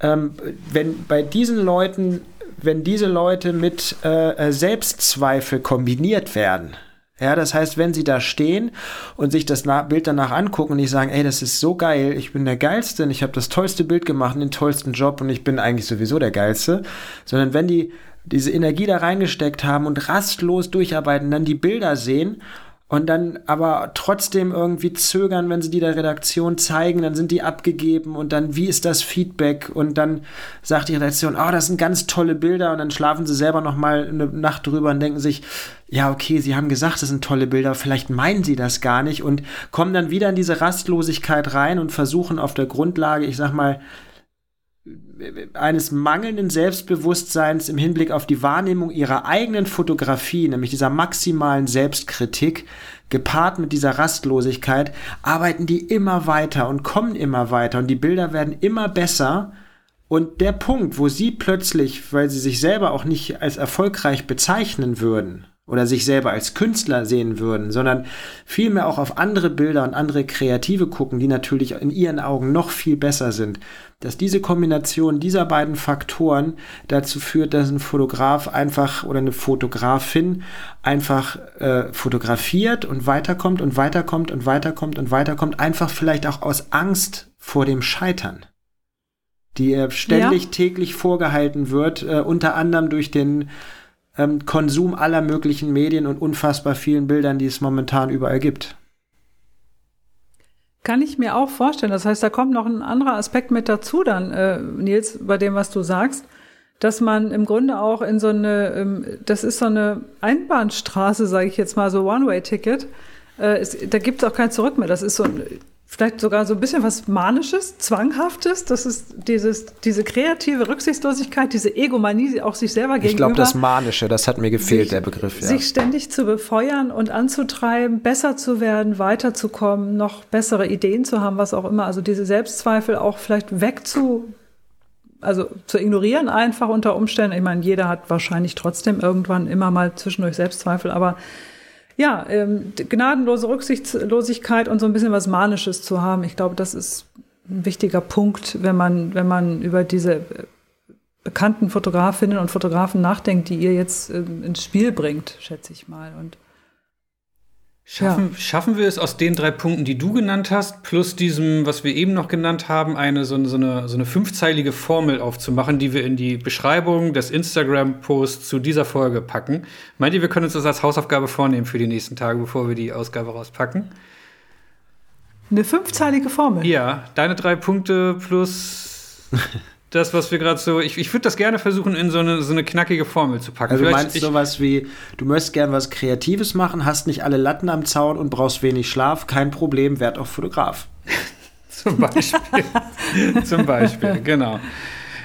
ähm, wenn bei diesen Leuten, wenn diese Leute mit äh, Selbstzweifel kombiniert werden, ja, das heißt, wenn sie da stehen und sich das Bild danach angucken und nicht sagen, ey, das ist so geil, ich bin der Geilste und ich habe das tollste Bild gemacht und den tollsten Job und ich bin eigentlich sowieso der Geilste, sondern wenn die diese Energie da reingesteckt haben und rastlos durcharbeiten, dann die Bilder sehen und dann aber trotzdem irgendwie zögern, wenn sie die der Redaktion zeigen, dann sind die abgegeben und dann, wie ist das Feedback? Und dann sagt die Redaktion, oh, das sind ganz tolle Bilder und dann schlafen sie selber noch mal eine Nacht drüber und denken sich, ja, okay, sie haben gesagt, das sind tolle Bilder, vielleicht meinen sie das gar nicht und kommen dann wieder in diese Rastlosigkeit rein und versuchen auf der Grundlage, ich sag mal, eines mangelnden Selbstbewusstseins im Hinblick auf die Wahrnehmung ihrer eigenen Fotografie, nämlich dieser maximalen Selbstkritik, gepaart mit dieser Rastlosigkeit, arbeiten die immer weiter und kommen immer weiter und die Bilder werden immer besser. Und der Punkt, wo sie plötzlich, weil sie sich selber auch nicht als erfolgreich bezeichnen würden, oder sich selber als Künstler sehen würden, sondern vielmehr auch auf andere Bilder und andere Kreative gucken, die natürlich in ihren Augen noch viel besser sind, dass diese Kombination dieser beiden Faktoren dazu führt, dass ein Fotograf einfach oder eine Fotografin einfach äh, fotografiert und weiterkommt und weiterkommt und weiterkommt und weiterkommt, einfach vielleicht auch aus Angst vor dem Scheitern die ständig ja. täglich vorgehalten wird, äh, unter anderem durch den ähm, Konsum aller möglichen Medien und unfassbar vielen Bildern, die es momentan überall gibt. Kann ich mir auch vorstellen. Das heißt, da kommt noch ein anderer Aspekt mit dazu dann, äh, Nils, bei dem, was du sagst, dass man im Grunde auch in so eine, ähm, das ist so eine Einbahnstraße, sage ich jetzt mal, so One-Way-Ticket. Äh, da gibt es auch kein Zurück mehr. Das ist so ein, vielleicht sogar so ein bisschen was Manisches, Zwanghaftes. Das ist dieses, diese kreative Rücksichtslosigkeit, diese Egomanie auch sich selber gegenüber. Ich glaube, das Manische, das hat mir gefehlt, sich, der Begriff. Ja. Sich ständig zu befeuern und anzutreiben, besser zu werden, weiterzukommen, noch bessere Ideen zu haben, was auch immer. Also diese Selbstzweifel auch vielleicht wegzu, also zu ignorieren einfach unter Umständen. Ich meine, jeder hat wahrscheinlich trotzdem irgendwann immer mal zwischendurch Selbstzweifel, aber ja, ähm, gnadenlose Rücksichtslosigkeit und so ein bisschen was Manisches zu haben. Ich glaube, das ist ein wichtiger Punkt, wenn man, wenn man über diese äh, bekannten Fotografinnen und Fotografen nachdenkt, die ihr jetzt äh, ins Spiel bringt, schätze ich mal. Und Schaffen, ja. schaffen wir es aus den drei Punkten, die du genannt hast, plus diesem, was wir eben noch genannt haben, eine so, so, eine, so eine fünfzeilige Formel aufzumachen, die wir in die Beschreibung des Instagram-Posts zu dieser Folge packen? Meint ihr, wir können uns das als Hausaufgabe vornehmen für die nächsten Tage, bevor wir die Ausgabe rauspacken? Eine fünfzeilige Formel? Ja, deine drei Punkte plus das, was wir gerade so. Ich, ich würde das gerne versuchen, in so eine, so eine knackige Formel zu packen. Also du meinst ich, sowas wie, du möchtest gerne was Kreatives machen, hast nicht alle Latten am Zaun und brauchst wenig Schlaf, kein Problem, werd auch Fotograf. Zum Beispiel. Zum Beispiel, genau.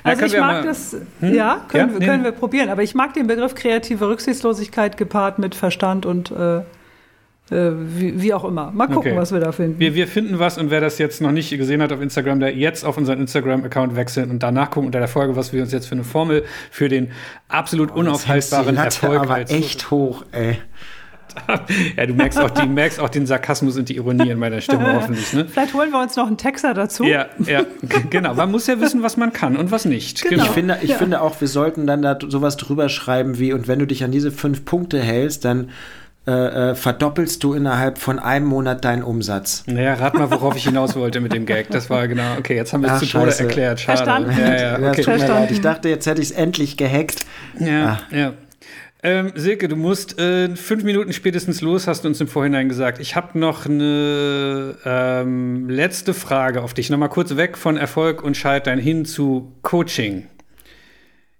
Also ich mag das, hm? ja, können, ja? können wir probieren, aber ich mag den Begriff kreative Rücksichtslosigkeit gepaart mit Verstand und äh, wie, wie, auch immer. Mal gucken, okay. was wir da finden. Wir, wir finden was und wer das jetzt noch nicht gesehen hat auf Instagram, der jetzt auf unseren Instagram-Account wechseln und danach gucken unter der Folge, was wir uns jetzt für eine Formel für den absolut oh, unaufhaltbaren Erfolg aber echt hoch, ey. ja, du merkst auch, die, merkst auch den Sarkasmus und die Ironie in meiner Stimme hoffentlich. Ne? Vielleicht holen wir uns noch einen Texter dazu. Ja, ja, genau. Man muss ja wissen, was man kann und was nicht. Genau. genau. Ich, finde, ich ja. finde auch, wir sollten dann da sowas drüber schreiben wie, und wenn du dich an diese fünf Punkte hältst, dann äh, äh, verdoppelst du innerhalb von einem Monat deinen Umsatz. Naja, rat mal, worauf ich hinaus wollte mit dem Gag. Das war genau, okay, jetzt haben wir es zu Tode erklärt. Schade. Verstanden. Ja, ja, okay. ja, tut mir leid. Ich dachte, jetzt hätte ich es endlich gehackt. Ja, ah. ja. Ähm, Silke, du musst äh, fünf Minuten spätestens los, hast du uns im Vorhinein gesagt. Ich habe noch eine ähm, letzte Frage auf dich. Nochmal kurz weg von Erfolg und Scheitern hin zu Coaching.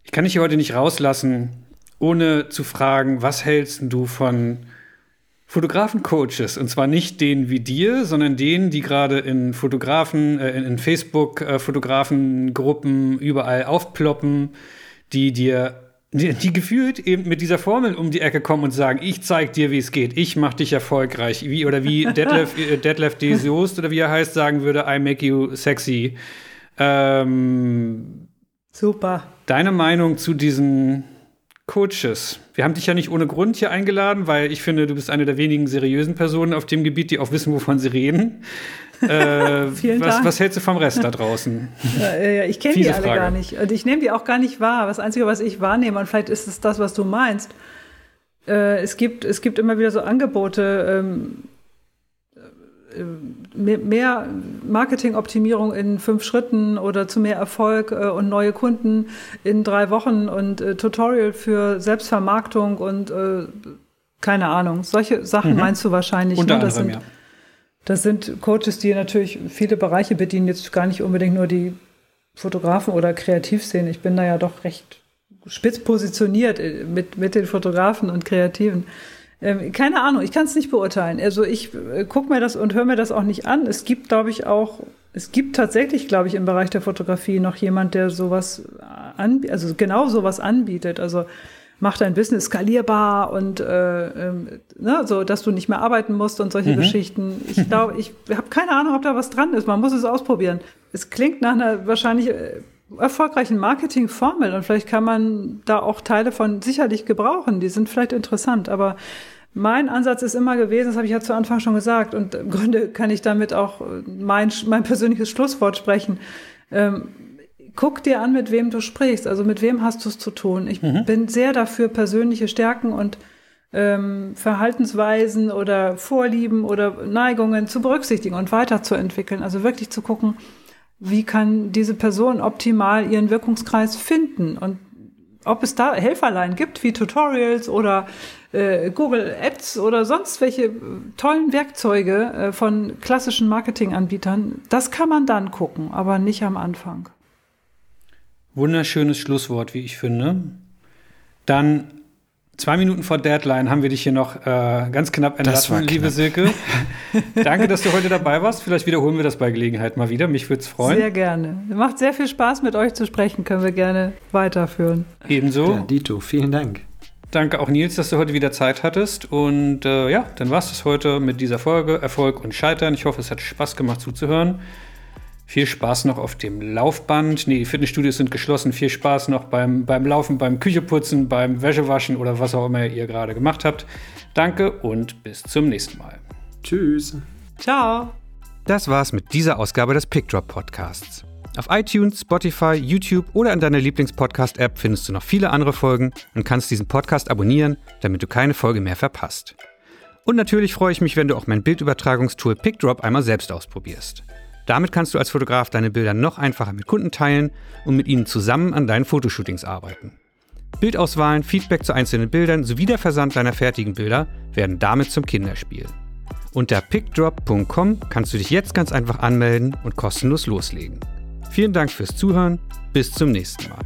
Ich kann dich hier heute nicht rauslassen, ohne zu fragen, was hältst du von Fotografencoaches und zwar nicht denen wie dir, sondern denen, die gerade in Fotografen, äh, in, in Facebook-Fotografengruppen äh, überall aufploppen, die dir die, die, gefühlt eben mit dieser Formel um die Ecke kommen und sagen, ich zeig dir, wie es geht, ich mach dich erfolgreich, wie oder wie Detlef, äh, Detlef D. Soest oder wie er heißt, sagen würde, I make you sexy. Ähm, Super. Deine Meinung zu diesen Coaches. Wir haben dich ja nicht ohne Grund hier eingeladen, weil ich finde, du bist eine der wenigen seriösen Personen auf dem Gebiet, die auch wissen, wovon sie reden. Äh, Vielen was, Dank. was hältst du vom Rest da draußen? Ja, ich kenne die alle Frage. gar nicht. Und ich nehme die auch gar nicht wahr. Das Einzige, was ich wahrnehme, und vielleicht ist es das, was du meinst, äh, es, gibt, es gibt immer wieder so Angebote, ähm, mehr Marketingoptimierung in fünf Schritten oder zu mehr Erfolg äh, und neue Kunden in drei Wochen und äh, Tutorial für Selbstvermarktung und äh, keine Ahnung. Solche Sachen mhm. meinst du wahrscheinlich. Unter ne? das, anderem, sind, ja. das sind Coaches, die natürlich viele Bereiche bedienen, jetzt gar nicht unbedingt nur die Fotografen oder Kreativszene. Ich bin da ja doch recht spitz positioniert äh, mit, mit den Fotografen und Kreativen. Ähm, keine Ahnung, ich kann es nicht beurteilen. Also ich äh, gucke mir das und höre mir das auch nicht an. Es gibt, glaube ich, auch, es gibt tatsächlich, glaube ich, im Bereich der Fotografie noch jemand, der sowas anbietet, also genau sowas anbietet. Also macht dein Business skalierbar und äh, ähm, ne, so, dass du nicht mehr arbeiten musst und solche mhm. Geschichten. Ich glaube, ich habe keine Ahnung, ob da was dran ist. Man muss es ausprobieren. Es klingt nach einer wahrscheinlich äh, erfolgreichen Marketingformel und vielleicht kann man da auch Teile von sicherlich gebrauchen. Die sind vielleicht interessant, aber mein Ansatz ist immer gewesen, das habe ich ja zu Anfang schon gesagt, und im Grunde kann ich damit auch mein, mein persönliches Schlusswort sprechen. Ähm, guck dir an, mit wem du sprichst, also mit wem hast du es zu tun. Ich mhm. bin sehr dafür, persönliche Stärken und ähm, Verhaltensweisen oder Vorlieben oder Neigungen zu berücksichtigen und weiterzuentwickeln. Also wirklich zu gucken, wie kann diese Person optimal ihren Wirkungskreis finden und ob es da Helferlein gibt, wie Tutorials oder äh, Google Ads oder sonst welche tollen Werkzeuge äh, von klassischen Marketinganbietern, das kann man dann gucken, aber nicht am Anfang. Wunderschönes Schlusswort, wie ich finde. Dann Zwei Minuten vor Deadline haben wir dich hier noch äh, ganz knapp entlassen, liebe Silke. Danke, dass du heute dabei warst. Vielleicht wiederholen wir das bei Gelegenheit mal wieder. Mich würde es freuen. Sehr gerne. Macht sehr viel Spaß, mit euch zu sprechen. Können wir gerne weiterführen. Ebenso. Ja, Dito, vielen Dank. Danke auch Nils, dass du heute wieder Zeit hattest. Und äh, ja, dann war es das heute mit dieser Folge. Erfolg und Scheitern. Ich hoffe, es hat Spaß gemacht zuzuhören. Viel Spaß noch auf dem Laufband. Nee, die Fitnessstudios sind geschlossen. Viel Spaß noch beim, beim Laufen, beim Kücheputzen, beim Wäschewaschen oder was auch immer ihr gerade gemacht habt. Danke und bis zum nächsten Mal. Tschüss. Ciao. Das war's mit dieser Ausgabe des Pickdrop Podcasts. Auf iTunes, Spotify, YouTube oder in deiner Lieblingspodcast-App findest du noch viele andere Folgen und kannst diesen Podcast abonnieren, damit du keine Folge mehr verpasst. Und natürlich freue ich mich, wenn du auch mein Bildübertragungstool PickDrop einmal selbst ausprobierst. Damit kannst du als Fotograf deine Bilder noch einfacher mit Kunden teilen und mit ihnen zusammen an deinen Fotoshootings arbeiten. Bildauswahlen, Feedback zu einzelnen Bildern sowie der Versand deiner fertigen Bilder werden damit zum Kinderspiel. Unter pickdrop.com kannst du dich jetzt ganz einfach anmelden und kostenlos loslegen. Vielen Dank fürs Zuhören, bis zum nächsten Mal.